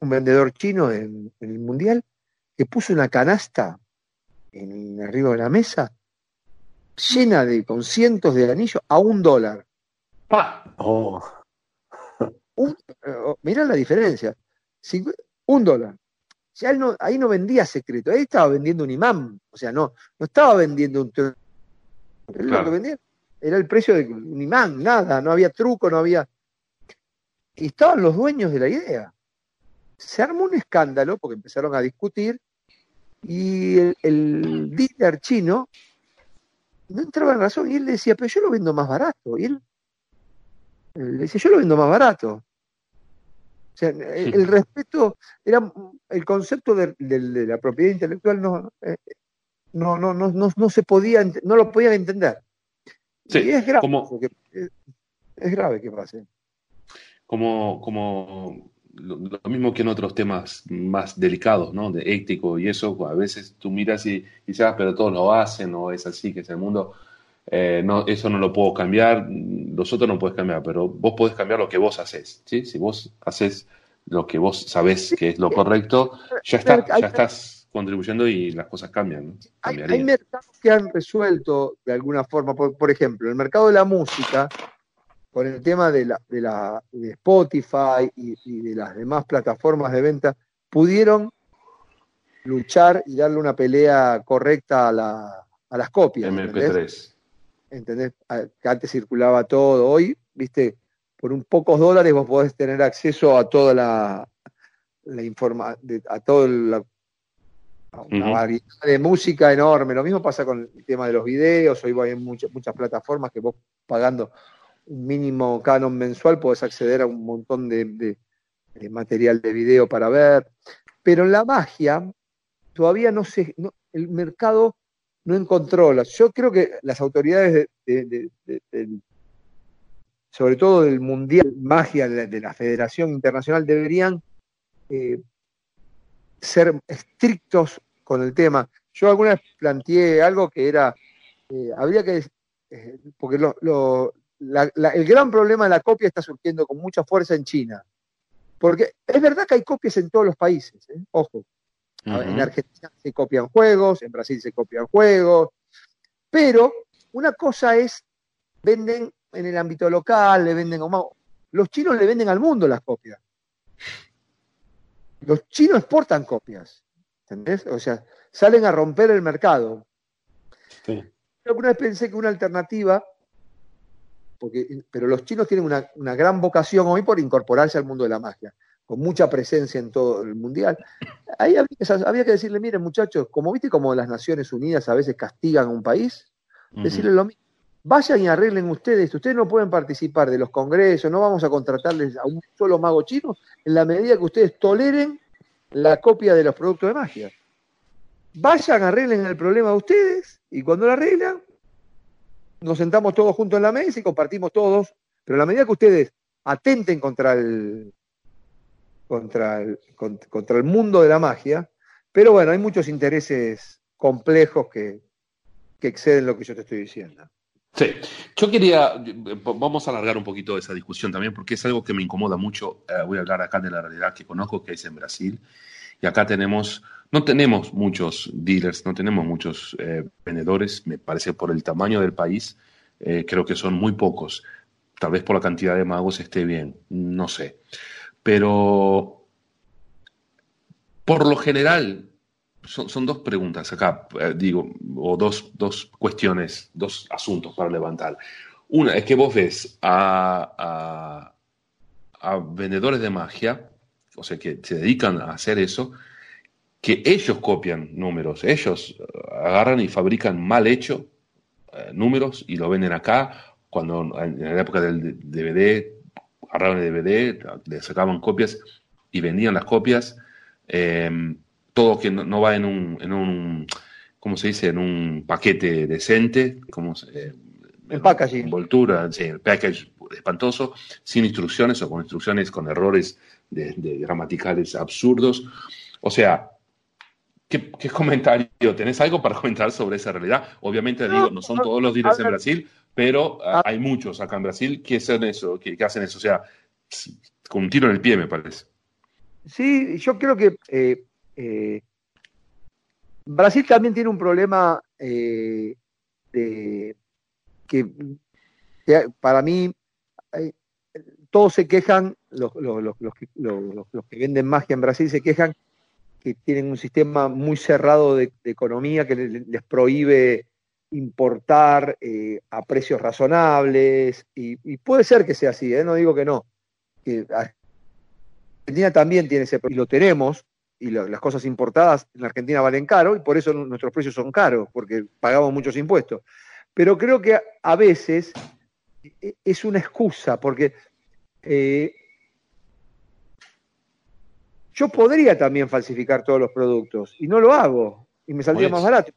un vendedor chino en, en el Mundial, que puso una canasta en, arriba de la mesa llena de, con cientos de anillos a un dólar. Oh. oh. mirá la diferencia. un dólar. Ya no, ahí no vendía secreto, ahí estaba vendiendo un imán. O sea, no, no estaba vendiendo un. Lo que vendía era el precio de un imán, nada, no había truco, no había. Y estaban los dueños de la idea. Se armó un escándalo porque empezaron a discutir y el, el dealer chino no entraba en razón. Y él le decía, pero yo lo vendo más barato. Y él, le decía, yo lo vendo más barato. O sea, el, respeto, era el concepto de, la propiedad intelectual eh, no, no, no, no, no, se podía, no lo podían entender. Sí, y es grave, como, es, es, grave que pase. Como, como lo, mismo que en otros temas más delicados, ¿no? De ético y eso, a veces tú miras y, dices, ah, pero todos lo hacen, o es así, que es el mundo. Eh, no, eso no lo puedo cambiar, los otros no puedes cambiar, pero vos podés cambiar lo que vos haces, ¿sí? Si vos haces lo que vos sabés que es lo correcto, ya, está, ya estás contribuyendo y las cosas cambian. Hay, hay, mercados que han resuelto de alguna forma, por, por, ejemplo, el mercado de la música con el tema de, la, de, la, de Spotify y, de las demás plataformas de venta, pudieron luchar y darle una pelea correcta a, la, a las copias. MP3. ¿Entendés? Que antes circulaba todo. Hoy, viste, por un pocos dólares vos podés tener acceso a toda la, la información, a todo la, una variedad de música enorme. Lo mismo pasa con el tema de los videos. Hoy hay muchas, muchas plataformas que vos pagando un mínimo canon mensual, puedes acceder a un montón de, material de video para ver. Pero en la magia todavía no se, el mercado no encontró. yo creo que las autoridades, de, sobre todo del Mundial Magia de la, Federación Internacional, deberían eh, ser estrictos con el tema. Yo alguna vez planteé algo que era, eh, habría que, eh, porque lo, el gran problema de la copia está surgiendo con mucha fuerza en China. Porque es verdad que hay copias en todos los países, ¿eh? ojo. En Argentina se copian juegos, en Brasil se copian juegos, pero una cosa es, venden en el ámbito local, le venden como... Los chinos le venden al mundo las copias. Los chinos exportan copias, ¿entendés? O sea, salen a romper el mercado. Sí. Alguna vez pensé que una alternativa pero los chinos tienen una, gran vocación hoy por incorporarse al mundo de la magia, con mucha presencia en todo el mundial. Ahí había que, decirle, miren muchachos, como viste como las Naciones Unidas a veces castigan a un país, decirle lo mismo. vayan y arreglen ustedes, ustedes no pueden participar de los congresos, no vamos a contratarles a un solo mago chino en la medida que ustedes toleren la copia de los productos de magia. Vayan, arreglen el problema de ustedes y cuando lo arreglan, nos sentamos todos juntos en la mesa y compartimos todos, pero a la medida que ustedes atenten contra el, contra el, contra el mundo de la magia, pero bueno, hay muchos intereses complejos que, que exceden lo que yo te estoy diciendo. Sí, yo quería, vamos a alargar un poquito esa discusión también, porque es algo que me incomoda mucho. Eh, voy a hablar acá de la realidad que conozco, que es en Brasil. Y acá tenemos, no tenemos muchos dealers, no tenemos muchos eh, vendedores, me parece por el tamaño del país, eh, creo que son muy pocos. Tal vez por la cantidad de magos esté bien, no sé. Pero por lo general, son, dos preguntas acá, eh, digo, o dos, dos, cuestiones, dos asuntos para levantar. Una es que vos ves a, a, vendedores de magia, o sea, que se dedican a hacer eso, que ellos copian números, ellos eh, agarran y fabrican mal hecho eh, números y lo venden acá, cuando en la época del DVD, agarraban el DVD, le sacaban copias y vendían las copias todo que no, va en un, en un, ¿cómo se dice? En un paquete decente, como eh, el packaging. Envoltura, sí, el package espantoso, sin instrucciones o con instrucciones con errores de, gramaticales absurdos. O sea, ¿qué, comentario? ¿Tenés algo para comentar sobre esa realidad? Obviamente, digo, no son todos los días en Brasil, pero ah, hay muchos acá en Brasil que hacen eso, que, hacen eso. O sea, con un tiro en el pie, me parece. Sí, yo creo que eh, eh, Brasil también tiene un problema eh, de, que, para mí todos se quejan, los, que, venden magia en Brasil se quejan que tienen un sistema muy cerrado de, economía que les, prohíbe importar a precios razonables y, puede ser que sea así, no digo que no. Argentina también tiene ese y lo tenemos, y las cosas importadas en la Argentina valen caro y por eso nuestros precios son caros, porque pagamos muchos impuestos. Pero creo que a veces e, es una excusa, porque eh, yo podría también falsificar todos los productos y no lo hago y me saldría más barato.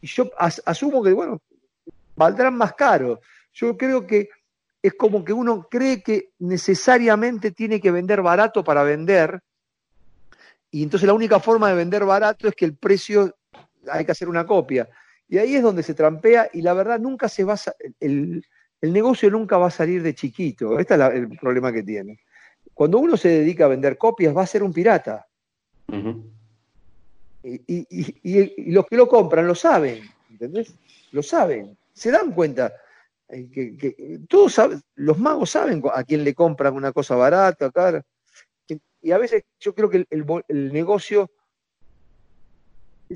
Y yo asumo que, bueno, valdrán más caro. Yo creo que es como que uno cree que necesariamente tiene que vender barato para vender y entonces la única forma de vender barato es que el precio hay que hacer una copia. Y ahí es donde se trampea y la verdad nunca se va a, el, negocio nunca va a salir de chiquito. Este es el problema que tiene. Cuando uno se dedica a vender copias va a ser un pirata. y, los que lo compran lo saben, ¿entendés? Lo saben, se dan cuenta. Eh, que, todos los magos saben a quién le compran una cosa barata, cara y a veces yo creo que el, negocio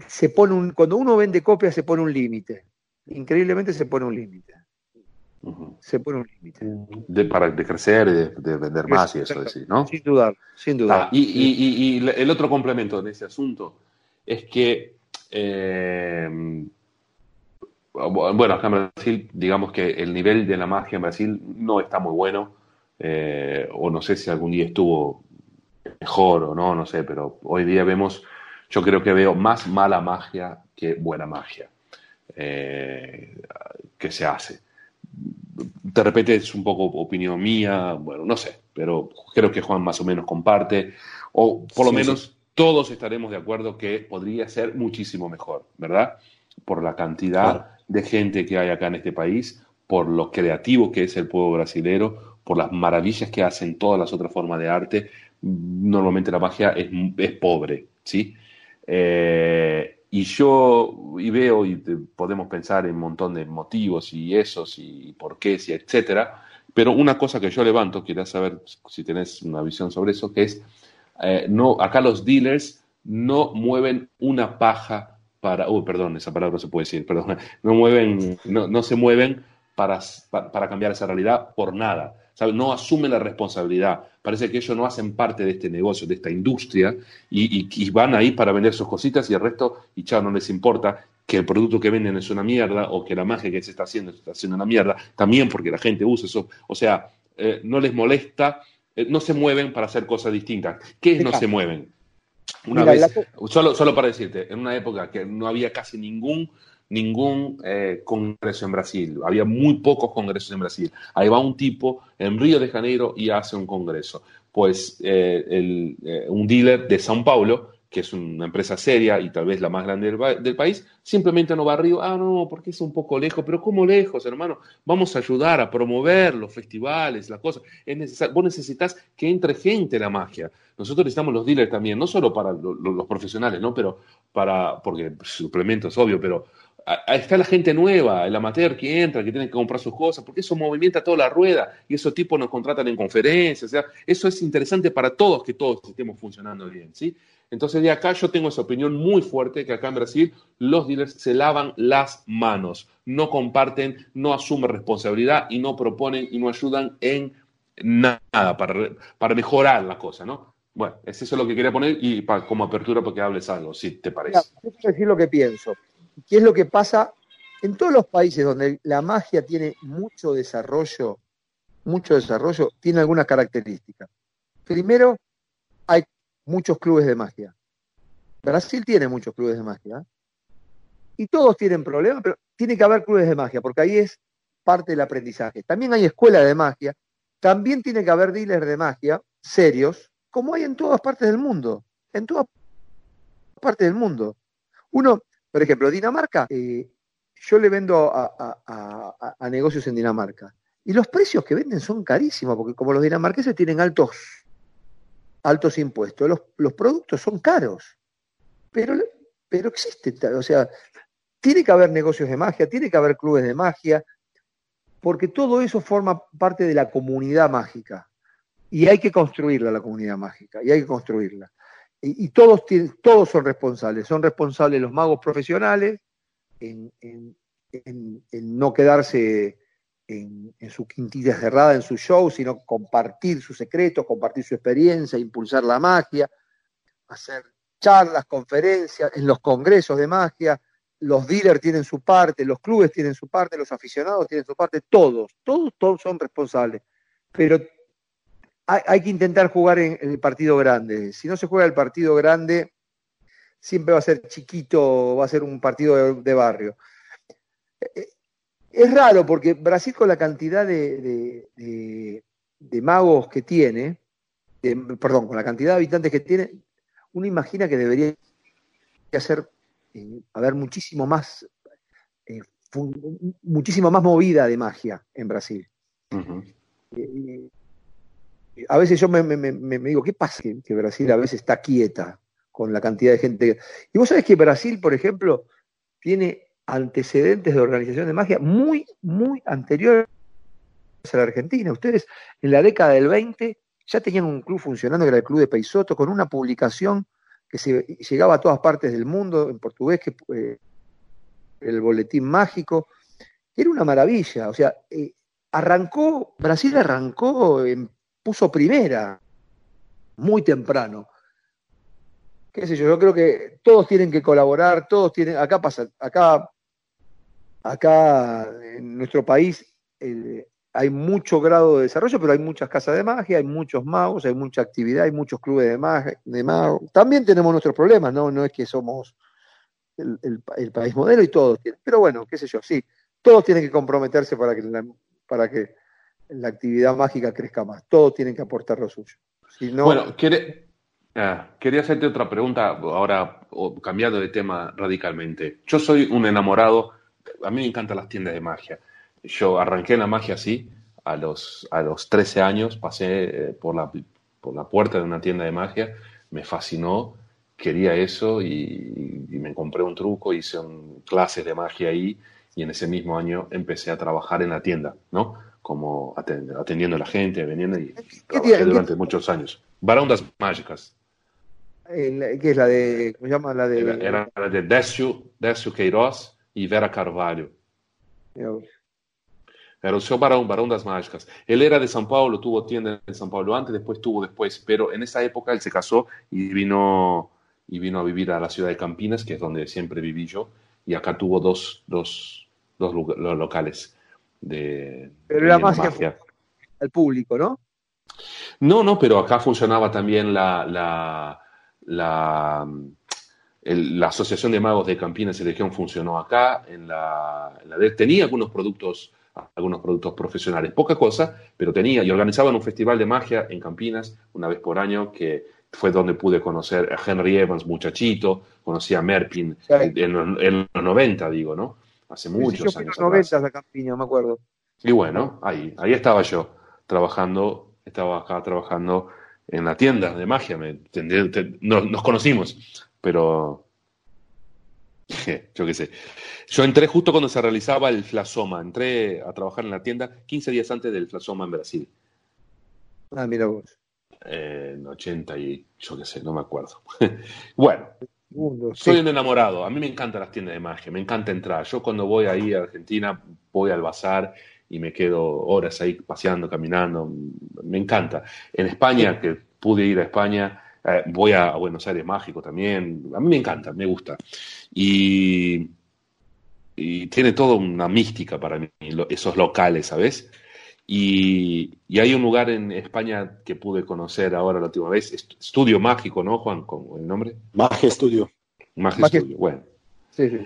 se pone un, cuando uno vende copias se pone un límite. Increíblemente se pone un límite. Se pone un límite. De, para de crecer, de, de vender más y eso, decir, ¿no? Sin dudar, sin duda. Ah, y, el otro complemento de ese asunto es que, eh, bueno, acá en Brasil, digamos que el nivel de la magia en Brasil no está muy bueno, eh, o no sé si algún día estuvo mejor o no, no sé, pero hoy día vemos, yo creo que veo más mala magia que buena magia eh, que se hace. De repente es un poco opinión mía, bueno, no sé, pero creo que Juan más o menos comparte, o por lo menos todos estaremos de acuerdo que podría ser muchísimo mejor, ¿verdad? Por la cantidad de gente que hay acá en este país, por lo creativo que es el pueblo brasilero, por las maravillas que hacen todas las otras formas de arte, normalmente la magia es, es pobre, ¿sí? Eh, y yo y veo y podemos pensar en un montón de motivos y esos y por qué, y etcétera, pero una cosa que yo levanto, quería saber si tenés una visión sobre eso, que es, eh, no, acá los dealers no mueven una paja para, oh, perdón, esa palabra se puede decir, (laughs) perdón, no mueven, no, no se mueven para, para cambiar esa realidad por nada no asumen la responsabilidad. Parece que ellos no hacen parte de este negocio, de esta industria, y, van ahí para vender sus cositas y el resto, y chao, no les importa. que el producto que venden es una mierda o que la magia que se está haciendo está haciendo una mierda, también porque la gente usa eso. O sea, eh, no les molesta, eh, no se mueven para hacer cosas distintas. ¿Qué es no se mueven? Una vez, solo, solo para decirte, en una época que no había casi ningún ningún eh, congreso en Brasil. Había muy pocos congresos en Brasil. Ahí va un tipo en Río de Janeiro y hace un congreso. Pues el, un dealer de São Paulo que es una empresa seria y tal vez la más grande del, país, simplemente no va arriba, ah, no, porque es un poco lejos, pero ¿cómo lejos, hermano? Vamos a ayudar a promover los festivales, las cosas. Es vos necesitas que entre gente en la magia. Nosotros necesitamos los dealers también, no solo para los profesionales, ¿no? Pero para, porque suplementos, obvio, pero ahí está la gente nueva, el amateur que entra, que tiene que comprar sus cosas, porque eso movimienta toda la rueda y esos tipos nos contratan en conferencias, o sea, eso es interesante para todos que todos estemos funcionando bien, ¿sí? Entonces de acá yo tengo esa opinión muy fuerte que acá en Brasil los dealers se lavan las manos, no comparten, no asumen responsabilidad y no proponen y no ayudan en nada para, para mejorar la cosa, ¿no? Bueno, es eso lo que quería poner y como apertura porque hables algo, si te parece. quiero decir lo que pienso. ¿Qué es lo que pasa en todos los países donde la magia tiene mucho desarrollo? Mucho desarrollo, tiene algunas características. Primero, hay muchos clubes de magia. Brasil tiene muchos clubes de magia. Y todos tienen problemas, pero tiene que haber clubes de magia, porque ahí es parte del aprendizaje. También hay escuelas de magia, también tiene que haber dealers de magia serios, como hay en todas partes del mundo. En todas partes del mundo. Uno, por ejemplo, Dinamarca, eh, yo le vendo a, negocios en Dinamarca. Y los precios que venden son carísimos, porque como los dinamarqueses tienen altos altos impuestos. Los, productos son caros, pero, pero existe, o sea, tiene que haber negocios de magia, tiene que haber clubes de magia, porque todo eso forma parte de la comunidad mágica. Y hay que construirla, la comunidad mágica, y hay que construirla. Y, todos, tienen, todos son responsables. Son responsables los magos profesionales en no quedarse en, su quintilla cerrada, en su show, sino compartir sus secretos, compartir su experiencia, impulsar la magia, hacer charlas, conferencias, en los congresos de magia, los dealers tienen su parte, los clubes tienen su parte, los aficionados tienen su parte, todos, todos, todos son responsables. Pero hay, que intentar jugar en, el partido grande. Si no se juega el partido grande, siempre va a ser chiquito, va a ser un partido de barrio. Eh, es raro porque Brasil con la cantidad de, magos que tiene, perdón, con la cantidad de habitantes que tiene, uno imagina que debería hacer, eh, haber muchísimo más, eh, muchísima más movida de magia en Brasil. Eh, a veces yo me, digo, ¿qué pasa que, Brasil a veces está quieta con la cantidad de gente? Y vos sabés que Brasil, por ejemplo, tiene antecedentes de organización de magia muy, muy anteriores a la Argentina. Ustedes en la década del 20 ya tenían un club funcionando, que era el Club de Peisoto, con una publicación que se, llegaba a todas partes del mundo, en portugués, que eh, el Boletín Mágico. Era una maravilla. O sea, eh, arrancó, Brasil arrancó, puso primera, muy temprano qué sé yo, yo creo que todos tienen que colaborar, todos tienen, acá pasa, acá Acá en nuestro país hay mucho grado de desarrollo, pero hay muchas casas de magia, hay muchos magos, hay mucha actividad, hay muchos clubes de, magia, de magos. También tenemos nuestros problemas, ¿no? No es que somos el, país modelo y todos tienen. Pero bueno, qué sé yo, sí, todos tienen que comprometerse para que para que la actividad mágica crezca más. Todos tienen que aportar lo suyo. bueno, ah, quería hacerte otra pregunta, ahora cambiando de tema radicalmente. Yo soy un enamorado a mí me encantan las tiendas de magia. Yo arranqué en la magia así, a los, a los 13 años pasé eh, por, la, por la puerta de una tienda de magia, me fascinó, quería eso y, me compré un truco, hice clases de magia ahí y en ese mismo año empecé a trabajar en la tienda, ¿no? Como atendiendo a la gente, vendiendo y trabajé durante muchos años. Barondas mágicas. ¿Qué es la de, cómo se llama? La de... Era, la de Décio, Décio Queiroz e Vera Carvalho. Eu... Era o seu Barão, Barão das Mágicas. Ele era de São Paulo, tuvo tienda en São Paulo antes, después tuvo después, pero en esa época él se casó y vino, y vino a vivir a la ciudad de Campinas, que es donde siempre viví yo, y acá tuvo dos, dos, dos locales de, Pero era magia, al público, ¿no? No, no, pero acá funcionaba también la, la, la, la Asociación de Magos de Campinas y Región funcionó acá, en la, en la tenía algunos productos algunos productos profesionales, poca cosa, pero tenía. Y organizaban un festival de magia en Campinas una vez por año que fue donde pude conocer a Henry Evans, muchachito, conocí a Merpin en, los 90, digo, ¿no? Hace muchos años. En los 90 a Campinas, me acuerdo. Y bueno, ahí, ahí estaba yo, trabajando, estaba acá trabajando en la tienda de magia, me, nos conocimos, pero yo qué sé. Yo entré justo cuando se realizaba el flasoma. Entré a trabajar en la tienda 15 días antes del flasoma en Brasil. Ah, mira vos. en 80 y yo qué sé, no me acuerdo. (laughs) bueno, soy un enamorado. A mí me encantan las tiendas de magia, me encanta entrar. Yo cuando voy ahí a Argentina voy al bazar y me quedo horas ahí paseando, caminando. Me encanta. En España, que pude ir a España, eh, voy a, Buenos Aires Mágico también. A mí me encanta, me gusta. Y, y tiene toda una mística para mí, esos locales, ¿sabes? Y, y, hay un lugar en España que pude conocer ahora la última vez, Estudio Mágico, ¿no, Juan? ¿Con el nombre? Magia Estudio. Magia Estudio, bueno. Sí, sí.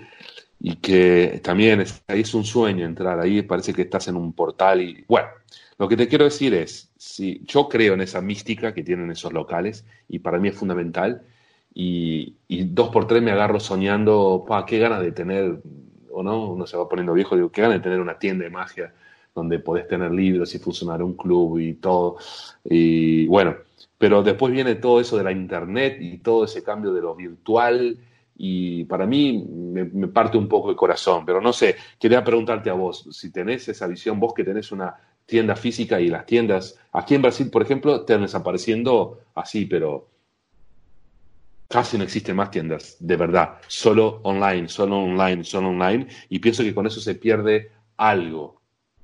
Y que también es, ahí es un sueño entrar, ahí parece que estás en un portal y, bueno, lo que te quiero decir es, si yo creo en esa mística que tienen esos locales y para mí es fundamental y, dos por tres me agarro soñando, pa, qué ganas de tener, o no, uno se va poniendo viejo, digo, qué ganas de tener una tienda de magia donde podés tener libros y funcionar un club y todo. Y bueno, pero después viene todo eso de la internet y todo ese cambio de lo virtual y para mí me, parte un poco el corazón, pero no sé, quería preguntarte a vos, si tenés esa visión, vos que tenés una tienda física y las tiendas, aquí en Brasil, por ejemplo, están desapareciendo así, pero casi no existen más tiendas, de verdad, solo online, solo online, solo online, y pienso que con eso se pierde algo.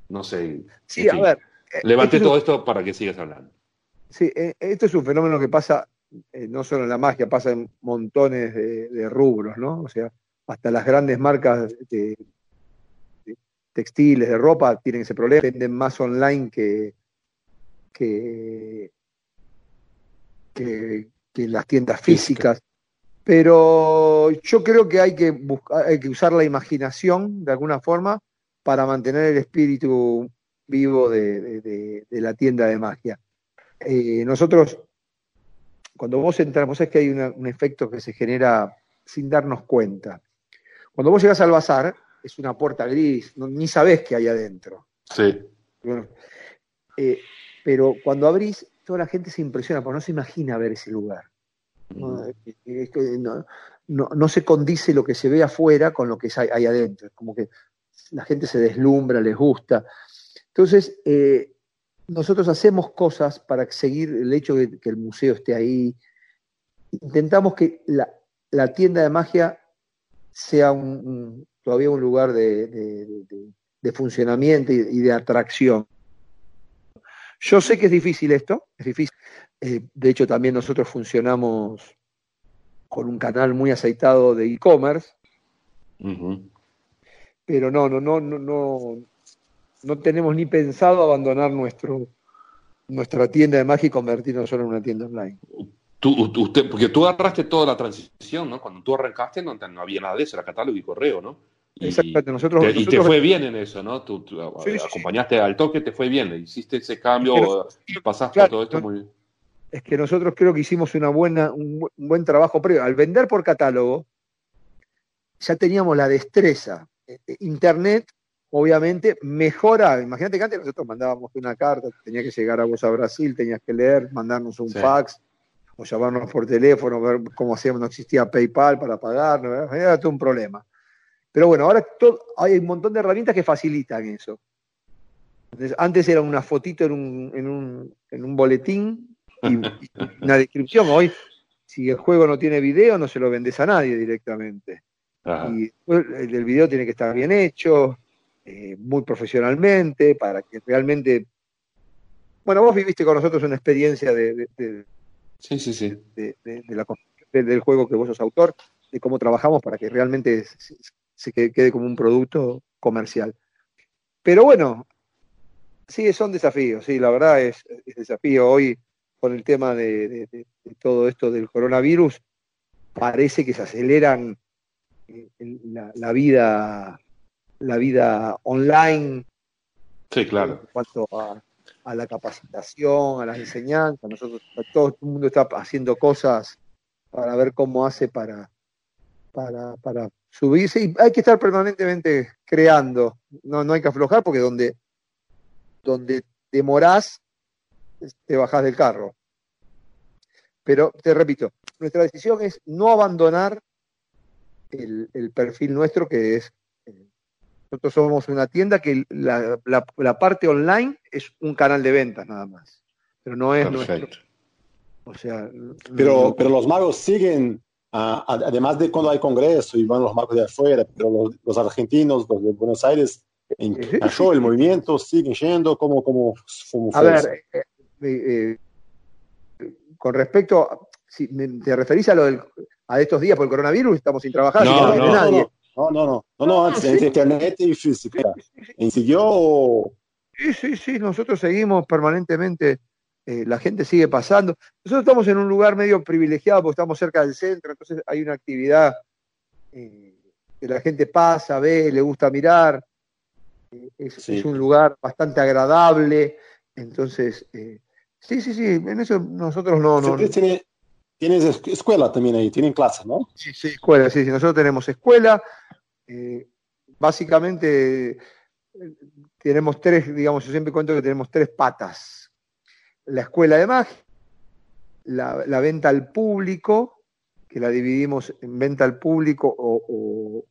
No sé. Sí, a ver. Eh, Levanté todo esto para que sigas hablando. Sí, eh, esto es un fenómeno que pasa eh, no solo en la magia, pasa en montones de, rubros, ¿no? O sea, hasta las grandes marcas de, textiles, de ropa, tienen ese problema, venden más online que, que, que, las tiendas físicas. Pero yo creo que hay que, buscar, hay que usar la imaginación de alguna forma para mantener el espíritu vivo de, la tienda de magia. Eh, nosotros, cuando vos entramos, es que hay un efecto que se genera sin darnos cuenta. Cuando vos llegas al bazar, es una puerta gris, ni sabés qué hay adentro. Sí. Eh, pero cuando abrís, toda la gente se impresiona, porque no se imagina ver ese lugar. No, se condice lo que se ve afuera con lo que hay, adentro. Es como que la gente se deslumbra, les gusta. Entonces, eh, nosotros hacemos cosas para seguir el hecho de que el museo esté ahí. Intentamos que la, tienda de magia sea un, todavía un lugar de, funcionamiento y, de atracción. Yo sé que es difícil esto, es difícil. Eh, de hecho, también nosotros funcionamos con un canal muy aceitado de e-commerce. Pero no, no, no, no, no, no tenemos ni pensado abandonar nuestro, nuestra tienda de magia y convertirnos solo en una tienda online. Tú, usted, porque tú agarraste toda la transición, ¿no? Cuando tú arrancaste no, no había nada de eso, era catálogo y correo, ¿no? Y, Exactamente, nosotros, te, y te fue bien en eso, ¿no? Tú, acompañaste al toque, te fue bien, hiciste ese cambio, pasaste todo esto muy bien. Es que nosotros creo que hicimos una buena, un, buen trabajo previo. Al vender por catálogo, ya teníamos la destreza. Eh, eh, Internet, obviamente, mejora. Imagínate que antes nosotros mandábamos una carta, tenía que llegar a vos a Brasil, tenías que leer, mandarnos un fax o llamarnos por teléfono, ver cómo hacíamos, no existía PayPal para pagar, era todo un problema. Pero bueno, ahora hay un montón de herramientas que facilitan eso. antes era una fotito en un, en un, boletín y, una descripción. Hoy, si el juego no tiene video, no se lo vendes a nadie directamente. Y el, el, video tiene que estar bien hecho, eh, muy profesionalmente, para que realmente... Bueno, vos viviste con nosotros una experiencia de, Sí, sí, sí. De, la, del juego que vos sos autor, de cómo trabajamos para que realmente se quede, quede como un producto comercial. Pero bueno, sí, son desafíos, sí, la verdad es, es desafío. Hoy, con el tema de, de- de- de todo esto del coronavirus, parece que se aceleran el- la, la vida, la vida online Sí, claro. en cuanto a, a la capacitación, a las enseñanzas. Nosotros, todo el mundo está haciendo cosas para ver cómo hace para, para, para subirse. Y hay que estar permanentemente creando. No, no hay que aflojar porque donde, donde demorás, te bajás del carro. Pero te repito, nuestra decisión es no abandonar el, el perfil nuestro que es eh, nosotros somos una tienda que la, la- la parte online es un canal de ventas nada más, pero no es nuestro. Perfecto. O sea, Pero, no- pero los magos siguen, ah, ad- además de cuando hay congreso y van los magos de afuera, pero los, los argentinos, los de Buenos Aires, en Sí, sí, cayó sí. el movimiento, siguen yendo, como, como, a ver, eh, eh, eh, con respecto, a- si me- te referís a lo del, a estos días por el coronavirus, estamos sin trabajar, No, no, no, nadie. no, no, no, no, no, antes, sí. entre internet y física. ¿Y siguió? Sí, sí, sí, nosotros seguimos permanentemente, eh, la gente sigue pasando. Nosotros estamos en un lugar medio privilegiado porque estamos cerca del centro, entonces hay una actividad eh, que la gente pasa, ve, le gusta mirar. Eh, es, Sí. es un lugar bastante agradable, entonces, eh, sí, sí, sí, en eso nosotros no... no tienes es- escuela también ahí, tienen clases, ¿no? Sí, sí, escuela, sí, sí. Nosotros tenemos escuela. eh, básicamente eh, tenemos tres, digamos, yo siempre cuento que tenemos tres patas. La escuela de magia, la, venta al público, que la dividimos en venta al público o,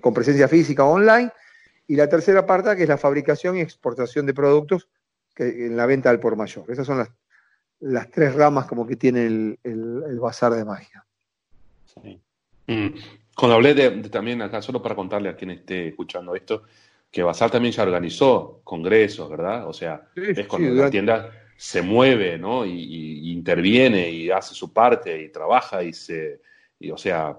con presencia física o online, y la tercera parte, que es la fabricación y exportación de productos que, en la venta al por mayor. Esas son las, las tres ramas como que tiene el, el- el bazar de magia. Sí. Mm. Cuando hablé de, de también acá, solo para contarle a quien esté escuchando esto, que Basar también ya organizó congresos, ¿verdad? O sea, Sí, es sí, cuando la tienda se mueve, ¿no? Y, y- y interviene y hace su parte y trabaja y se, y, o sea,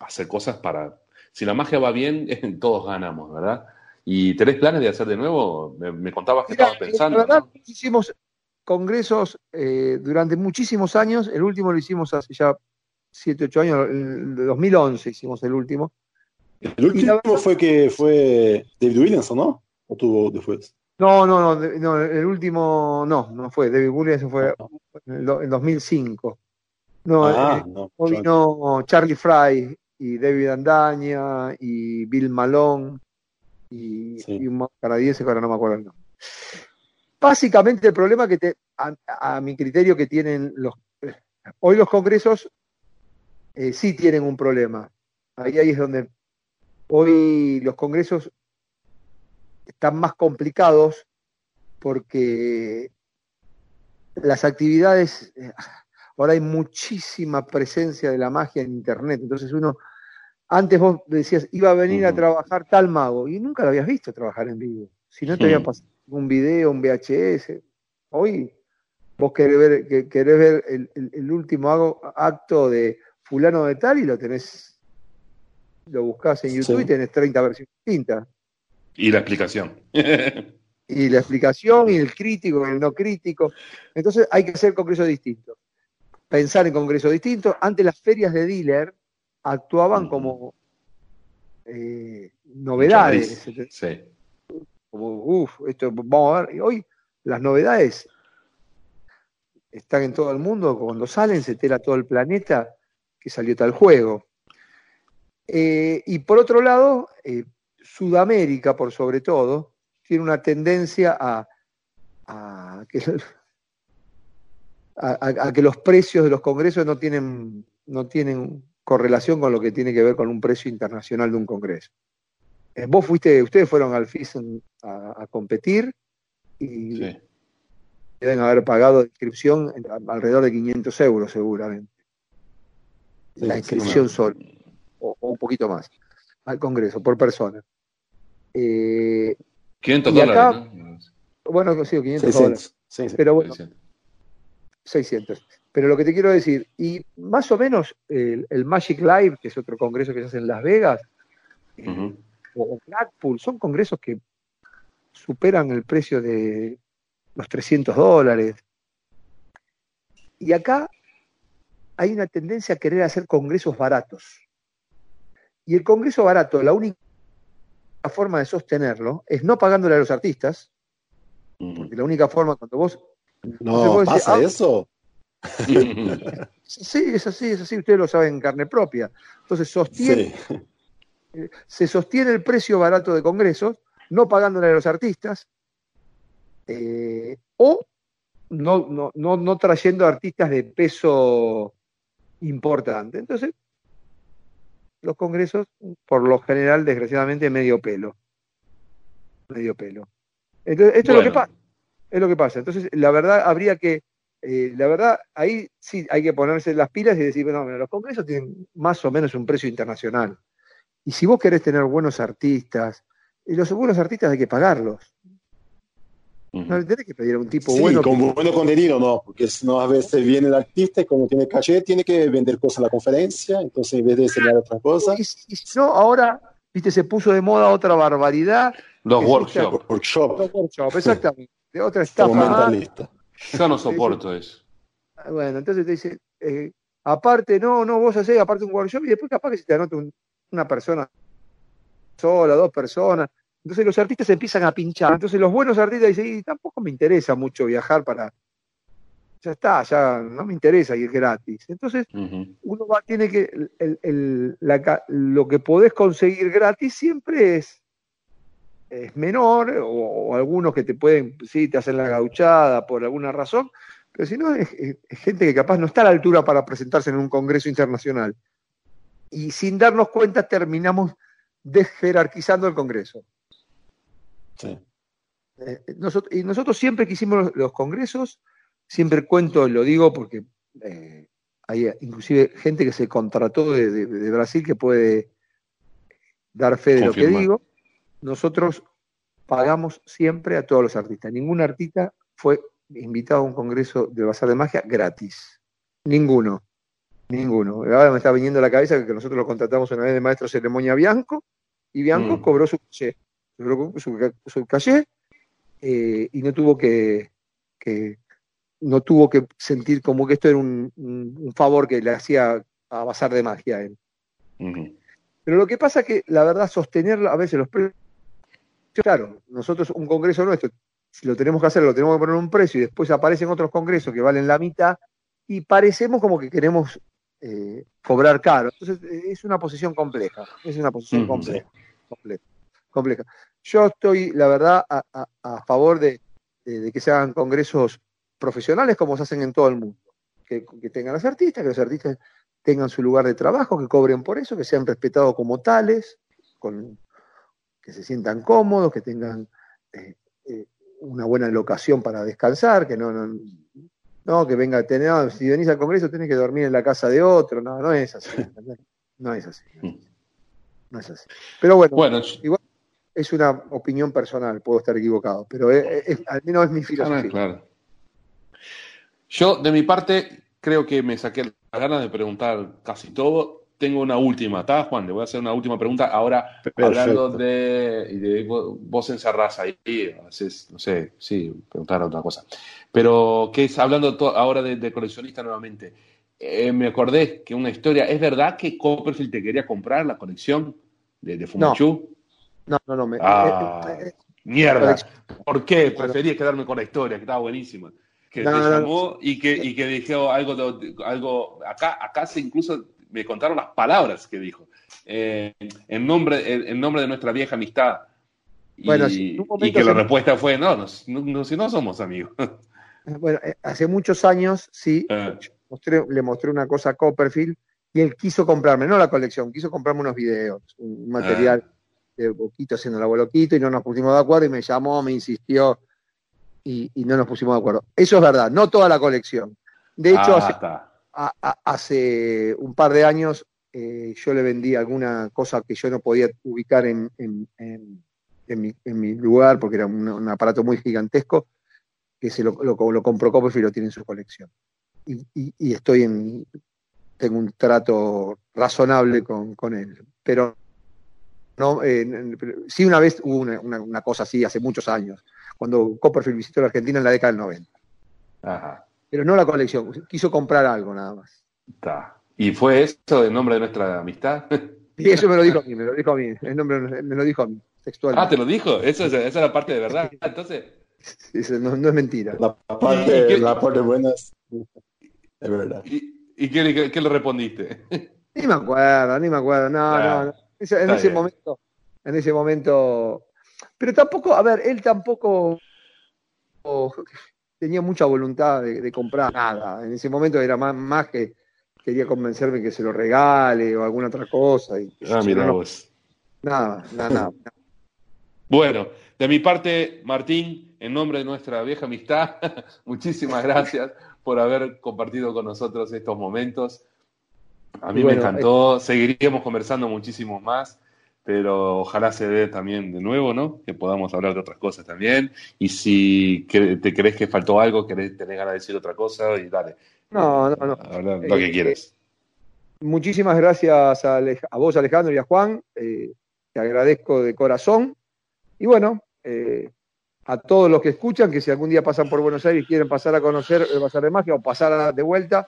hace cosas para... Si la magia va bien, (laughs) todos ganamos, ¿verdad? ¿Y tenés planes de hacer de nuevo? Me, me contabas que Mira, estabas pensando, la verdad, ¿no? hicimos congresos eh, durante muchísimos años. El último lo hicimos hace ya 7, 8 años, en 2011 hicimos el último. El último verdad- fue que fue David Williamson, ¿no? ¿O tuvo después? No, no, no, el último no, no fue. David Williams fue en el, do- en 2005. No, ah, eh, no. Vino Charlie Fry y David Andaña y Bill Malone y, Sí. y un canadiense que ahora no me acuerdo el nombre. Básicamente el problema que te, a, a mi criterio que tienen los hoy los congresos eh, sí tienen un problema. Ahí, ahí es donde hoy los congresos están más complicados porque las actividades eh, Ahora hay muchísima presencia de la magia en Internet. Entonces uno, antes vos decías, iba a venir a trabajar tal mago y nunca lo habías visto trabajar en vivo. Si no te había pasado un video, un VHS. Hoy vos querés ver, que- querés ver el, el- el último acto de fulano de tal y lo tenés, lo buscás en YouTube Sí. y tenés 30 versiones distintas. Y la explicación. (laughs) y la explicación y el crítico y el no crítico. Entonces hay que hacer congresos distintos. Pensar en congresos distintos. Antes las ferias de dealer actuaban Ujú. como eh, novedades. Sí. Como, uff, esto vamos a ver. Y hoy las novedades están en todo el mundo. Cuando salen se entera todo el planeta que salió tal juego. Eh, y por otro lado, eh, Sudamérica, por sobre todo, tiene una tendencia a, que, (laughs) a que los precios de los congresos no tienen, no tienen correlación con lo que tiene que ver con un precio internacional de un congreso. Eh, vos fuiste, ustedes fueron al FISM a, a competir y sí. deben haber pagado de inscripción alrededor de 500 euros seguramente. Sí, la sí, inscripción no. sola, o, o un poquito más, al Congreso, por persona. Eh, 500 Y acá- dólares, ¿no? bueno, sí, 500 dólares, 600. Sí, sí. pero bueno, 600. 600. Pero lo que te quiero decir, y más o menos el, el Magic Live, que es otro congreso que se hace en Las Vegas, eh, o Blackpool, son congresos que superan el precio de los 300 dólares. Y acá hay una tendencia a querer hacer congresos baratos. Y el congreso barato, la única forma de sostenerlo es no pagándole a los artistas, porque la única forma cuando vos... No, ¿pasa ah, eso? (laughs) sí, es así, es así, ustedes lo saben en carne propia. Entonces sostiene, se sostiene el precio barato de congresos, no pagándole a los artistas, eh, o no, no, no, no trayendo artistas de peso importante. Entonces, los congresos, por lo general, desgraciadamente, medio pelo. Medio pelo. Entonces, esto es lo que pasa. Es lo que pasa. Entonces, la verdad, habría que, eh, la verdad, ahí sí hay que ponerse las pilas y decir, bueno, los congresos tienen más o menos un precio internacional. Y si vos querés tener buenos artistas, los buenos artistas hay que pagarlos. No le tenés que pedir a un tipo sí, bueno. con buen contenido, no, porque si no a veces viene el artista y como tiene caché, tiene que vender cosas en la conferencia, entonces en vez de enseñar otras cosas. Y, si no, ahora, viste, se puso de moda otra barbaridad. Los workshops. Workshop. Los workshops, exactamente. De otra estafa. mentalista. Yo no soporto eso. Ah, bueno, entonces te dice, eh, aparte, no, no, vos hacés aparte un workshop y después capaz que se te anota una persona sola, dos personas entonces los artistas empiezan a pinchar. Entonces los buenos artistas dicen, y tampoco me interesa mucho viajar para... Ya está, ya no me interesa ir gratis. Entonces uno va, tiene que... lo que podés conseguir gratis siempre es, es menor, o, algunos que te pueden, sí, te hacen la gauchada por alguna razón, pero si no, es, gente que capaz no está a la altura para presentarse en un congreso internacional. Y sin darnos cuenta terminamos desjerarquizando el Congreso. Eh, nosotros, y nosotros siempre que hicimos los, congresos, siempre cuento, lo digo porque eh, hay inclusive gente que se contrató de, Brasil que puede dar fe de lo que digo. Nosotros pagamos siempre a todos los artistas. Ningún artista fue invitado a un congreso de Bazar de Magia gratis. Ninguno. Ninguno. Ahora me está viniendo a la cabeza que nosotros lo contratamos una vez de maestro ceremonia Bianco y Bianco mm. cobró su su, su calle eh, y no tuvo que, no tuvo que sentir como que esto era un, favor que le hacía a basar de magia a él. Pero lo que pasa es que la verdad sostener a veces los precios, claro, nosotros un congreso nuestro, si lo tenemos que hacer, lo tenemos que poner un precio y después aparecen otros congresos que valen la mitad y parecemos como que queremos eh, cobrar caro. Entonces es una posición compleja, es una posición compleja compleja. Yo estoy, la verdad, a, favor de, que se hagan congresos profesionales como se hacen en todo el mundo. Que, tengan los artistas, que los artistas tengan su lugar de trabajo, que cobren por eso, que sean respetados como tales, con, que se sientan cómodos, que tengan eh, eh, una buena locación para descansar, que no, no, que venga a tener, si venís al congreso tenés que dormir en la casa de otro, no, no es así. (laughs) No es así. No es así. Pero bueno, bueno igual es una opinión personal, puedo estar equivocado, pero al menos es mi filosofía. claro. Yo, de mi parte, creo que me saqué la ganas de preguntar casi todo. Tengo una última, ¿está, Juan? Le voy a hacer una última pregunta. Ahora, hablando de, Vos encerrás ahí, no sé, sí, preguntar otra cosa. Pero, ¿qué es? Hablando ahora de, coleccionista nuevamente, eh, me acordé que una historia, ¿es verdad que Copperfield te quería comprar la colección de, de Fumanchu? No, no, no. Me, ah, eh, eh, mierda. ¿Por qué? Preferí quedarme con la historia, que estaba buenísima. Que te llamó y que, y que dijo algo, algo acá, acá se incluso me contaron las palabras que dijo. Eh, en, nombre, en, nombre de nuestra vieja amistad. Y, bueno, y que la respuesta fue, no, no, si no somos amigos. (laughs) Bueno, hace muchos años, sí, ah. le mostré una cosa a Copperfield y él quiso comprarme, no la colección, quiso comprarme unos videos, un material. Ah de Boquito haciendo el abuelo Quito y no nos pusimos de acuerdo y me llamó, me insistió y, no nos pusimos de acuerdo. Eso es verdad, no toda la colección. De hecho, ah, hace, un par de años eh, yo le vendí alguna cosa que yo no podía ubicar en, mi, lugar porque era un, aparato muy gigantesco que se lo, lo, compró Copperfield y lo tiene en su colección. Y, estoy en, tengo un trato razonable con, él. Pero no, eh, sí una vez hubo una, una- una cosa así, hace muchos años, cuando Copperfield visitó la Argentina en la década del 90. Ajá, Pero no la colección, quiso comprar algo nada más. está. ¿Y fue eso en nombre de nuestra amistad? (laughs) Y eso me lo dijo a mí, me lo dijo a mí, el nombre me lo dijo a mí, textualmente. ah, ¿te lo dijo? Eso es, esa es la parte de verdad. Entonces, Eso no, no es mentira. La parte, ¿Y qué- la parte buena es, es verdad. ¿y, y qué, qué- qué le respondiste? (laughs) Ni me acuerdo, ni me acuerdo, no, Ah, no, no. En ese bien. momento, en ese momento, pero tampoco, a ver, él tampoco oh, tenía mucha voluntad de, de comprar nada. En ese momento era más, más que quería convencerme que se lo regale o alguna otra cosa. Y, Ah, mira no, no, vos. nada, nada, nada. Bueno, de mi parte, Martín, en nombre de nuestra vieja amistad, (laughs) muchísimas gracias por haber compartido con nosotros estos momentos. A mí Bueno, me encantó, seguiríamos conversando muchísimo más, pero ojalá se dé también de nuevo, ¿no? Que podamos hablar de otras cosas también. Y si te crees que faltó algo, querés, tenés ganas de decir otra cosa, y dale. No, no, no. Lo que Eh, quieras. Muchísimas gracias a, Alej- a vos, Alejandro, y a Juan. eh, te agradezco de corazón. Y bueno, eh, a todos los que escuchan, que si algún día pasan por Buenos Aires y quieren pasar a conocer el Bazar de Magia o pasar a- de vuelta,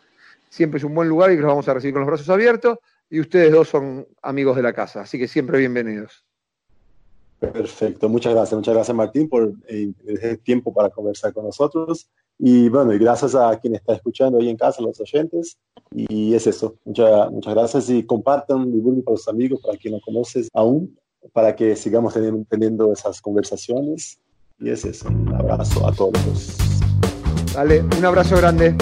siempre es un buen lugar y los vamos a recibir con los brazos abiertos. Y ustedes dos son amigos de la casa, así que siempre bienvenidos. Perfecto, muchas gracias, muchas gracias Martín por eh, el tiempo para conversar con nosotros. Y bueno, y gracias a quien está escuchando ahí en casa, los oyentes. Y es eso, muchas, muchas gracias y compartan, divulguen para los amigos, para quien no conoces aún, para que sigamos teniendo, teniendo esas conversaciones. Y es eso, un abrazo a todos. Dale, un abrazo grande.